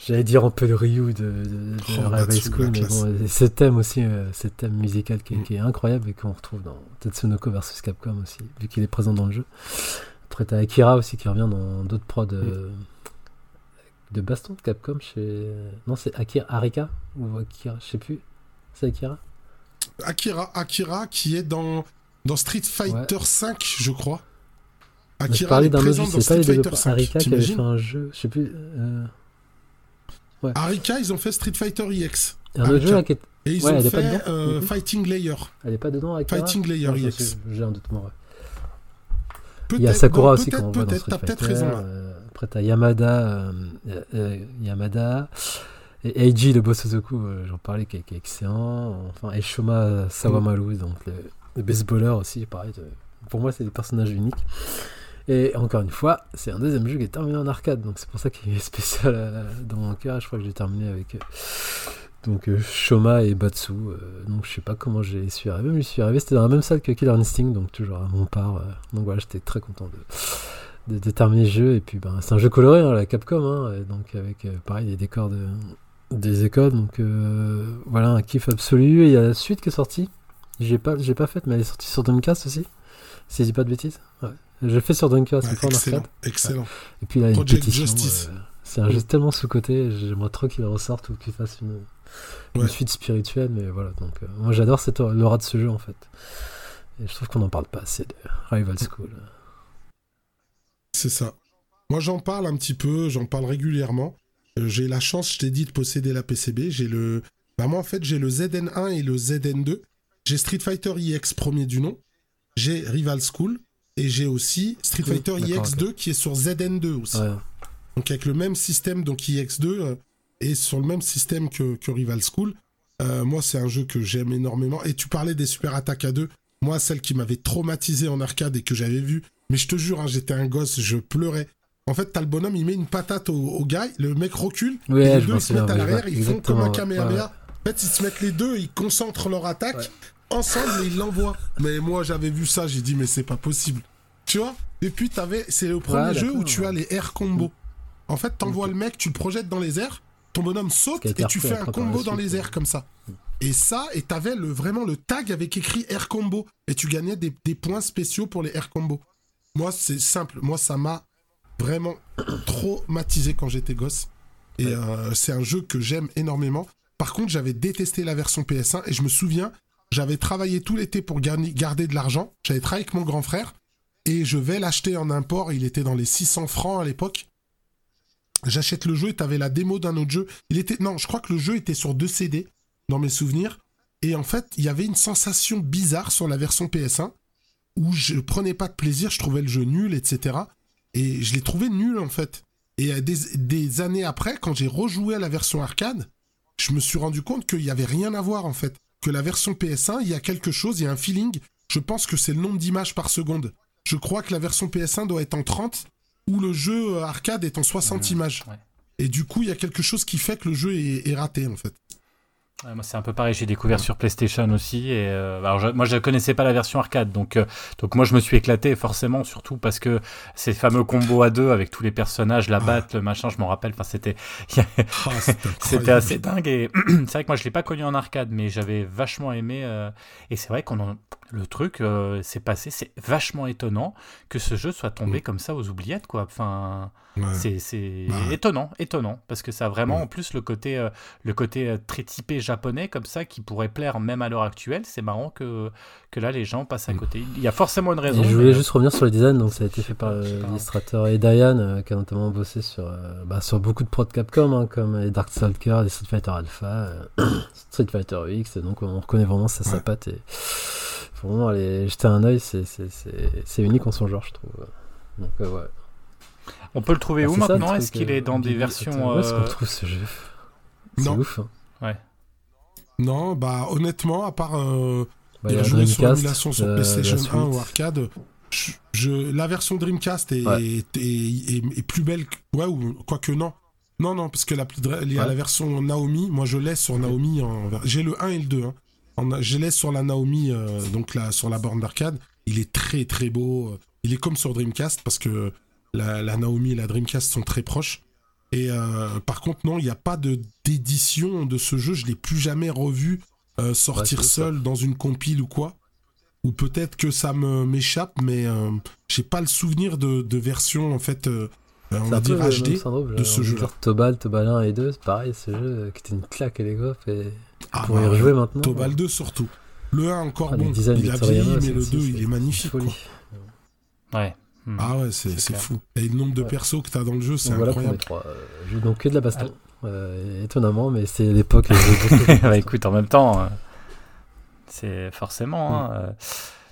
J'allais dire un peu le Ryu de, de, de Oh, School, mais classe. bon, ce thème aussi, euh, ce thème musical qui est, Mm. qui est incroyable et qu'on retrouve dans Tetsunoko vs Capcom aussi, vu qu'il est présent dans le jeu. Après, t'as Akira aussi qui revient dans d'autres prods euh, de baston de Capcom chez. Non, c'est Akira Arika ou Akira, je sais plus. C'est Akira? Akira, Akira qui est dans, dans Street Fighter 5, je crois. Mais je Akira parlais est d'un autre présent jeu, dans c'est pas Street les Fighter développeurs 5. Arika qui avait fait un jeu, je sais plus. Euh, Arika, ils ont fait Street Fighter EX. un autre jeu là qui est. Et ils Ouais, ont elle est pas fait euh, coup Fighting Layer. Elle est pas dedans Akira Fighting Layer Non, EX. J'ai un doute, moi. ouais. Il y a Sakura non, aussi qu'on voit dans Street t'as peut-être Fighter, raison là. euh, après t'as Yamada, euh, euh, Yamada et Eiji de Bosozoku, euh, j'en parlais, qui est, excellent. Enfin, et Shoma Sawamaru, donc le, le baseballer aussi, pareil. pour moi, c'est des personnages uniques. Et encore une fois, c'est un deuxième jeu qui est terminé en arcade, donc c'est pour ça qu'il est spécial euh, dans mon cœur. Je crois que j'ai terminé avec euh, donc Shoma et Batsu. donc je sais pas comment j'y suis arrivé, mais j'y suis arrivé. C'était dans la même salle que Killer Instinct, donc toujours à mon part. donc voilà, j'étais très content de, terminer le jeu. Et puis ben, c'est un jeu coloré, hein, la Capcom, hein, donc avec pareil des décors de, des écoles. Donc euh, voilà, un kiff absolu. Et il y a la suite qui est sortie. J'ai pas, j'ai pas faite, mais elle est sortie sur Dreamcast aussi. Si je dis pas de bêtises. Ouais. Je fait sur Dreamcast, Ouais, c'est pas en excellent, arcade. excellent. Et puis là, une pétition. Euh, c'est un jeu tellement sous-côté, j'aimerais trop qu'il ressorte ou qu'il fasse une, une suite spirituelle, mais voilà. Donc, euh, moi, j'adore cette l'aura de ce jeu en fait. Et je trouve qu'on n'en parle pas assez de Rival School. C'est ça. Moi, j'en parle un petit peu, j'en parle régulièrement. Euh, j'ai la chance, je t'ai dit, de posséder la PCB. J'ai le. Bah, moi, en fait, j'ai le ZN1 et le ZN2. J'ai Street Fighter EX premier du nom. J'ai Rival School. Et j'ai aussi Street Fighter d'accord, EX2 qui est sur ZN2 aussi. Ouais. Donc avec le même système, donc EX2 euh, est sur le même système que, que Rival School. Euh, moi, c'est un jeu que j'aime énormément. Et tu parlais des super attaques à deux. Moi, celle qui m'avait traumatisé en arcade et que j'avais vu. Mais je te jure, hein, j'étais un gosse, je pleurais. En fait, t'as le bonhomme, il met une patate au, au gars, le mec recule, Ouais, et les deux ils se mettent à l'arrière, ils font comme un ouais, ouais. En fait, ils se mettent les deux, ils concentrent leur attaque Ouais. ensemble et ils l'envoient. Mais moi, j'avais vu ça, j'ai dit, mais c'est pas possible. Tu vois? Et puis, t'avais, c'est le premier jeu où tu as les air combos. En fait, t'envoies le mec, tu le projettes dans les airs, ton bonhomme saute et tu fais un combo dans les airs comme ça. Et ça, et t'avais le, vraiment le tag avec écrit air combo. Et tu gagnais des, des points spéciaux pour les air combos. Moi, c'est simple. Moi, ça m'a vraiment traumatisé quand j'étais gosse. Et Ouais. euh, c'est un jeu que j'aime énormément. Par contre, j'avais détesté la version PS1 et je me souviens, j'avais travaillé tout l'été pour garder de l'argent. J'avais travaillé avec mon grand frère et je vais l'acheter en import. Il était dans les 600 francs à l'époque. J'achète le jeu et t'avais la démo d'un autre jeu. Il était non, je crois que le jeu était sur deux CD dans mes souvenirs. Et en fait, il y avait une sensation bizarre sur la version PS1 où je prenais pas de plaisir, je trouvais le jeu nul, etc. Et je l'ai trouvé nul en fait. Et euh, des, des années après, quand j'ai rejoué à la version arcade, je me suis rendu compte qu'il y avait rien à voir en fait. Que la version PS1, il y a quelque chose, il y a un feeling. Je pense que c'est le nombre d'images par seconde. Je crois que la version PS1 doit être en 30 ou où le jeu arcade est en 60 Mmh, images. ouais. Et du coup, il y a quelque chose qui fait que le jeu est, est raté, en fait. Moi, c'est un peu pareil. J'ai découvert sur PlayStation aussi. Et euh, alors, je- moi, je connaissais pas la version arcade, donc euh, donc moi, je me suis éclaté forcément, surtout parce que ces fameux combos à deux avec tous les personnages, la batte, le machin, je m'en rappelle. Enfin, c'était Ah, c'est C'était assez dingue et c'est vrai que moi je l'ai pas connu en arcade mais j'avais vachement aimé euh, et c'est vrai qu'on en- le truc euh, s'est passé c'est vachement étonnant que ce jeu soit tombé Mm. comme ça aux oubliettes quoi enfin Ouais. c'est c'est Bah ouais. étonnant étonnant parce que ça a vraiment Ouais. en plus le côté euh, le côté euh, très typé japonais comme ça qui pourrait plaire même à l'heure actuelle c'est marrant que que là les gens passent à Mm. côté il y a forcément une raison Et je mais- voulais juste revenir sur le design, donc ça a été fait par euh, l'illustrateur Edayan, euh, qui a notamment bossé sur, euh, bah, sur beaucoup de prods Capcom, hein, comme les Dark Stalker, les Street Fighter Alpha, euh, Street Fighter X, et donc on reconnaît vraiment sa Ouais. sapate. Et faut vraiment aller jeter un œil, c'est- unique en son genre, je trouve. Donc euh, ouais. on peut le trouver Ah, où maintenant? Est-ce qu'il euh, est dans des versions Attends, Où est-ce qu'on euh, trouve ce jeu? C'est Non. ouf. hein. Non, bah honnêtement, à part euh, Bah, il y a jouer sur Dreamcast, l'émulation sur euh, PlayStation la 1 ou arcade, je, je- la version Dreamcast est, Ouais. est, est- est- est plus belle que... Ouais, ou quoique non. Non, non, parce que la, Ouais. version Naomi, moi je l'ai sur Naomi, en... j'ai le 1 et le 2. Hein. En- je l'ai sur la Naomi, euh, donc là, sur la borne d'arcade. Il est très très beau. Il est comme sur Dreamcast, parce que la, la Naomi et la Dreamcast sont très proches. Et euh, par contre, non, il n'y a pas de d'édition de ce jeu. Je l'ai plus jamais revu euh, sortir Ouais, seul dans une compile ou quoi. Ou peut-être que ça me m'échappe, mais euh, j'ai pas le souvenir de, de version en fait, euh, euh, on va dire HD. syndrome, de ce jeu-là. dire Tobal, Tobal 1 et 2, c'est pareil, ce jeu euh, qui était une claque à et Ah, pour y bah, rejouer maintenant. Tobal 2 surtout. Le 1 encore Ah, bon, il a vieilli, mais le aussi- 2 c'est- il est magnifique. quoi. ouais. Ah ouais, c'est fou. Et le nombre de Ouais. persos que t'as dans le jeu, c'est voilà incroyable. trois. euh, jeux. donc que de la baston. Euh, étonnamment, mais c'est l'époque. bah écoute, en même temps, euh, c'est forcément. hein, euh,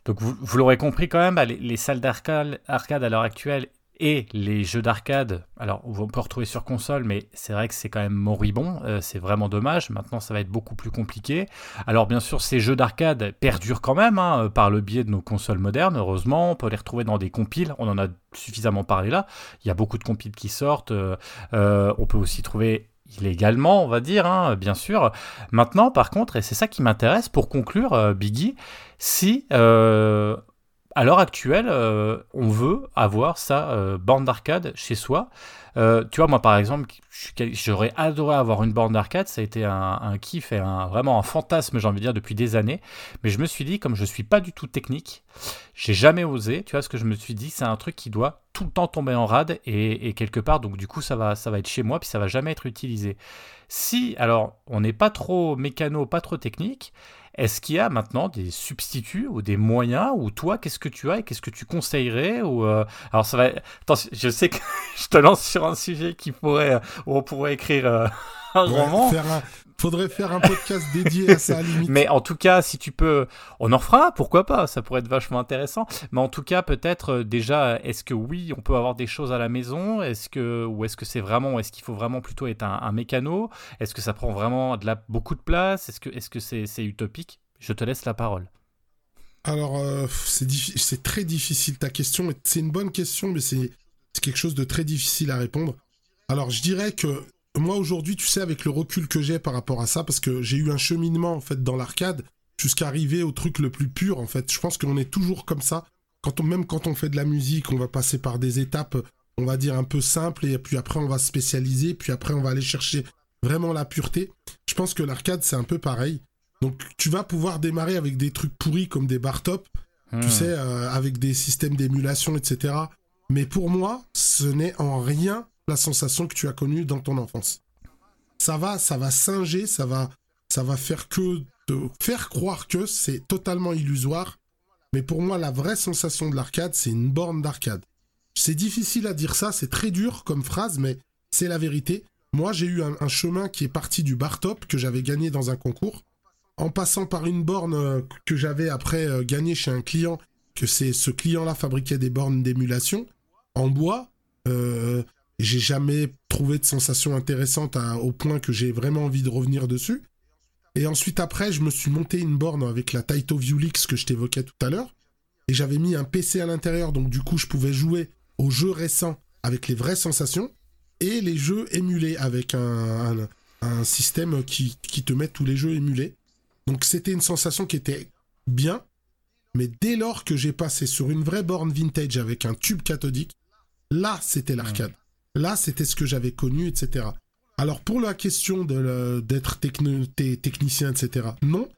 donc vous, vous l'aurez compris quand même, bah, les, les salles d'arcade arcade à l'heure actuelle et les jeux d'arcade, alors on peut retrouver sur console, mais c'est vrai que c'est quand même moribond, euh, c'est vraiment dommage. Maintenant, ça va être beaucoup plus compliqué. Alors bien sûr, ces jeux d'arcade perdurent quand même hein, par le biais de nos consoles modernes. Heureusement, on peut les retrouver dans des compiles. On en a suffisamment parlé là. Il y a beaucoup de compiles qui sortent. euh, euh, on peut aussi trouver illégalement, on va dire, hein, bien sûr. Maintenant, par contre, et c'est ça qui m'intéresse pour conclure, euh, Biggie, si euh, à l'heure actuelle, euh, on veut avoir sa euh, borne d'arcade chez soi. Euh, tu vois, moi par exemple, j'aurais adoré avoir une borne d'arcade. Ça a été un, kiff et vraiment un fantasme, j'ai envie de dire, depuis des années. Mais je me suis dit, comme je suis pas du tout technique, j'ai jamais osé. Tu vois, ce que je me suis dit, c'est un truc qui doit tout le temps tomber en rade et, quelque part, donc du coup, ça va, ça va être chez moi, puis ça va jamais être utilisé. Si, alors, on n'est pas trop mécano, pas trop technique, est-ce qu'il y a maintenant des substituts ou des moyens ou toi, qu'est-ce que tu as et qu'est-ce que tu conseillerais ou euh, Alors ça va. Attends, je sais que je te lance sur un sujet qui pourrait où on pourrait écrire euh, un Ouais, roman. faire un- Faudrait faire un podcast dédié à ça à la limite. Mais en tout cas, si tu peux, on en fera, pourquoi pas, ça pourrait être vachement intéressant. Mais en tout cas, peut-être euh, déjà, est-ce que oui, on peut avoir des choses à la maison? Est-ce que ou est-ce que c'est vraiment, est-ce qu'il faut vraiment plutôt être un, un mécano? Est-ce que ça prend vraiment de la, beaucoup de place? Est-ce que est-ce que c'est c'est utopique? Je te laisse la parole. Alors, euh, c'est diffi- c'est très difficile ta question. C'est une bonne question, mais c'est c'est quelque chose de très difficile à répondre. Alors, je dirais que moi aujourd'hui, tu sais, avec le recul que j'ai par rapport à ça, parce que j'ai eu un cheminement en fait dans l'arcade jusqu'à arriver au truc le plus pur. En fait, je pense qu'on est toujours comme ça. Quand on, même quand on fait de la musique, on va passer par des étapes, on va dire un peu simples, et puis après on va se spécialiser, puis après on va aller chercher vraiment la pureté. Je pense que l'arcade c'est un peu pareil. Donc tu vas pouvoir démarrer avec des trucs pourris comme des bar top, Hmm. tu sais, euh, avec des systèmes d'émulation, etc. Mais pour moi, ce n'est en rien la sensation que tu as connue dans ton enfance. Ça va, ça va singer, ça va, ça va faire que te faire croire que c'est totalement illusoire. Mais pour moi, la vraie sensation de l'arcade, c'est une borne d'arcade. C'est difficile à dire ça, c'est très dur comme phrase, mais c'est la vérité. Moi, j'ai eu un, chemin qui est parti du bar top que j'avais gagné dans un concours, en passant par une borne euh, que j'avais après euh, gagnée chez un client, que c'est ce client-là fabriquait des bornes d'émulation en bois. Euh, j'ai jamais trouvé de sensation intéressante au point que j'ai vraiment envie de revenir dessus. Et ensuite, après, je me suis monté une borne avec la Taito Viewlix que je t'évoquais tout à l'heure. Et j'avais mis un PC à l'intérieur, donc du coup, je pouvais jouer aux jeux récents avec les vraies sensations et les jeux émulés avec un, un, système qui te met tous les jeux émulés. Donc c'était une sensation qui était bien, mais dès lors que j'ai passé sur une vraie borne vintage avec un tube cathodique, là c'était l'arcade. Là c'était ce que j'avais connu, etc. Alors pour la question d'être technicien, etc. Non,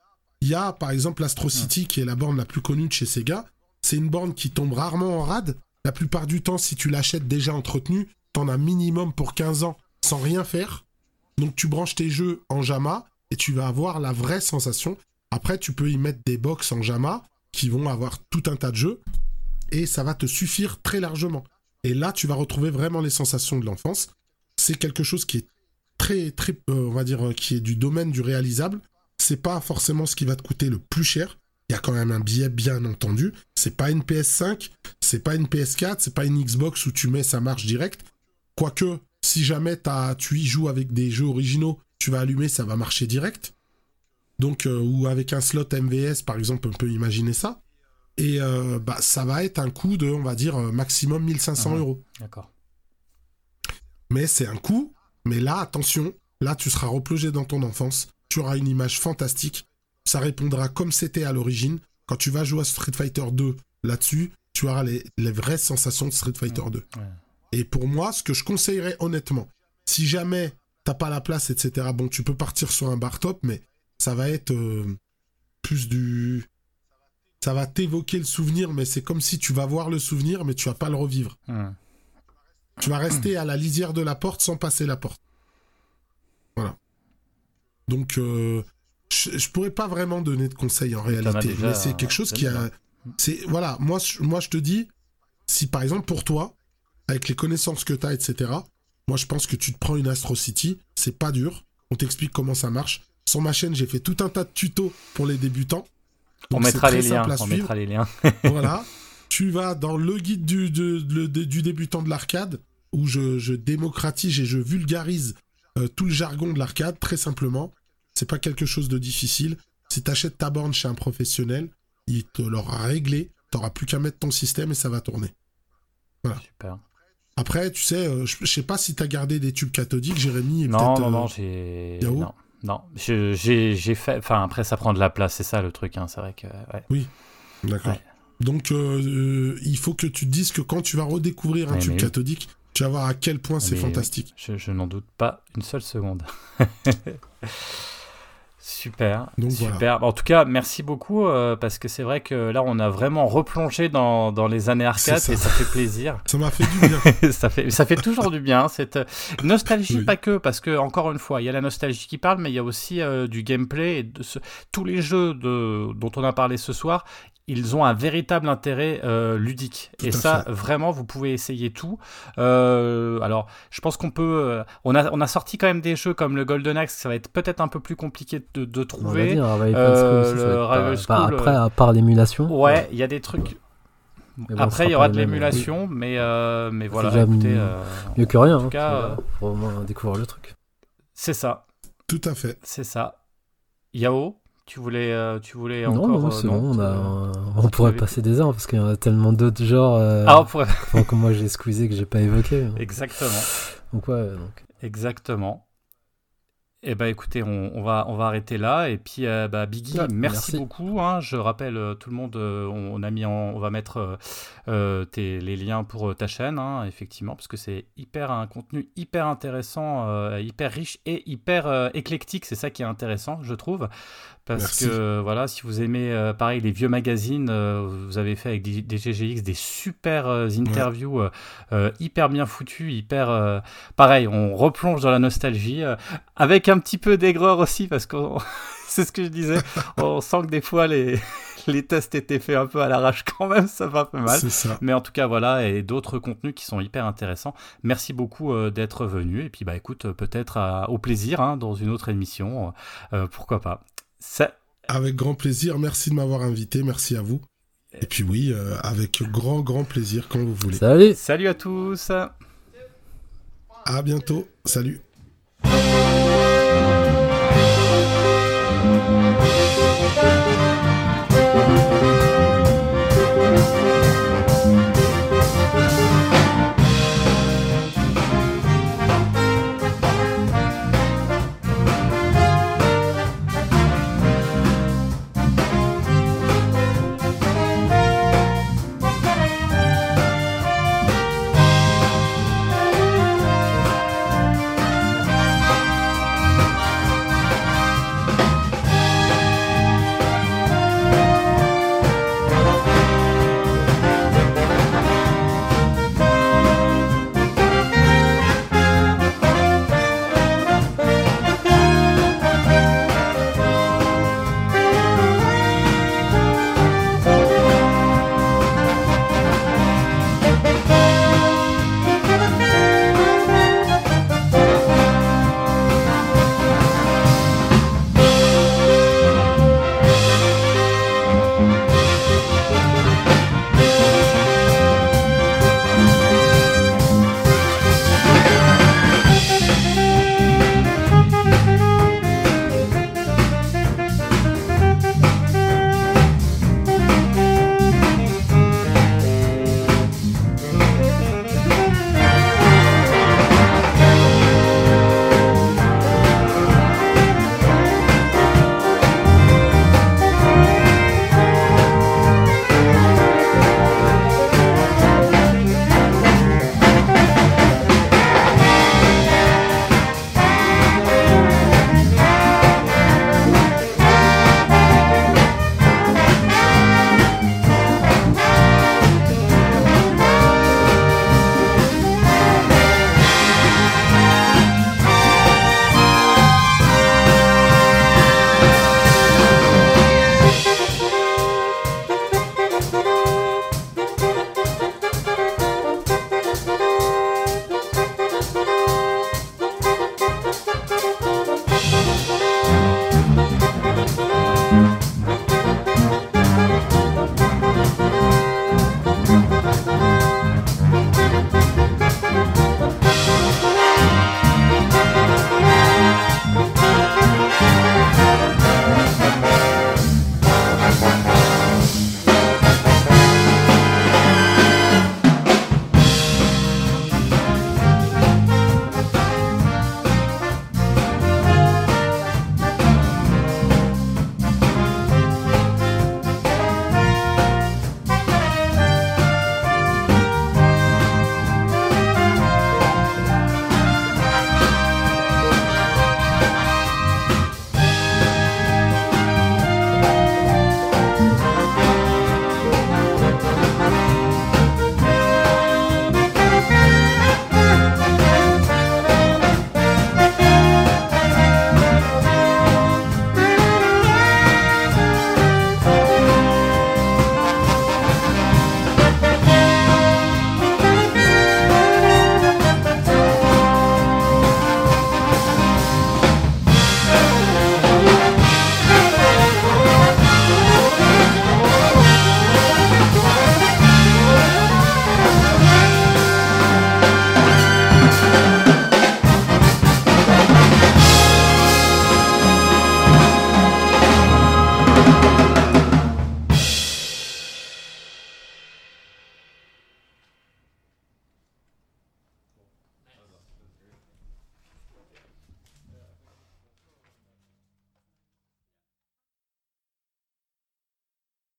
il y a par exemple l'Astro City qui est la borne la plus connue de chez Sega. C'est une borne qui tombe rarement en rade. La plupart du temps, si tu l'achètes déjà entretenue, t'en as minimum pour 15 ans sans rien faire. Donc tu branches tes jeux en JAMA et tu vas avoir la vraie sensation. Après, tu peux y mettre des box en JAMA qui vont avoir tout un tas de jeux et ça va te suffire très largement. Et là, tu vas retrouver vraiment les sensations de l'enfance. C'est quelque chose qui est très, très, euh, on va dire, euh, qui est du domaine du réalisable. C'est pas forcément ce qui va te coûter le plus cher. Il y a quand même un billet, bien entendu. C'est pas une PS5, c'est pas une PS4, c'est pas une Xbox où tu mets ça marche direct. Quoique, si jamais tu y joues avec des jeux originaux, tu vas allumer, ça va marcher direct. Donc, euh, ou avec un slot MVS, par exemple, on peut imaginer ça. Et euh, bah, ça va être un coût de, on va dire, euh, maximum 1500 Mhm. euros. D'accord. Mais c'est un coût. Mais là, attention, là, tu seras replongé dans ton enfance. Tu auras une image fantastique. Ça répondra comme c'était à l'origine. Quand tu vas jouer à Street Fighter 2 là-dessus, tu auras les, les vraies sensations de Street Fighter 2. Ouais. Et pour moi, ce que je conseillerais honnêtement, si jamais t'as pas la place, etc., bon, tu peux partir sur un bar top, mais ça va être euh, plus du. Ça va t'évoquer le souvenir, mais c'est comme si tu vas voir le souvenir, mais tu vas pas le revivre. Tu vas rester à la lisière de la porte sans passer la porte. Voilà. Donc, euh, je, je pourrais pas vraiment donner de conseils en réalité, déjà mais c'est quelque chose qui a. C'est voilà, moi, je- moi je te dis, si par exemple pour toi, avec les connaissances que tu as, etc. Moi, je pense que tu te prends une Astro City, c'est pas dur. On t'explique comment ça marche. Sur ma chaîne, j'ai fait tout un tas de tutos pour les débutants. On Donc, mettra les liens. On mettra les liens. voilà. Tu vas dans le guide du, de- le- de- du débutant de l'arcade, où je, je démocratise et je vulgarise euh, tout le jargon de l'arcade, très simplement. C'est pas quelque chose de difficile. Si tu achètes ta borne chez un professionnel, il te l'aura réglé. T'auras plus qu'à mettre ton système et ça va tourner. Super. Après, tu sais, euh, je sais pas si t'as gardé des tubes cathodiques, Jérémy. et Non, non, euh, non, j'ai. Non, J'ai fait. Enfin, après, ça prend de la place, c'est ça le truc. Hein. C'est vrai que. ouais. D'accord. Ouais. Donc, euh, euh, il faut que tu te dises que quand tu vas redécouvrir un Ouais, tube oui. cathodique, tu vas voir à quel point c'est Mais- fantastique. Je, je n'en doute pas une seule seconde. Super, Donc, super. En tout cas, merci beaucoup euh, parce que c'est vrai que là, on a vraiment replongé dans, dans les années arcade C'est ça. et ça fait plaisir. Ça m'a fait du bien. ça fait ça fait toujours du bien cette euh, nostalgie Oui. pas que parce que encore une fois il y a la nostalgie qui parle mais il y a aussi euh, du gameplay et de ce- tous les jeux de, dont on a parlé ce soir ils ont un véritable intérêt euh, ludique Tout et ça fait. vraiment vous pouvez essayer tout Euh, alors je pense qu'on peut euh, on a on a sorti quand même des jeux comme le Golden Axe ça va être peut-être un peu plus compliqué de, de On trouver Rival euh, School aussi, ça le va être Rival pas- pas- School, Après, à part l'émulation. ouais il y a des trucs bon, après il y aura de l'émulation mais euh, mais voilà déjà écoutez mieux- euh, Mieux que rien. tout hein, cas, voilà, euh, Faut au moins découvrir le truc. c'est ça Tout à fait. C'est ça. Yao, tu voulais, euh, tu voulais Non, encore. non, euh, c'est bon. On, a, on pourrait passer des heures parce qu'il y en a tellement d'autres genres euh, Ah, on pourrait- enfin, que moi j'ai squeezé que j'ai pas évoqué. hein. Exactement. Donc ouais, donc. Exactement. Eh ben écoutez, on, on va, on va arrêter là. Et puis, euh, bah, Biggie, Ouais, merci, merci. beaucoup. hein. Je rappelle euh, tout le monde, euh, on, on a mis, en- on va mettre tes- les liens pour ta chaîne, hein, effectivement, parce que c'est hyper un contenu hyper intéressant, hyper riche et hyper éclectique. C'est ça qui est intéressant, je trouve, parce Merci. que voilà, si vous aimez, euh, pareil, les vieux magazines, euh, vous avez fait avec des, des GGX des super euh, interviews hyper bien foutues, hyper pareil, on replonge dans la nostalgie, avec un petit peu d'aigreur aussi, parce que c'est ce que je disais, on sent que des fois les, les tests étaient faits un peu à l'arrache quand même, ça va peu mal. Ça. Mais en tout cas, voilà, et d'autres contenus qui sont hyper intéressants. Merci beaucoup euh, d'être venu, et puis bah écoute, peut-être au plaisir hein, dans une autre émission, euh, pourquoi pas. Ça, Avec grand plaisir. Merci de m'avoir invité. Merci à vous. Et puis oui, euh, avec grand, grand plaisir quand vous voulez. Salut salut à tous À bientôt. Salut. Thank